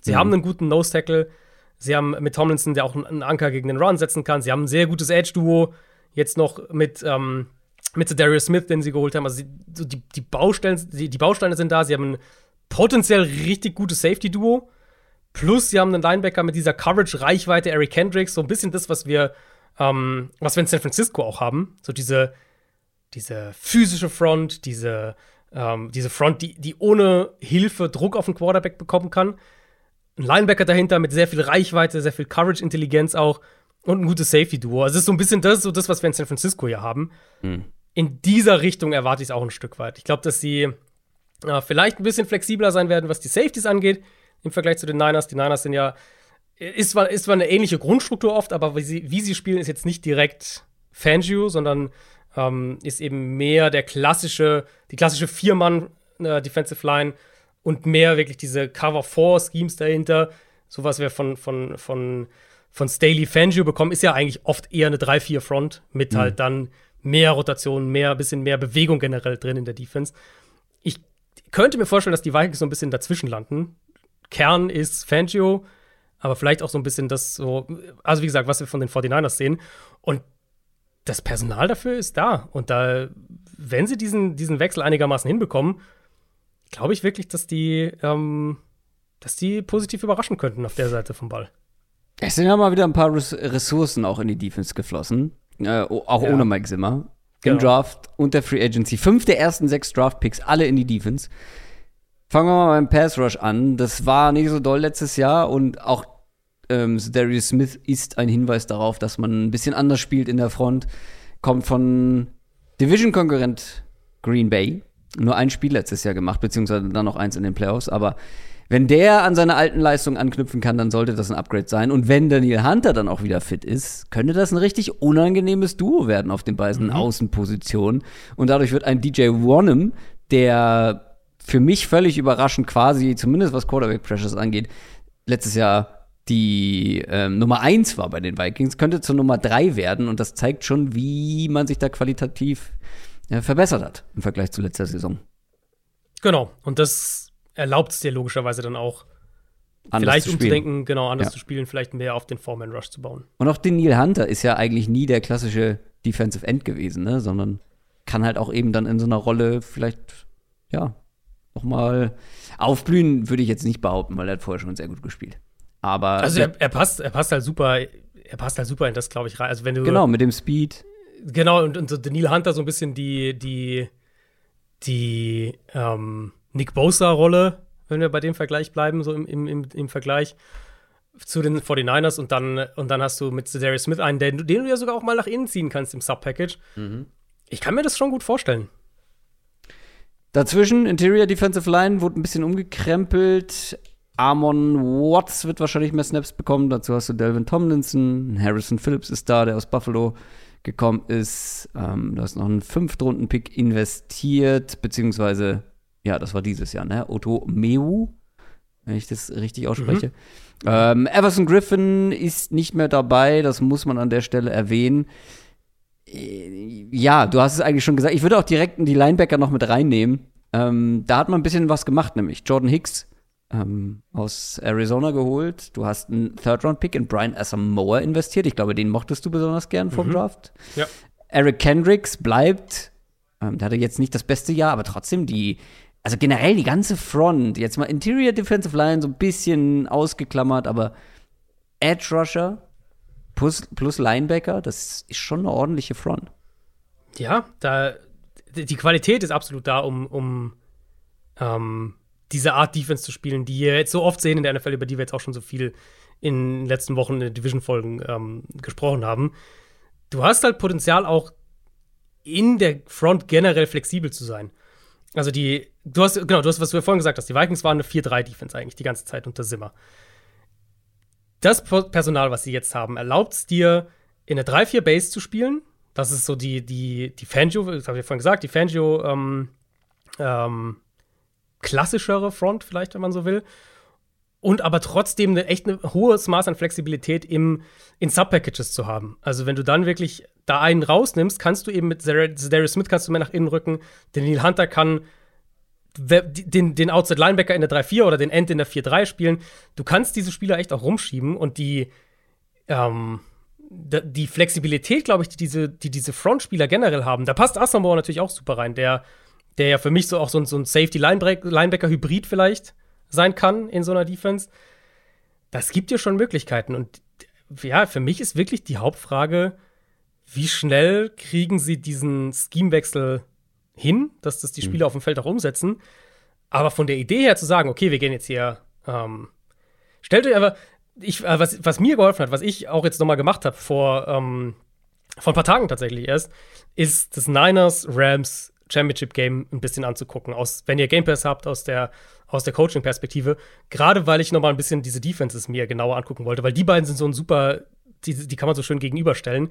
Sie mhm. haben einen guten Nose-Tackle, sie haben mit Tomlinson, der auch einen Anker gegen den Run setzen kann, sie haben ein sehr gutes Edge-Duo, jetzt noch mit. Ähm, mit Darius Smith, den sie geholt haben. Also die, die, die Baustellen, die, die, Bausteine sind da. Sie haben ein potenziell richtig gutes Safety-Duo. Plus, sie haben einen Linebacker mit dieser Coverage-Reichweite, Eric Kendricks, so ein bisschen das, was wir, ähm, was wir in San Francisco auch haben. So diese, diese physische Front, diese, ähm, diese Front, die, die ohne Hilfe Druck auf den Quarterback bekommen kann. Ein Linebacker dahinter mit sehr viel Reichweite, sehr viel Coverage-Intelligenz auch und ein gutes Safety-Duo. Also es ist so ein bisschen das, so das, was wir in San Francisco hier haben. Mhm in dieser Richtung erwarte ich es auch ein Stück weit. Ich glaube, dass sie äh, vielleicht ein bisschen flexibler sein werden, was die Safeties angeht, im Vergleich zu den Niners. Die Niners sind ja, ist zwar, ist zwar eine ähnliche Grundstruktur oft, aber wie sie, wie sie spielen, ist jetzt nicht direkt Fangio, sondern ähm, ist eben mehr der klassische, die klassische Viermann äh, Defensive Line und mehr wirklich diese Cover-4-Schemes dahinter. So was wir von, von, von, von Staley Fangio bekommen, ist ja eigentlich oft eher eine 3-4-Front mit mhm. halt dann mehr Rotation, mehr, bisschen mehr Bewegung generell drin in der Defense. Ich könnte mir vorstellen, dass die Vikings so ein bisschen dazwischen landen. Kern ist Fangio, aber vielleicht auch so ein bisschen das so, also wie gesagt, was wir von den 49ers sehen. Und das Personal dafür ist da. Und da, wenn sie diesen, diesen Wechsel einigermaßen hinbekommen, glaube ich wirklich, dass die, ähm, dass die positiv überraschen könnten auf der Seite vom Ball. Es sind ja mal wieder ein paar Ressourcen auch in die Defense geflossen. Äh, auch ja. ohne Mike Zimmer. Im genau. Draft und der Free Agency. Fünf der ersten sechs Draft-Picks, alle in die Defense. Fangen wir mal beim Pass Rush an. Das war nicht so doll letztes Jahr und auch ähm, Darius Smith ist ein Hinweis darauf, dass man ein bisschen anders spielt in der Front. Kommt von Division-Konkurrent Green Bay. Nur ein Spiel letztes Jahr gemacht, beziehungsweise dann noch eins in den Playoffs. Aber wenn der an seine alten Leistungen anknüpfen kann, dann sollte das ein Upgrade sein. Und wenn Daniel Hunter dann auch wieder fit ist, könnte das ein richtig unangenehmes Duo werden auf den beiden mhm. Außenpositionen. Und dadurch wird ein DJ Wonnum, der für mich völlig überraschend quasi, zumindest was Quarterback Pressures angeht, letztes Jahr die ähm, Nummer 1 war bei den Vikings, könnte zur Nummer 3 werden. Und das zeigt schon, wie man sich da qualitativ äh, verbessert hat im Vergleich zu letzter Saison. Genau. Und das erlaubt es dir logischerweise dann auch, anders vielleicht umzudenken, genau, anders ja. zu spielen, vielleicht mehr auf den Foreman Rush zu bauen. Und auch den Neil Hunter ist ja eigentlich nie der klassische Defensive End gewesen, ne? sondern kann halt auch eben dann in so einer Rolle vielleicht, ja, nochmal aufblühen, würde ich jetzt nicht behaupten, weil er hat vorher schon sehr gut gespielt. Aber. Also er, er passt, er passt halt super, er passt halt super in das, glaube ich, rein. Also wenn du. Genau, mit dem Speed. Genau, und, und so Neil Hunter so ein bisschen die, die, die, ähm, Nick Bosa-Rolle, wenn wir bei dem Vergleich bleiben, so im, im, im, im Vergleich zu den 49ers und dann, und dann hast du mit Darius Smith einen, den, den, du ja sogar auch mal nach innen ziehen kannst im Sub-Package. Mhm. Ich kann mir das schon gut vorstellen. Dazwischen, Interior Defensive Line wurde ein bisschen umgekrempelt. Amon Watts wird wahrscheinlich mehr Snaps bekommen. Dazu hast du Delvin Tomlinson. Harrison Phillips ist da, der aus Buffalo gekommen ist. Ähm, du hast noch einen Fünftrunden-Pick investiert, beziehungsweise, ja, das war dieses Jahr, ne? Otto Meu, wenn ich das richtig ausspreche. Mhm. Ähm, Everson Griffin ist nicht mehr dabei, das muss man an der Stelle erwähnen. Äh, ja, du hast es eigentlich schon gesagt. Ich würde auch direkt die Linebacker noch mit reinnehmen. Ähm, da hat man ein bisschen was gemacht, nämlich Jordan Hicks ähm, aus Arizona geholt. Du hast einen Third-Round-Pick in Brian Asamoah investiert. Ich glaube, den mochtest du besonders gern vom mhm. Draft. Ja. Eric Kendricks bleibt. Ähm, der hatte jetzt nicht das beste Jahr, aber trotzdem die, also generell die ganze Front, jetzt mal Interior Defensive Line so ein bisschen ausgeklammert, aber Edge Rusher plus, plus Linebacker, das ist schon eine ordentliche Front. Ja, da die Qualität ist absolut da, um, um ähm, diese Art Defense zu spielen, die wir jetzt so oft sehen in der NFL, über die wir jetzt auch schon so viel in den letzten Wochen in den Division-Folgen ähm, gesprochen haben. Du hast halt Potenzial auch in der Front generell flexibel zu sein. Also die, du hast, genau, du hast, was du vorhin gesagt hast, die Vikings waren eine 4-3-Defense eigentlich die ganze Zeit unter Simmer. Das Personal, was sie jetzt haben, erlaubt es dir, in eine 3-4-Base zu spielen. Das ist so die, die, die Fangio, das habe ich vorhin gesagt, die Fangio ähm, ähm, klassischere Front, vielleicht, wenn man so will. Und aber trotzdem eine echt ein hohes Maß an Flexibilität im, in Subpackages zu haben. Also wenn du dann wirklich da einen rausnimmst, kannst du eben mit Darius Smith kannst du mehr nach innen rücken. Der Neil Hunter kann den, den Outside Linebacker in der 3-4 oder den End in der 4-3 spielen. Du kannst diese Spieler echt auch rumschieben und die, ähm, die Flexibilität, glaube ich, die diese, die diese Frontspieler generell haben, da passt Asamoah natürlich auch super rein, der der ja für mich so auch so, so ein Safety-Linebacker-Hybrid vielleicht sein kann in so einer Defense. Das gibt dir schon Möglichkeiten. Und ja, für mich ist wirklich die Hauptfrage, wie schnell kriegen sie diesen Schemewechsel hin, dass das die mhm. Spieler mhm. auf dem Feld auch umsetzen. Aber von der Idee her zu sagen, okay, wir gehen jetzt hier, ähm, stellt euch aber, ich, äh, was, was mir geholfen hat, was ich auch jetzt nochmal gemacht habe vor, ähm, vor ein paar Tagen tatsächlich erst, ist das Niners Rams Championship Game ein bisschen anzugucken, aus, wenn ihr Game Pass habt, aus der, aus der Coaching-Perspektive. Gerade weil ich noch mal ein bisschen diese Defenses mir genauer angucken wollte, weil die beiden sind so ein super, die, die kann man so schön gegenüberstellen,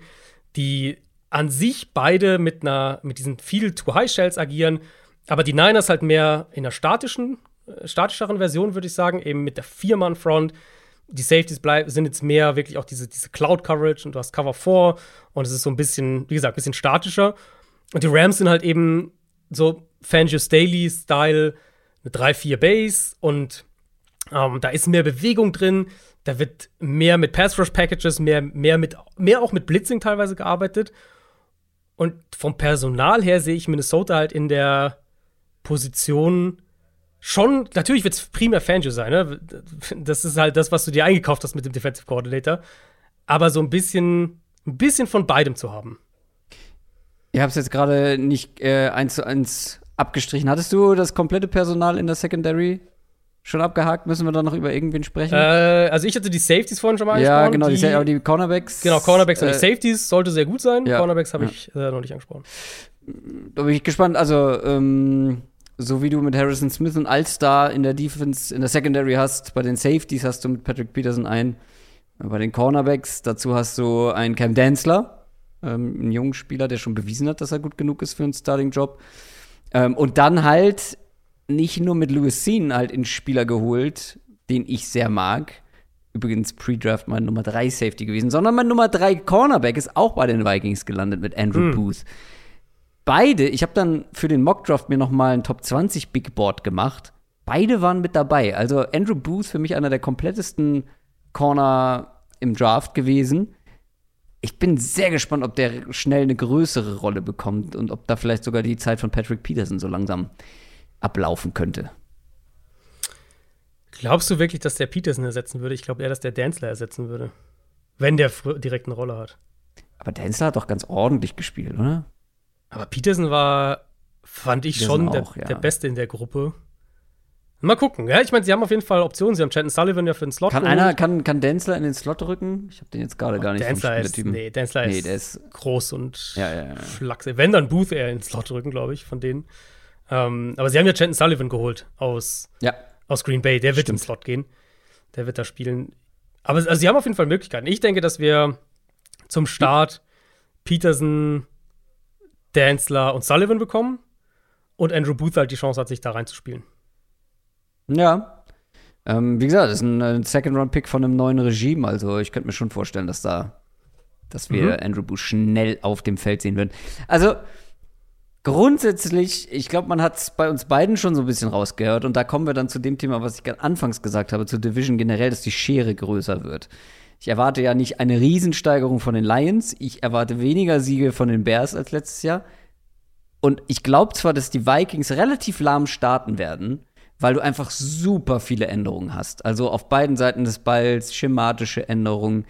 die an sich beide mit einer, mit diesen viel Too High Shells agieren, aber die Niners halt mehr in einer statischen, äh, statischeren Version, würde ich sagen, eben mit der Vier-Mann-Front. Die Safeties bleib, sind jetzt mehr wirklich auch diese, diese Cloud-Coverage und du hast Cover 4 und es ist so ein bisschen, wie gesagt, ein bisschen statischer. Und die Rams sind halt eben so Fangio Staley-Style, eine 3-4 Base und ähm, da ist mehr Bewegung drin. Da wird mehr mit Pass-Rush-Packages, mehr, mehr, mit, mehr auch mit Blitzing teilweise gearbeitet. Und vom Personal her sehe ich Minnesota halt in der Position schon, natürlich wird es primär Fangio sein, ne? Das ist halt das, was du dir eingekauft hast mit dem Defensive Coordinator. Aber so ein bisschen, ein bisschen von beidem zu haben. Ihr habt es jetzt gerade nicht äh, eins zu eins abgestrichen. Hattest du das komplette Personal in der Secondary schon abgehakt? Müssen wir da noch über irgendwen sprechen? Äh, also ich hatte die Safeties vorhin schon mal ja, angesprochen. Ja, genau, die, aber die Cornerbacks. Genau, Cornerbacks äh, und Safeties sollte sehr gut sein. Ja, Cornerbacks habe ja. ich äh, noch nicht angesprochen. Da bin ich gespannt. Also, ähm, so wie du mit Harrison Smith und Allstar in der Defense, in der Secondary hast, bei den Safeties hast du mit Patrick Peterson einen. Bei den Cornerbacks, dazu hast du einen Cam Danzler ähm, einen jungen Spieler, der schon bewiesen hat, dass er gut genug ist für einen Starting-Job. Ähm, und dann halt nicht nur mit Louis Sean halt einen Spieler geholt, den ich sehr mag. Übrigens Pre-Draft mein Nummer 3 Safety gewesen, sondern mein Nummer 3 Cornerback ist auch bei den Vikings gelandet mit Andrew mhm. Booth. Beide, ich habe dann für den Mockdraft mir noch mal ein Top 20 Big Board gemacht. Beide waren mit dabei. Also Andrew Booth für mich einer der komplettesten Corner im Draft gewesen ich bin sehr gespannt, ob der schnell eine größere Rolle bekommt und ob da vielleicht sogar die Zeit von Patrick Peterson so langsam ablaufen könnte. Glaubst du wirklich, dass der Peterson ersetzen würde? Ich glaube eher, dass der Danzler ersetzen würde. Wenn der direkt eine Rolle hat. Aber Danzler hat doch ganz ordentlich gespielt, oder? Aber Peterson war, fand ich Peterson schon auch, der, ja. der Beste in der Gruppe. Mal gucken. Ja, ich meine, sie haben auf jeden Fall Optionen. Sie haben Chanton Sullivan ja für den Slot. Kann geholt. einer, kann, kann Densler in den Slot rücken? Ich habe den jetzt gerade oh, gar nicht Densler ist, nee, Densler nee, ist, ist groß und ja, ja, ja. flachsig. Wenn dann Booth eher in den Slot rücken, glaube ich, von denen. Ähm, aber sie haben ja Chanton Sullivan geholt aus, Ja. aus Green Bay. Der wird Stimmt. im Slot gehen. Der wird da spielen. Aber also, sie haben auf jeden Fall Möglichkeiten. Ich denke, dass wir zum Start Peterson, Danzler und Sullivan bekommen und Andrew Booth halt die Chance hat, sich da reinzuspielen. Ja. Ähm, wie gesagt, das ist ein, ein Second-Round-Pick von einem neuen Regime. Also ich könnte mir schon vorstellen, dass da, dass wir Mhm. Andrew Booth schnell auf dem Feld sehen würden. Also grundsätzlich, ich glaube, man hat es bei uns beiden schon so ein bisschen rausgehört. Und da kommen wir dann zu dem Thema, was ich ganz anfangs gesagt habe, zur Division generell, dass die Schere größer wird. Ich erwarte ja nicht eine Riesensteigerung von den Lions. Ich erwarte weniger Siege von den Bears als letztes Jahr. Und ich glaube zwar, dass die Vikings relativ lahm starten werden, weil du einfach super viele Änderungen hast. Also auf beiden Seiten des Balls schematische Änderungen.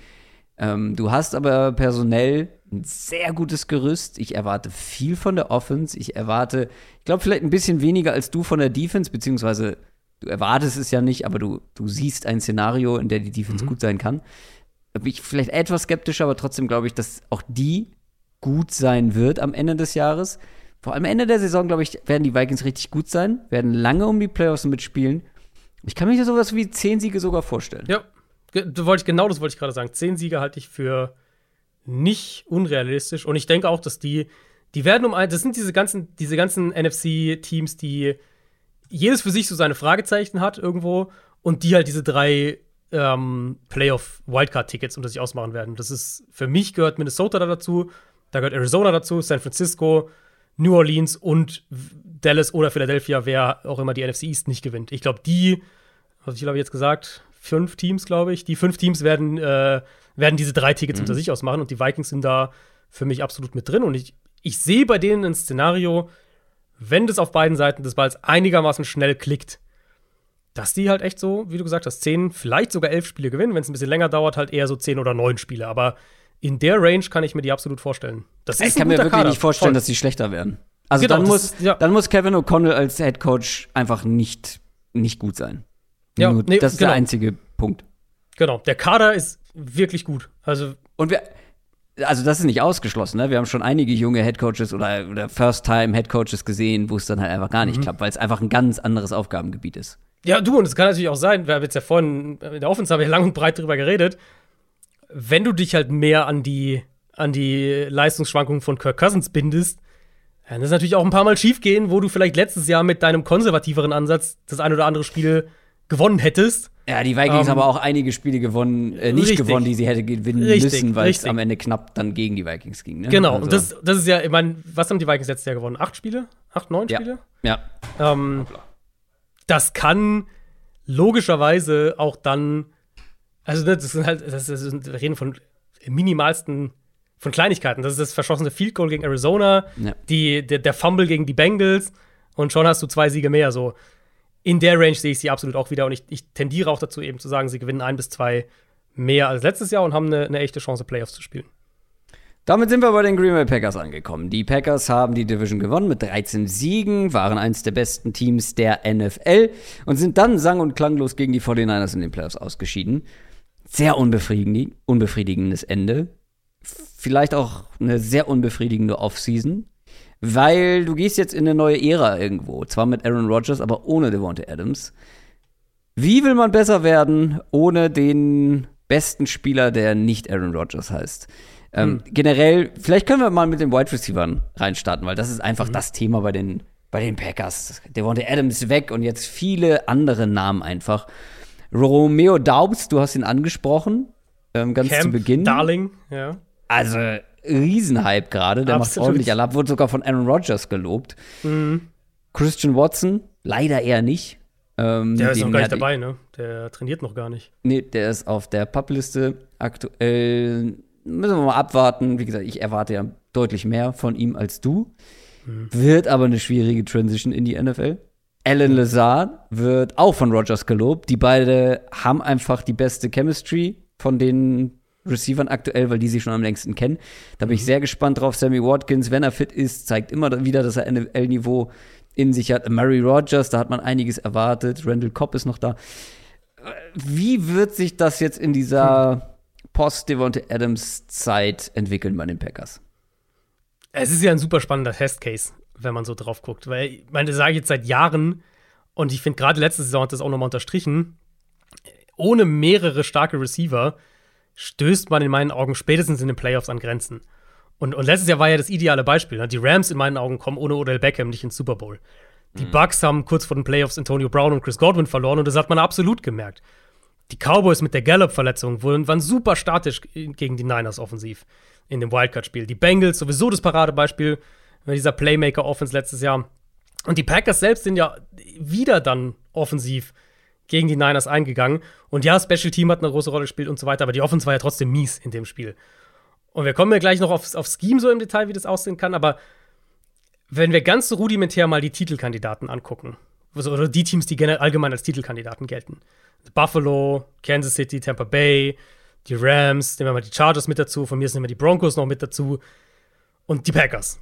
Ähm, du hast aber personell ein sehr gutes Gerüst. Ich erwarte viel von der Offense. Ich erwarte, ich glaube, vielleicht ein bisschen weniger als du von der Defense, beziehungsweise du erwartest es ja nicht, aber du, du siehst ein Szenario, in der die Defense gut sein kann. Da bin ich vielleicht etwas skeptischer, aber trotzdem glaube ich, dass auch die gut sein wird am Ende des Jahres. Vor allem Ende der Saison, glaube ich, werden die Vikings richtig gut sein, werden lange um die Playoffs mitspielen. Ich kann mir sowas wie zehn Siege sogar vorstellen. Ja, da wollte genau das wollte ich gerade sagen. Zehn Siege halte ich für nicht unrealistisch. Und ich denke auch, dass die, die werden um ein, das sind diese ganzen, diese ganzen NFC-Teams, die jedes für sich so seine Fragezeichen hat irgendwo und die halt diese drei ähm, Playoff-Wildcard-Tickets unter sich ausmachen werden. Das ist, für mich gehört Minnesota da dazu, da gehört Arizona dazu, San Francisco, New Orleans und Dallas oder Philadelphia, wer auch immer die NFC East nicht gewinnt. Ich glaube, die, was ich glaube jetzt gesagt, fünf Teams, glaube ich, die fünf Teams werden, äh, werden diese drei Tickets unter sich ausmachen und die Vikings sind da für mich absolut mit drin. Und ich, ich sehe bei denen ein Szenario, wenn das auf beiden Seiten des Balls einigermaßen schnell klickt, dass die halt echt so, wie du gesagt hast, zehn, vielleicht sogar elf Spiele gewinnen. Wenn es ein bisschen länger dauert, halt eher so zehn oder neun Spiele. Aber in der Range kann ich mir die absolut vorstellen. Das Ich ein kann mir wirklich Kader. nicht vorstellen, Voll. dass sie schlechter werden. Also Genau, dann, muss, ist- ja. dann muss Kevin O'Connell als Head Coach einfach nicht, nicht gut sein. Ja, Nur, nee, das ist genau. der einzige Punkt. Genau, der Kader ist wirklich gut. Also, Und wir, also das ist nicht ausgeschlossen, ne? Wir haben schon einige junge Headcoaches oder, oder First-Time-Headcoaches gesehen, wo es dann halt einfach gar Mhm. nicht klappt, weil es einfach ein ganz anderes Aufgabengebiet ist. ja, du, und es kann natürlich auch sein, wir haben jetzt ja vorhin in der Offense haben wir lang und breit drüber geredet, wenn du dich halt mehr an die, an die Leistungsschwankungen von Kirk Cousins bindest, dann ist es natürlich auch ein paar Mal schief gehen, wo du vielleicht letztes Jahr mit deinem konservativeren Ansatz das ein oder andere Spiel gewonnen hättest. Ja, die Vikings Ähm, haben aber auch einige Spiele gewonnen, äh, nicht richtig. gewonnen, die sie hätte gewinnen Richtig, müssen, weil es am Ende knapp dann gegen die Vikings ging. Ne? Genau, Also, und das, das ist ja, ich meine, was haben die Vikings letztes Jahr gewonnen? Acht Spiele? Acht, neun Ja. Spiele? Ja, Ähm, das kann logischerweise auch dann, also ne, das sind halt, das ist, wir reden von minimalsten, von Kleinigkeiten. Das ist das verschossene Field Goal gegen Arizona, Ja. die, der, der Fumble gegen die Bengals und schon hast du zwei Siege mehr. So in der Range sehe ich sie absolut auch wieder und ich, ich tendiere auch dazu eben zu sagen, sie gewinnen ein bis zwei mehr als letztes Jahr und haben eine, eine echte Chance, Playoffs zu spielen. Damit sind wir bei den Green Bay Packers angekommen. Die Packers haben die Division gewonnen mit 13 Siegen, waren eins der besten Teams der NFL und sind dann sang- und klanglos gegen die 49ers in den Playoffs ausgeschieden. Sehr unbefriedigend, unbefriedigendes Ende. Vielleicht auch eine sehr unbefriedigende Offseason, weil du gehst jetzt in eine neue Ära irgendwo. Zwar mit Aaron Rodgers, aber ohne Devonta Adams. Wie will man besser werden ohne den besten Spieler, der nicht Aaron Rodgers heißt? Ähm, Generell, vielleicht können wir mal mit den Wide Receivern reinstarten, weil das ist einfach das Thema bei den, bei den Packers. Devonta Adams weg und jetzt viele andere Namen einfach. Romeo Daubs, du hast ihn angesprochen, ähm, ganz zu Beginn. Darling, ja. Also, Riesenhype gerade, der macht Absolut. ordentlich Alarm, wurde sogar von Aaron Rodgers gelobt. Christian Watson, leider eher nicht. Ähm, Der ist noch gar nicht dabei, ne? Der trainiert noch gar nicht. Nee, der ist auf der Publiste aktuell. Müssen wir mal abwarten. Wie gesagt, ich erwarte ja deutlich mehr von ihm als du. Wird aber eine schwierige Transition in die NFL. Alan Lazard wird auch von Rogers gelobt. Die beide haben einfach die beste Chemistry von den Receivern aktuell, weil die sich schon am längsten kennen. Da bin ich sehr gespannt drauf. Sammy Watkins, wenn er fit ist, zeigt immer wieder, dass er NFL-Niveau in sich hat. Murray Rogers, da hat man einiges erwartet. Randall Cobb ist noch da. Wie wird sich das jetzt in dieser Post-Devonta Adams-Zeit entwickeln bei den Packers? Es ist ja ein super spannender Testcase, wenn man so drauf guckt. Weil, ich meine, das sage ich jetzt seit Jahren und ich finde gerade letzte Saison hat das auch nochmal unterstrichen. Ohne mehrere starke Receiver stößt man in meinen Augen spätestens in den Playoffs an Grenzen. Und, und letztes Jahr war ja das ideale Beispiel. Ne? Die Rams in meinen Augen kommen ohne Odell Beckham nicht ins Super Bowl. Die mhm. Bucks haben kurz vor den Playoffs Antonio Brown und Chris Godwin verloren und das hat man absolut gemerkt. Die Cowboys mit der Gallup-Verletzung waren super statisch gegen die Niners offensiv in dem Wildcard-Spiel. Die Bengals sowieso das Paradebeispiel dieser Playmaker-Offense letztes Jahr. Und die Packers selbst sind ja wieder dann offensiv gegen die Niners eingegangen. Und ja, Special Team hat eine große Rolle gespielt und so weiter, aber die Offense war ja trotzdem mies in dem Spiel. Und wir kommen ja gleich noch auf, auf Scheme so im Detail, wie das aussehen kann, aber wenn wir ganz rudimentär mal die Titelkandidaten angucken, also, oder die Teams, die allgemein als Titelkandidaten gelten. Buffalo, Kansas City, Tampa Bay, die Rams, nehmen wir mal die Chargers mit dazu, von mir sind immer die Broncos noch mit dazu und die Packers.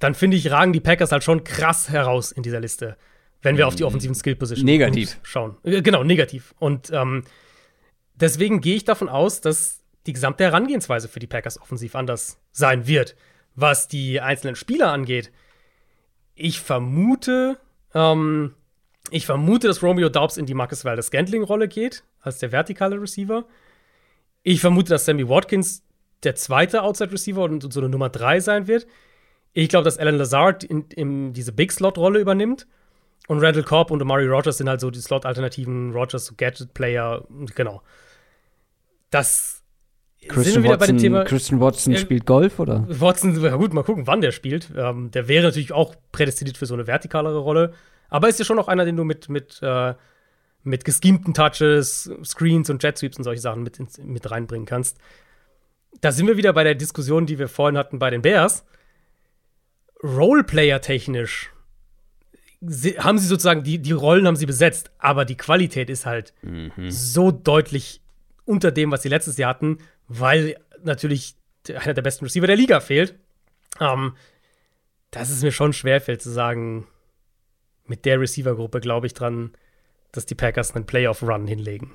Dann finde ich, ragen die Packers halt schon krass heraus in dieser Liste, wenn wir auf die offensiven Skill Position negativ. schauen. Äh, genau, negativ. Und ähm, deswegen gehe ich davon aus, dass die gesamte Herangehensweise für die Packers offensiv anders sein wird. Was die einzelnen Spieler angeht, ich vermute, ähm, ich vermute, dass Romeo Daubs in die Marcus Valdes Scantling-Rolle geht, als der vertikale Receiver. Ich vermute, dass Sammy Watkins der zweite Outside-Receiver und so eine Nummer 3 sein wird. Ich glaube, dass Alan Lazard in, in diese Big-Slot-Rolle übernimmt. Und Randall Cobb und Amari Rogers sind halt so die Slot-Alternativen. Rogers, so Gadget-Player, genau. Das Christian Watson, Christian Watson ja, spielt Golf, oder? Watson, ja gut, mal gucken, wann der spielt. Ähm, der wäre natürlich auch prädestiniert für so eine vertikalere Rolle. Aber ist ja schon noch einer, den du mit, mit, äh, mit geschemten Touches, Screens und Jet Sweeps und solche Sachen mit, mit reinbringen kannst. Da sind wir wieder bei der Diskussion, die wir vorhin hatten bei den Bears. Roleplayer-technisch haben sie sozusagen, die, die Rollen haben sie besetzt, aber die Qualität ist halt mhm. so deutlich unter dem, was sie letztes Jahr hatten, weil natürlich einer der besten Receiver der Liga fehlt. Ähm, dass es mir schon schwerfällt zu sagen, mit der Receiver-Gruppe glaube ich dran, dass die Packers einen Playoff-Run hinlegen.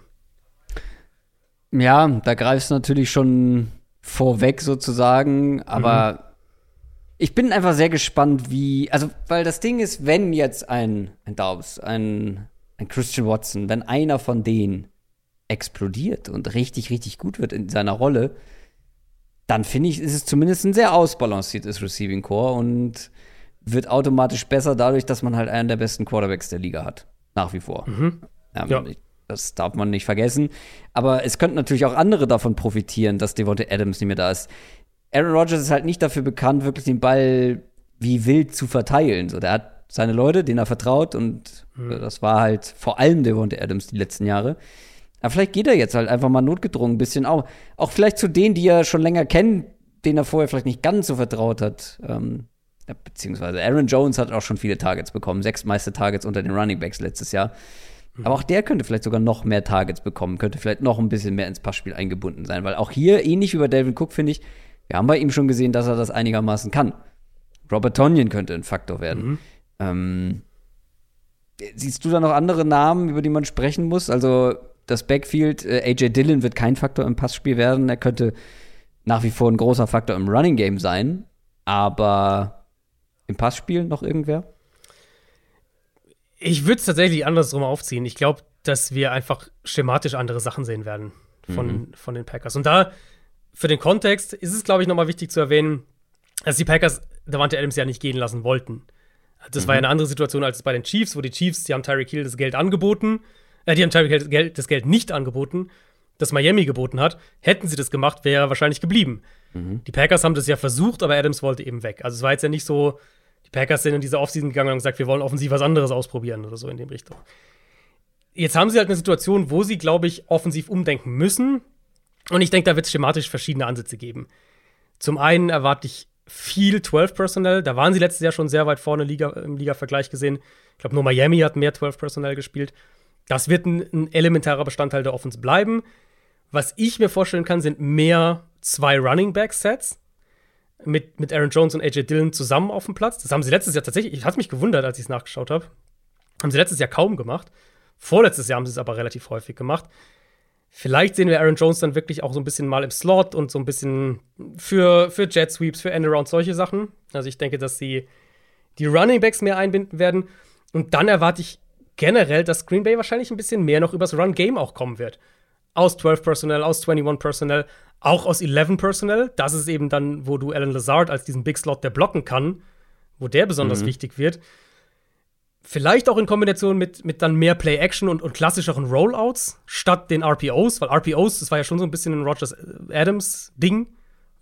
Ja, da greifst du natürlich schon vorweg sozusagen, aber mhm. Ich bin einfach sehr gespannt, wie, also, weil das Ding ist, wenn jetzt ein, ein Daubs, ein, ein Christian Watson, wenn einer von denen explodiert und richtig, richtig gut wird in seiner Rolle, dann finde ich, ist es zumindest ein sehr ausbalanciertes Receiving Core und wird automatisch besser dadurch, dass man halt einen der besten Quarterbacks der Liga hat. Nach wie vor. Mhm. Ähm, ja. Das darf man nicht vergessen. Aber es könnten natürlich auch andere davon profitieren, dass Devontae Adams nicht mehr da ist. Aaron Rodgers ist halt nicht dafür bekannt, wirklich den Ball wie wild zu verteilen. So, der hat seine Leute, denen er vertraut und mhm. das war halt vor allem Devontae Adams die letzten Jahre. Aber vielleicht geht er jetzt halt einfach mal notgedrungen ein bisschen auch. Auch vielleicht zu denen, die er schon länger kennt, denen er vorher vielleicht nicht ganz so vertraut hat. Ähm, beziehungsweise Aaron Jones hat auch schon viele Targets bekommen, sechs meiste Targets unter den Running Backs letztes Jahr. Mhm. Aber auch der könnte vielleicht sogar noch mehr Targets bekommen, könnte vielleicht noch ein bisschen mehr ins Passspiel eingebunden sein, weil auch hier, ähnlich wie bei Delvin Cook, finde ich, wir haben bei ihm schon gesehen, dass er das einigermaßen kann. Robert Tonyan könnte ein Faktor werden. Mhm. Ähm, siehst du da noch andere Namen, über die man sprechen muss? Also, das Backfield, äh, AJ Dillon wird kein Faktor im Passspiel werden. Er könnte nach wie vor ein großer Faktor im Running Game sein. Aber im Passspiel noch irgendwer? Ich würde es tatsächlich andersrum aufziehen. Ich glaube, dass wir einfach schematisch andere Sachen sehen werden von, mhm. von den Packers. Und da, für den Kontext, ist es, glaube ich, nochmal wichtig zu erwähnen, dass die Packers Davante Adams ja nicht gehen lassen wollten. Das mhm. war ja eine andere Situation als bei den Chiefs, wo die Chiefs, die haben Tyreek Hill das Geld angeboten äh, die haben Tyreek Hill das Geld nicht angeboten, das Miami geboten hat. Hätten sie das gemacht, wäre er wahrscheinlich geblieben. Mhm. Die Packers haben das ja versucht, aber Adams wollte eben weg. Also es war jetzt ja nicht so, die Packers sind in diese Offseason gegangen und haben gesagt, wir wollen offensiv was anderes ausprobieren oder so in dem Richtung. Jetzt haben sie halt eine Situation, wo sie, glaube ich, offensiv umdenken müssen. Und ich denke, da wird es schematisch verschiedene Ansätze geben. Zum einen erwarte ich viel 12-Personal. Da waren sie letztes Jahr schon sehr weit vorne Liga, im Liga-Vergleich gesehen. Ich glaube, nur Miami hat mehr 12-Personal gespielt. Das wird ein, ein elementarer Bestandteil der Offense bleiben. Was ich mir vorstellen kann, sind mehr zwei Running Back Sets mit, mit Aaron Jones und AJ Dillon zusammen auf dem Platz. Das haben sie letztes Jahr tatsächlich, ich hatte mich gewundert, als ich es nachgeschaut habe. Haben sie letztes Jahr kaum gemacht. Vorletztes Jahr haben sie es aber relativ häufig gemacht. Vielleicht sehen wir Aaron Jones dann wirklich auch so ein bisschen mal im Slot und so ein bisschen für, für Jet Sweeps, für Endaround, solche Sachen. Also ich denke, dass sie die Running Backs mehr einbinden werden. Und dann erwarte ich generell, dass Green Bay wahrscheinlich ein bisschen mehr noch übers Run-Game auch kommen wird. Aus 12 Personnel, aus 21 Personnel, auch aus 11 Personnel. Das ist eben dann, wo du Alan Lazard als diesen Big Slot, der blocken kann, wo der besonders mhm. wichtig wird. Vielleicht auch in Kombination mit, mit dann mehr Play-Action und, und klassischeren Rollouts statt den RPOs, weil RPOs, das war ja schon so ein bisschen ein Rogers äh, Adams-Ding.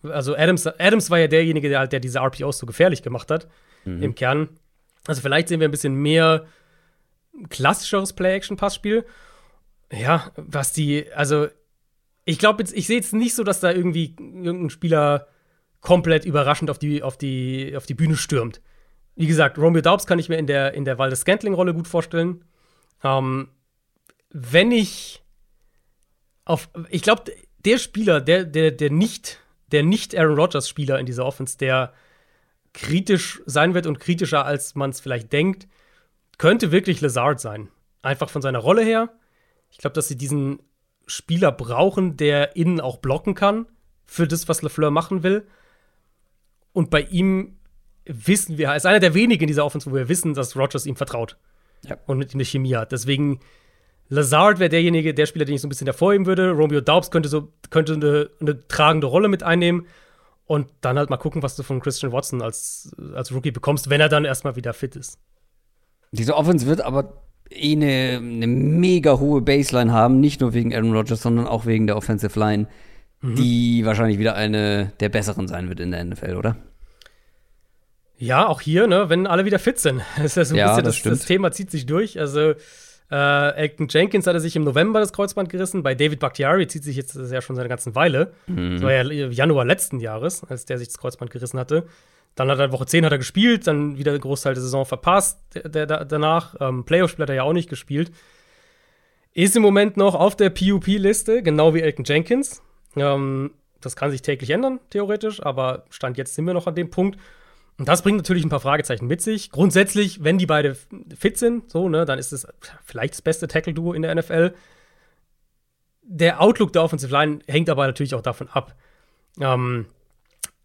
Also Adams, Adams war ja derjenige, der, der diese RPOs so gefährlich gemacht hat, mhm. im Kern. Also vielleicht sehen wir ein bisschen mehr klassischeres Play-Action-Passspiel. Ja, was die, also ich glaube ich sehe jetzt nicht so, dass da irgendwie irgendein Spieler komplett überraschend auf die, auf die, auf die Bühne stürmt. Wie gesagt, Romeo Daubs kann ich mir in der, in der Waldes Scantling-Rolle gut vorstellen. Ähm, wenn ich auf, ich glaube, der Spieler, der, der, der nicht, der nicht Aaron Rodgers-Spieler in dieser Offense, der kritisch sein wird und kritischer, als man es vielleicht denkt, könnte wirklich Lazard sein. Einfach von seiner Rolle her. Ich glaube, dass sie diesen Spieler brauchen, der innen auch blocken kann für das, was LeFleur machen will. Und bei ihm wissen wir, er ist einer der wenigen in dieser Offense, wo wir wissen, dass Rogers ihm vertraut. Ja. Und mit ihm eine Chemie hat. Deswegen, Lazard wäre derjenige, der Spieler, den ich so ein bisschen hervorheben würde. Romeo Daubs könnte so könnte eine, eine, tragende Rolle mit einnehmen. Und dann halt mal gucken, was du von Christian Watson als, als Rookie bekommst, wenn er dann erstmal wieder fit ist. Diese Offense wird aber eh eine, eine mega hohe Baseline haben, nicht nur wegen Aaron Rodgers, sondern auch wegen der Offensive Line, mhm. die wahrscheinlich wieder eine der besseren sein wird in der NFL, oder? Ja, auch hier, ne, wenn alle wieder fit sind. Das ist ja so ein ja, bisschen, das, das, das, Thema zieht sich durch. Also, äh, Elton Jenkins hatte sich im November das Kreuzband gerissen. Bei David Bakhtiari zieht sich jetzt das ja schon seit einer ganzen Weile. Mhm. Das war ja Januar letzten Jahres, als der sich das Kreuzband gerissen hatte. Dann hat er Woche 10 hat er gespielt, dann wieder den Großteil der Saison verpasst. Der, der danach, ähm, Playoff-Spiel hat er ja auch nicht gespielt. Ist im Moment noch auf der PUP-Liste, genau wie Elton Jenkins. Ähm, das kann sich täglich ändern, theoretisch, aber Stand jetzt sind wir noch an dem Punkt. Und das bringt natürlich ein paar Fragezeichen mit sich. Grundsätzlich, wenn die beide fit sind, so, ne, dann ist es vielleicht das beste Tackle-Duo in der NFL. Der Outlook der Offensive Line hängt aber natürlich auch davon ab. Ähm,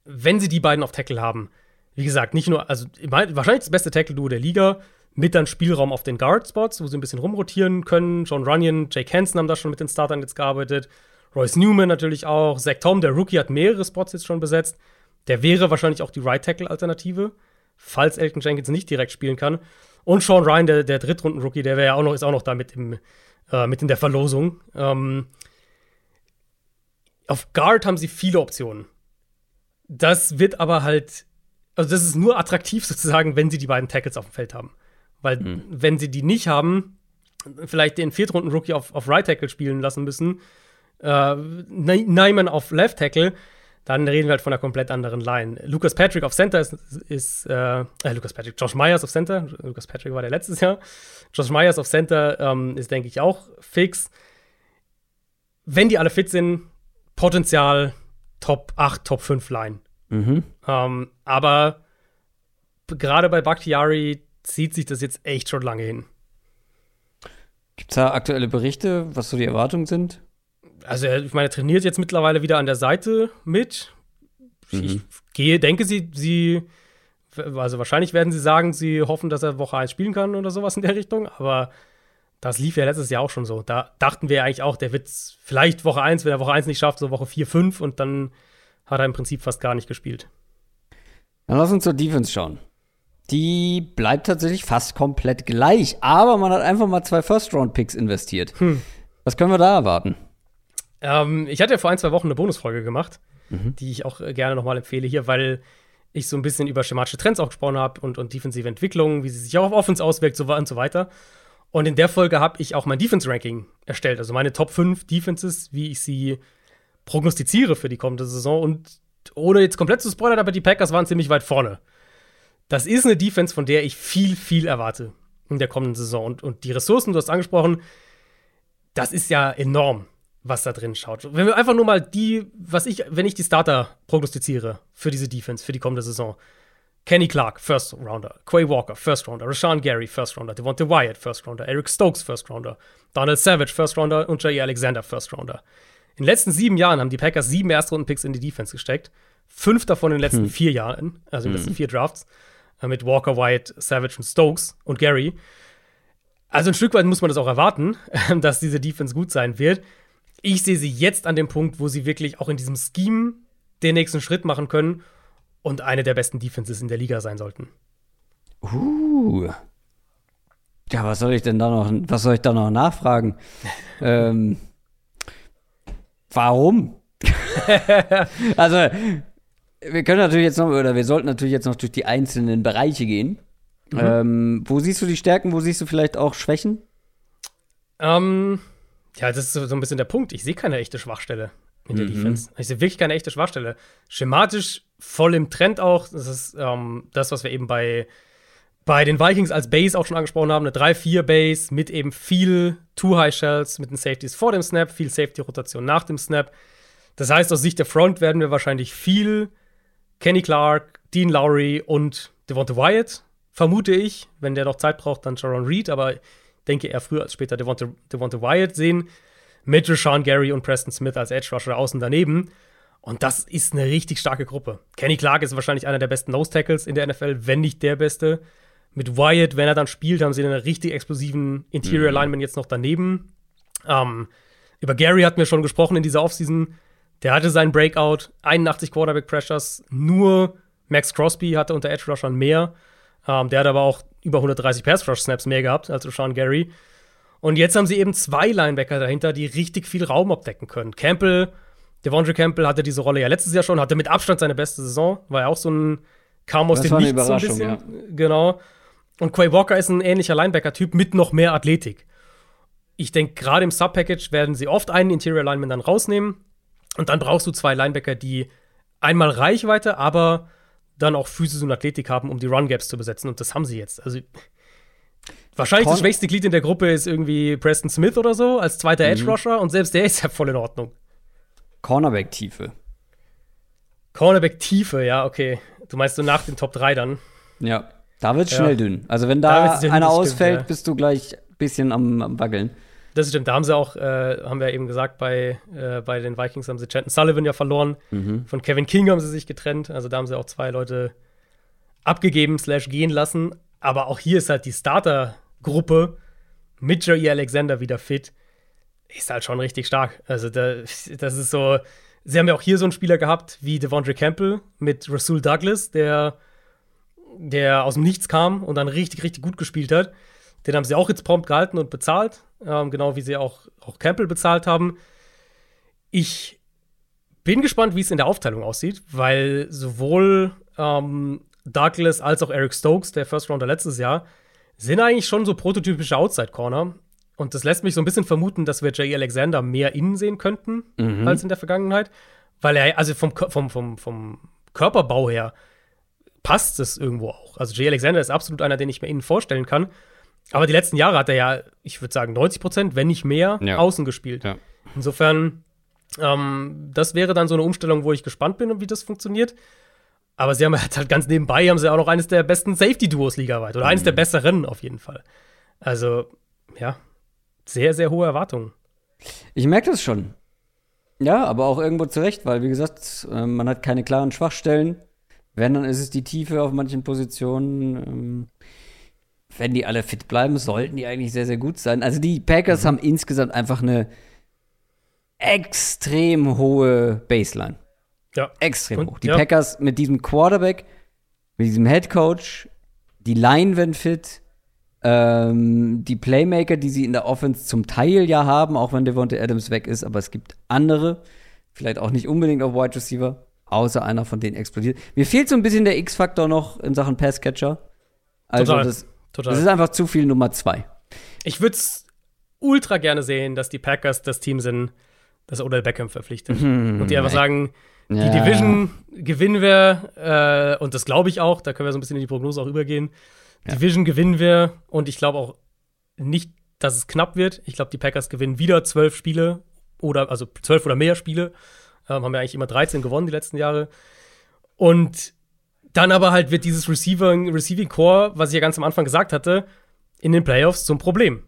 wenn sie die beiden auf Tackle haben, wie gesagt, nicht nur, also wahrscheinlich das beste Tackle-Duo der Liga, mit dann Spielraum auf den Guard-Spots, wo sie ein bisschen rumrotieren können. John Runyon, Jake Hansen haben da schon mit den Startern jetzt gearbeitet. Royce Newman natürlich auch. Zach Tom, der Rookie, hat mehrere Spots jetzt schon besetzt. Der wäre wahrscheinlich auch die Right-Tackle-Alternative, falls Elton Jenkins nicht direkt spielen kann. Und Sean Ryan, der, der Drittrunden-Rookie, der ja auch noch, ist auch noch da mit, im, äh, mit in der Verlosung. Ähm, auf Guard haben sie viele Optionen. Das wird aber halt, also das ist nur attraktiv sozusagen, wenn sie die beiden Tackles auf dem Feld haben. Weil, mhm. wenn sie die nicht haben, vielleicht den Viertrunden-Rookie auf, auf Right Tackle spielen lassen müssen, äh, Nyman auf Left Tackle, dann reden wir halt von einer komplett anderen Line. Lucas Patrick auf Center ist, ist äh, äh, Lucas Patrick, Josh Myers auf Center. Lucas Patrick war der letztes Jahr. Josh Myers auf Center ähm, ist, denke ich, auch fix. Wenn die alle fit sind, Potenzial Top 8, Top 5 Line. Mhm. Ähm, aber gerade bei Bakhtiari zieht sich das jetzt echt schon lange hin. Gibt es da aktuelle Berichte, was so die Erwartungen sind? Also ich meine, er trainiert jetzt mittlerweile wieder an der Seite mit. Mhm. Ich gehe, denke sie, sie, also wahrscheinlich werden sie sagen, sie hoffen, dass er Woche 1 spielen kann oder sowas in der Richtung, aber das lief ja letztes Jahr auch schon so. Da dachten wir eigentlich auch, der wird vielleicht Woche 1, wenn er Woche 1 nicht schafft, so Woche 4, 5 und dann hat er im Prinzip fast gar nicht gespielt. Dann lass uns zur Defense schauen. Die bleibt tatsächlich fast komplett gleich, aber man hat einfach mal zwei First-Round-Picks investiert. Hm. Was können wir da erwarten? Ähm, ich hatte ja vor ein, zwei Wochen eine Bonusfolge gemacht, mhm. die ich auch äh, gerne nochmal empfehle hier, weil ich so ein bisschen über schematische Trends auch gesprochen habe und, und defensive Entwicklungen, wie sie sich auch auf Offense auswirkt so, und so weiter. Und in der Folge habe ich auch mein Defense-Ranking erstellt, also meine Top 5 Defenses, wie ich sie prognostiziere für die kommende Saison. Und ohne jetzt komplett zu spoilern, aber die Packers waren ziemlich weit vorne. Das ist eine Defense, von der ich viel, viel erwarte in der kommenden Saison. Und, und die Ressourcen, du hast angesprochen, das ist ja enorm was da drin schaut. Wenn wir einfach nur mal die, was ich, wenn ich die Starter prognostiziere für diese Defense, für die kommende Saison. Kenny Clark, First Rounder. Quay Walker, First Rounder. Rashawn Gary, First Rounder. Devontae Wyatt, First Rounder. Eric Stokes, First Rounder. Donald Savage, First Rounder. Und Jay Alexander, First Rounder. In den letzten sieben Jahren haben die Packers sieben Erstrunden-Picks in die Defense gesteckt. Fünf davon in den letzten hm. vier Jahren, also in den hm. letzten vier Drafts. äh, mit Walker, White, Savage und Stokes und Gary. Also ein Stück weit muss man das auch erwarten, dass diese Defense gut sein wird. Ich sehe sie jetzt an dem Punkt, wo sie wirklich auch in diesem Scheme den nächsten Schritt machen können und eine der besten Defenses in der Liga sein sollten. Uh. Ja, was soll ich denn da noch, was soll ich da noch nachfragen? ähm, warum? also, wir können natürlich jetzt noch, oder wir sollten natürlich jetzt noch durch die einzelnen Bereiche gehen. Mhm. Ähm, wo siehst du die Stärken, wo siehst du vielleicht auch Schwächen? Ähm, ja, das ist so, so ein bisschen der Punkt. Ich sehe keine echte Schwachstelle in der mhm. Defense. Ich sehe wirklich keine echte Schwachstelle. Schematisch voll im Trend auch. Das ist ähm, das, was wir eben bei, bei den Vikings als Base auch schon angesprochen haben. Eine 3-4-Base mit eben viel Two-High-Shells mit den Safeties vor dem Snap, viel Safety-Rotation nach dem Snap. Das heißt, aus Sicht der Front werden wir wahrscheinlich viel Kenny Clark, Dean Lowry und Devonta Wyatt, vermute ich. Wenn der noch Zeit braucht, dann Jaron Reed, aber denke eher früher als später Devonta, Devonta Wyatt sehen. Mit Sean Gary und Preston Smith als Edge Rusher außen daneben. Und das ist eine richtig starke Gruppe. Kenny Clark ist wahrscheinlich einer der besten Nose Tackles in der NFL, wenn nicht der beste. Mit Wyatt, wenn er dann spielt, haben sie einen richtig explosiven Interior mhm. Lineman jetzt noch daneben. Ähm, über Gary hatten wir schon gesprochen in dieser Offseason. Der hatte seinen Breakout, 81 Quarterback Pressures, nur Max Crosby hatte unter Edge Rushern mehr. Ähm, der hat aber auch über 130 Pass Rush Snaps mehr gehabt als Sean Gary. Und jetzt haben sie eben zwei Linebacker dahinter, die richtig viel Raum abdecken können. Campbell, Devondre Campbell hatte diese Rolle ja letztes Jahr schon, hatte mit Abstand seine beste Saison, war ja auch so ein kam aus das dem Nichts so ein bisschen. Ja. Genau. Und Quay Walker ist ein ähnlicher Linebacker-Typ mit noch mehr Athletik. Ich denke, gerade im Sub-Package werden sie oft einen Interior Lineman dann rausnehmen. Und dann brauchst du zwei Linebacker, die einmal Reichweite, aber dann auch Physis und Athletik haben, um die Run-Gaps zu besetzen. Und das haben sie jetzt. Also wahrscheinlich Corn das schwächste Glied in der Gruppe ist irgendwie Preston Smith oder so, als zweiter mhm. Edge-Rusher. Und selbst der ist ja voll in Ordnung. Cornerback-Tiefe. Cornerback-Tiefe, ja, okay. Du meinst so nach den Top 3 dann? Ja. Da wird es ja. schnell dünn. Also wenn da, da einer ausfällt, ja. bist du gleich ein bisschen am, am Wackeln. Das stimmt, da haben sie auch, äh, haben wir eben gesagt, bei, äh, bei den Vikings haben sie Chanton Sullivan ja verloren. Mhm. Von Kevin King haben sie sich getrennt. Also da haben sie auch zwei Leute abgegeben, slash gehen lassen. Aber auch hier ist halt die Starter-Gruppe mit Joey Alexander wieder fit. Ist halt schon richtig stark. Also da, das ist so. Sie haben ja auch hier so einen Spieler gehabt wie Devondre Campbell mit Rasul Douglas, der, der aus dem Nichts kam und dann richtig, richtig gut gespielt hat. Den haben sie auch jetzt prompt gehalten und bezahlt, ähm, genau wie sie auch, auch Campbell bezahlt haben. Ich bin gespannt, wie es in der Aufteilung aussieht, weil sowohl ähm, Douglas als auch Eric Stokes, der First Rounder letztes Jahr, sind eigentlich schon so prototypische Outside-Corner. Und das lässt mich so ein bisschen vermuten, dass wir Jay Alexander mehr innen sehen könnten mhm. als in der Vergangenheit. Weil er, also vom, vom, vom, vom Körperbau her, passt es irgendwo auch. Also Jay Alexander ist absolut einer, den ich mir innen vorstellen kann. Aber die letzten Jahre hat er ja, ich würde sagen, 90 Prozent, wenn nicht mehr, ja. außen gespielt. Ja. Insofern, ähm, das wäre dann so eine Umstellung, wo ich gespannt bin, wie das funktioniert. Aber sie haben halt ganz nebenbei, haben sie auch noch eines der besten Safety-Duos ligaweit. Oder mhm. eines der besseren auf jeden Fall. Also, ja, sehr, sehr hohe Erwartungen. Ich merke das schon. Ja, aber auch irgendwo zurecht, weil, wie gesagt, ähm, man hat keine klaren Schwachstellen. Wenn, dann ist es die Tiefe auf manchen Positionen. Wenn die alle fit bleiben, sollten die eigentlich sehr, sehr gut sein. Also die Packers mhm. haben insgesamt einfach eine extrem hohe Baseline. Ja. Extrem Und, hoch. Die ja. Packers mit diesem Quarterback, mit diesem Head Coach, die Line wenn fit, ähm, die Playmaker, die sie in der Offense zum Teil ja haben, auch wenn Devonta Adams weg ist, aber es gibt andere, vielleicht auch nicht unbedingt auf Wide Receiver, außer einer von denen explodiert. Mir fehlt so ein bisschen der X-Faktor noch in Sachen Passcatcher. Also Total. das Total. Das ist einfach zu viel Nummer zwei. Ich würde es ultra gerne sehen, dass die Packers das Team sind, das Odell Beckham verpflichtet. Mhm, und die einfach sagen, die ja. Division gewinnen wir, äh, und das glaube ich auch, da können wir so ein bisschen in die Prognose auch übergehen. Ja. Division gewinnen wir und ich glaube auch nicht, dass es knapp wird. Ich glaube, die Packers gewinnen wieder zwölf Spiele oder also zwölf oder mehr Spiele. Ähm, haben ja eigentlich immer 13 gewonnen die letzten Jahre. Und dann aber halt wird dieses Receiving, Receiving Core, was ich ja ganz am Anfang gesagt hatte, in den Playoffs zum Problem.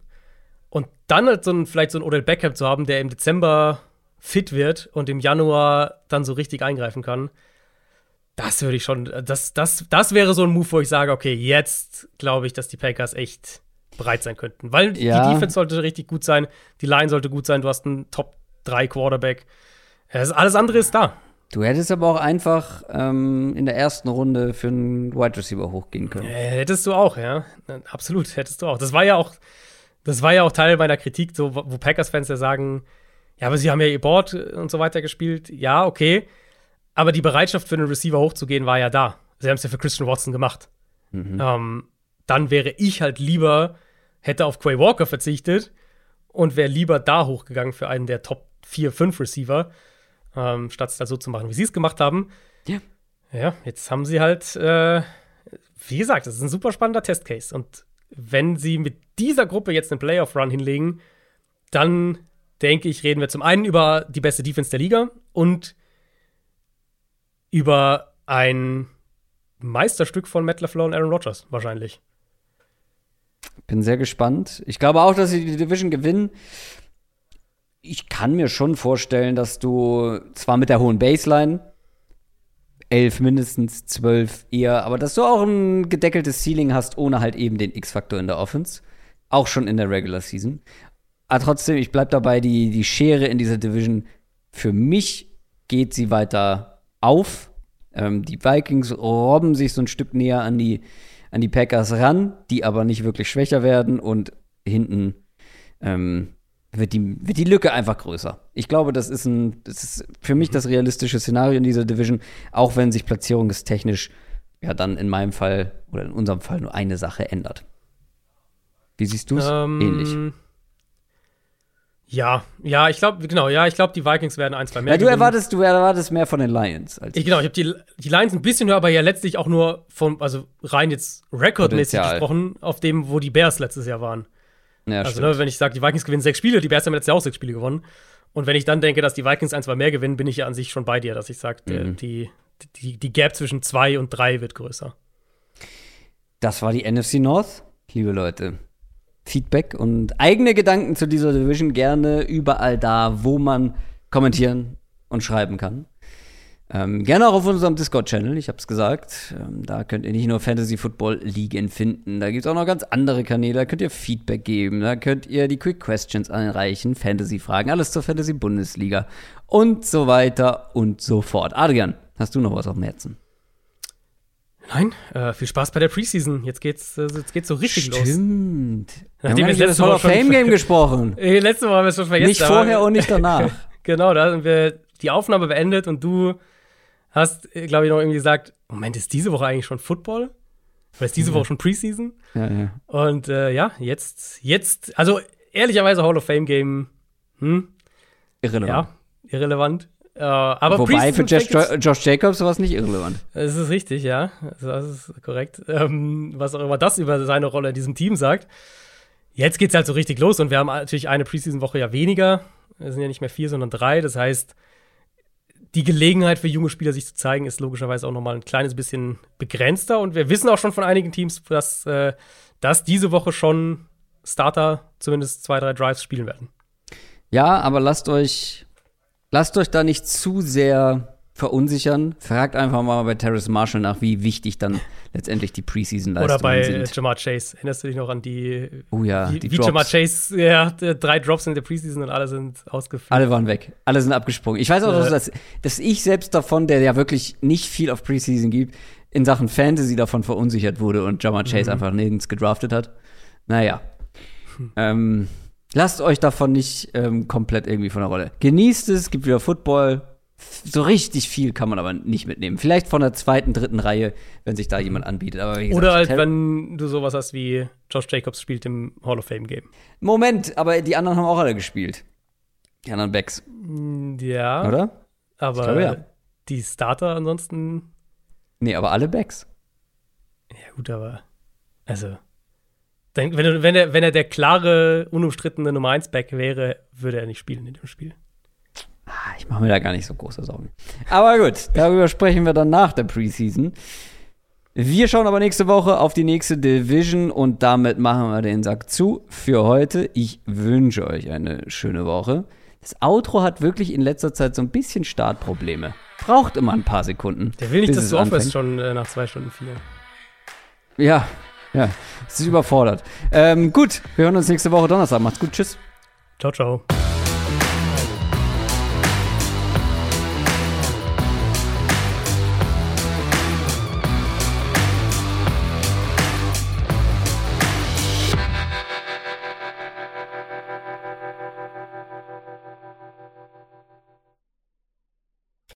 Und dann halt so ein, vielleicht so ein Odell Beckham zu haben, der im Dezember fit wird und im Januar dann so richtig eingreifen kann, Das würde ich schon, das, das, das wäre so ein Move, wo ich sage, okay, jetzt glaube ich, dass die Packers echt bereit sein könnten. Weil Ja. die Defense sollte richtig gut sein, die Line sollte gut sein, du hast einen Top 3 Quarterback. Es- Alles andere ist da. Du hättest aber auch einfach ähm, in der ersten Runde für einen Wide Receiver hochgehen können. Äh, hättest du auch, ja. Absolut, hättest du auch. Das war ja auch, das war ja auch Teil meiner Kritik, so, wo Packers-Fans ja sagen, ja, aber sie haben ja ihr Board und so weiter gespielt. Ja, okay. Aber die Bereitschaft für einen Receiver hochzugehen war ja da. Sie haben es ja für Christian Watson gemacht. Ähm, dann wäre ich halt lieber, hätte auf Quay Walker verzichtet und wäre lieber da hochgegangen für einen der Top 4, 5 Receiver, ähm, statt es da so zu machen, wie sie es gemacht haben. Ja. Ja, jetzt haben sie halt, äh, wie gesagt, das ist ein super spannender Testcase. Und wenn sie mit dieser Gruppe jetzt einen Playoff-Run hinlegen, dann denke ich, reden wir zum einen über die beste Defense der Liga und über ein Meisterstück von Matt LaFleur und Aaron Rodgers wahrscheinlich. Bin sehr gespannt. Ich glaube auch, dass sie die Division gewinnen. Ich kann mir schon vorstellen, dass du zwar mit der hohen Baseline, elf mindestens, zwölf eher, aber dass du auch ein gedeckeltes Ceiling hast, ohne halt eben den X-Faktor in der Offense. Auch schon in der Regular Season. Aber trotzdem, ich bleib dabei, die, die Schere in dieser Division, für mich geht sie weiter auf. Ähm, die Vikings robben sich so ein Stück näher an die, an die Packers ran, die aber nicht wirklich schwächer werden und hinten ähm, wird, die, wird die Lücke einfach größer. Ich glaube, das ist, ein, das ist für mich das realistische Szenario in dieser Division, auch wenn sich platzierungstechnisch ja dann in meinem Fall oder in unserem Fall nur eine Sache ändert. Wie siehst du es? Ähm, Ähnlich. Ja, ja, ich glaube, genau, ja, ich glaube, die Vikings werden ein, zwei mehr. Ja, du erwartest, du erwartest mehr von den Lions als Ich, genau, ich habe die, die Lines ein bisschen höher, aber ja letztlich auch nur von, also rein jetzt rekordmäßig gesprochen, auf dem, wo die Bears letztes Jahr waren. Ja, also, ne, wenn ich sage, die Vikings gewinnen sechs Spiele, die Bears haben letztes Jahr auch sechs Spiele gewonnen. Und wenn ich dann denke, dass die Vikings ein, zwei mehr gewinnen, bin ich ja an sich schon bei dir, dass ich sage, Mhm. die, die, die Gap zwischen zwei und drei wird größer. Das war die NFC North, liebe Leute. Feedback und eigene Gedanken zu dieser Division gerne überall da, wo man kommentieren und schreiben kann. Ähm, gerne auch auf unserem Discord-Channel, ich habe es gesagt. Ähm, da könnt ihr nicht nur Fantasy Football Ligen finden, da gibt es auch noch ganz andere Kanäle, da könnt ihr Feedback geben, da könnt ihr die Quick Questions einreichen, Fantasy-Fragen, alles zur Fantasy-Bundesliga und so weiter und so fort. Adrian, hast du noch was auf dem Herzen? Nein, äh, viel Spaß bei der Preseason. Jetzt geht's, äh, jetzt geht's so richtig los. Stimmt. Wir haben Nachdem wir letzte Woche schon- Fame Game gesprochen. Äh, letzte Woche haben wir es schon vergessen. Nicht vorher und nicht danach. Genau, da haben wir die Aufnahme beendet und du hast, glaube ich, noch irgendwie gesagt: Moment, ist diese Woche eigentlich schon Football? Oder ist diese Woche schon Preseason? ja, ja. Und äh, ja, jetzt, jetzt, also ehrlicherweise Hall of Fame Game, hm, Irrelevant. ja, irrelevant. Äh, aber Wobei für Preseason Josh, fängt jetzt- jo Josh Jacobs war es nicht irrelevant. Das ist richtig, ja. Das ist korrekt. Ähm, was auch immer das über seine Rolle in diesem Team sagt. Jetzt geht's halt so richtig los und wir haben natürlich eine Preseason-Woche ja weniger. Es sind ja nicht mehr vier, sondern drei. Das heißt, die Gelegenheit für junge Spieler, sich zu zeigen, ist logischerweise auch nochmal ein kleines bisschen begrenzter. Und wir wissen auch schon von einigen Teams, dass, äh, dass diese Woche schon Starter zumindest zwei, drei Drives spielen werden. Ja, aber lasst euch, lasst euch da nicht zu sehr verunsichern. Fragt einfach mal bei Terrace Marshall nach, wie wichtig dann letztendlich die Oder Preseason-Leistungen bei äh, sind. Jamar Chase. Erinnerst du dich noch an die, Oh ja, die wie Drops. Jamar Chase, ja, drei Drops in der Preseason und alle sind ausgeführt. Alle waren weg. Alle sind abgesprungen. Ich weiß auch, Ja. dass, dass ich selbst davon, der ja wirklich nicht viel auf Preseason gibt, in Sachen Fantasy davon verunsichert wurde und Jamar Chase Mhm. einfach nirgends gedraftet hat. Naja. ähm, lasst euch davon nicht ähm, komplett irgendwie von der Rolle. Genießt es, gibt wieder Football. So richtig viel kann man aber nicht mitnehmen. Vielleicht von der zweiten, dritten Reihe, wenn sich da jemand anbietet. Gesagt, Oder halt, wenn du sowas hast wie Josh Jacobs spielt im Hall of Fame Game. Moment, aber die anderen haben auch alle gespielt. Die anderen Backs, Ja, oder? aber glaube, ja. die Starter ansonsten, Nee, aber alle Backs. ja gut, aber also wenn, wenn, er, wenn er der klare, unumstrittene Nummer 1 Back wäre, würde er nicht spielen in dem Spiel. Ah, Ich mache mir da gar nicht so große Sorgen. Aber gut, darüber sprechen wir dann nach der Preseason. Wir schauen aber nächste Woche auf die nächste Division und damit machen wir den Sack zu für heute. Ich wünsche euch eine schöne Woche. Das Outro hat wirklich in letzter Zeit so ein bisschen Startprobleme. Braucht immer ein paar Sekunden. Der will nicht, dass du aufhörst schon äh, nach zwei Stunden vier. Ja, ja. Es ist überfordert. Ähm, gut, wir hören uns nächste Woche Donnerstag. Macht's gut. Tschüss. Ciao, ciao.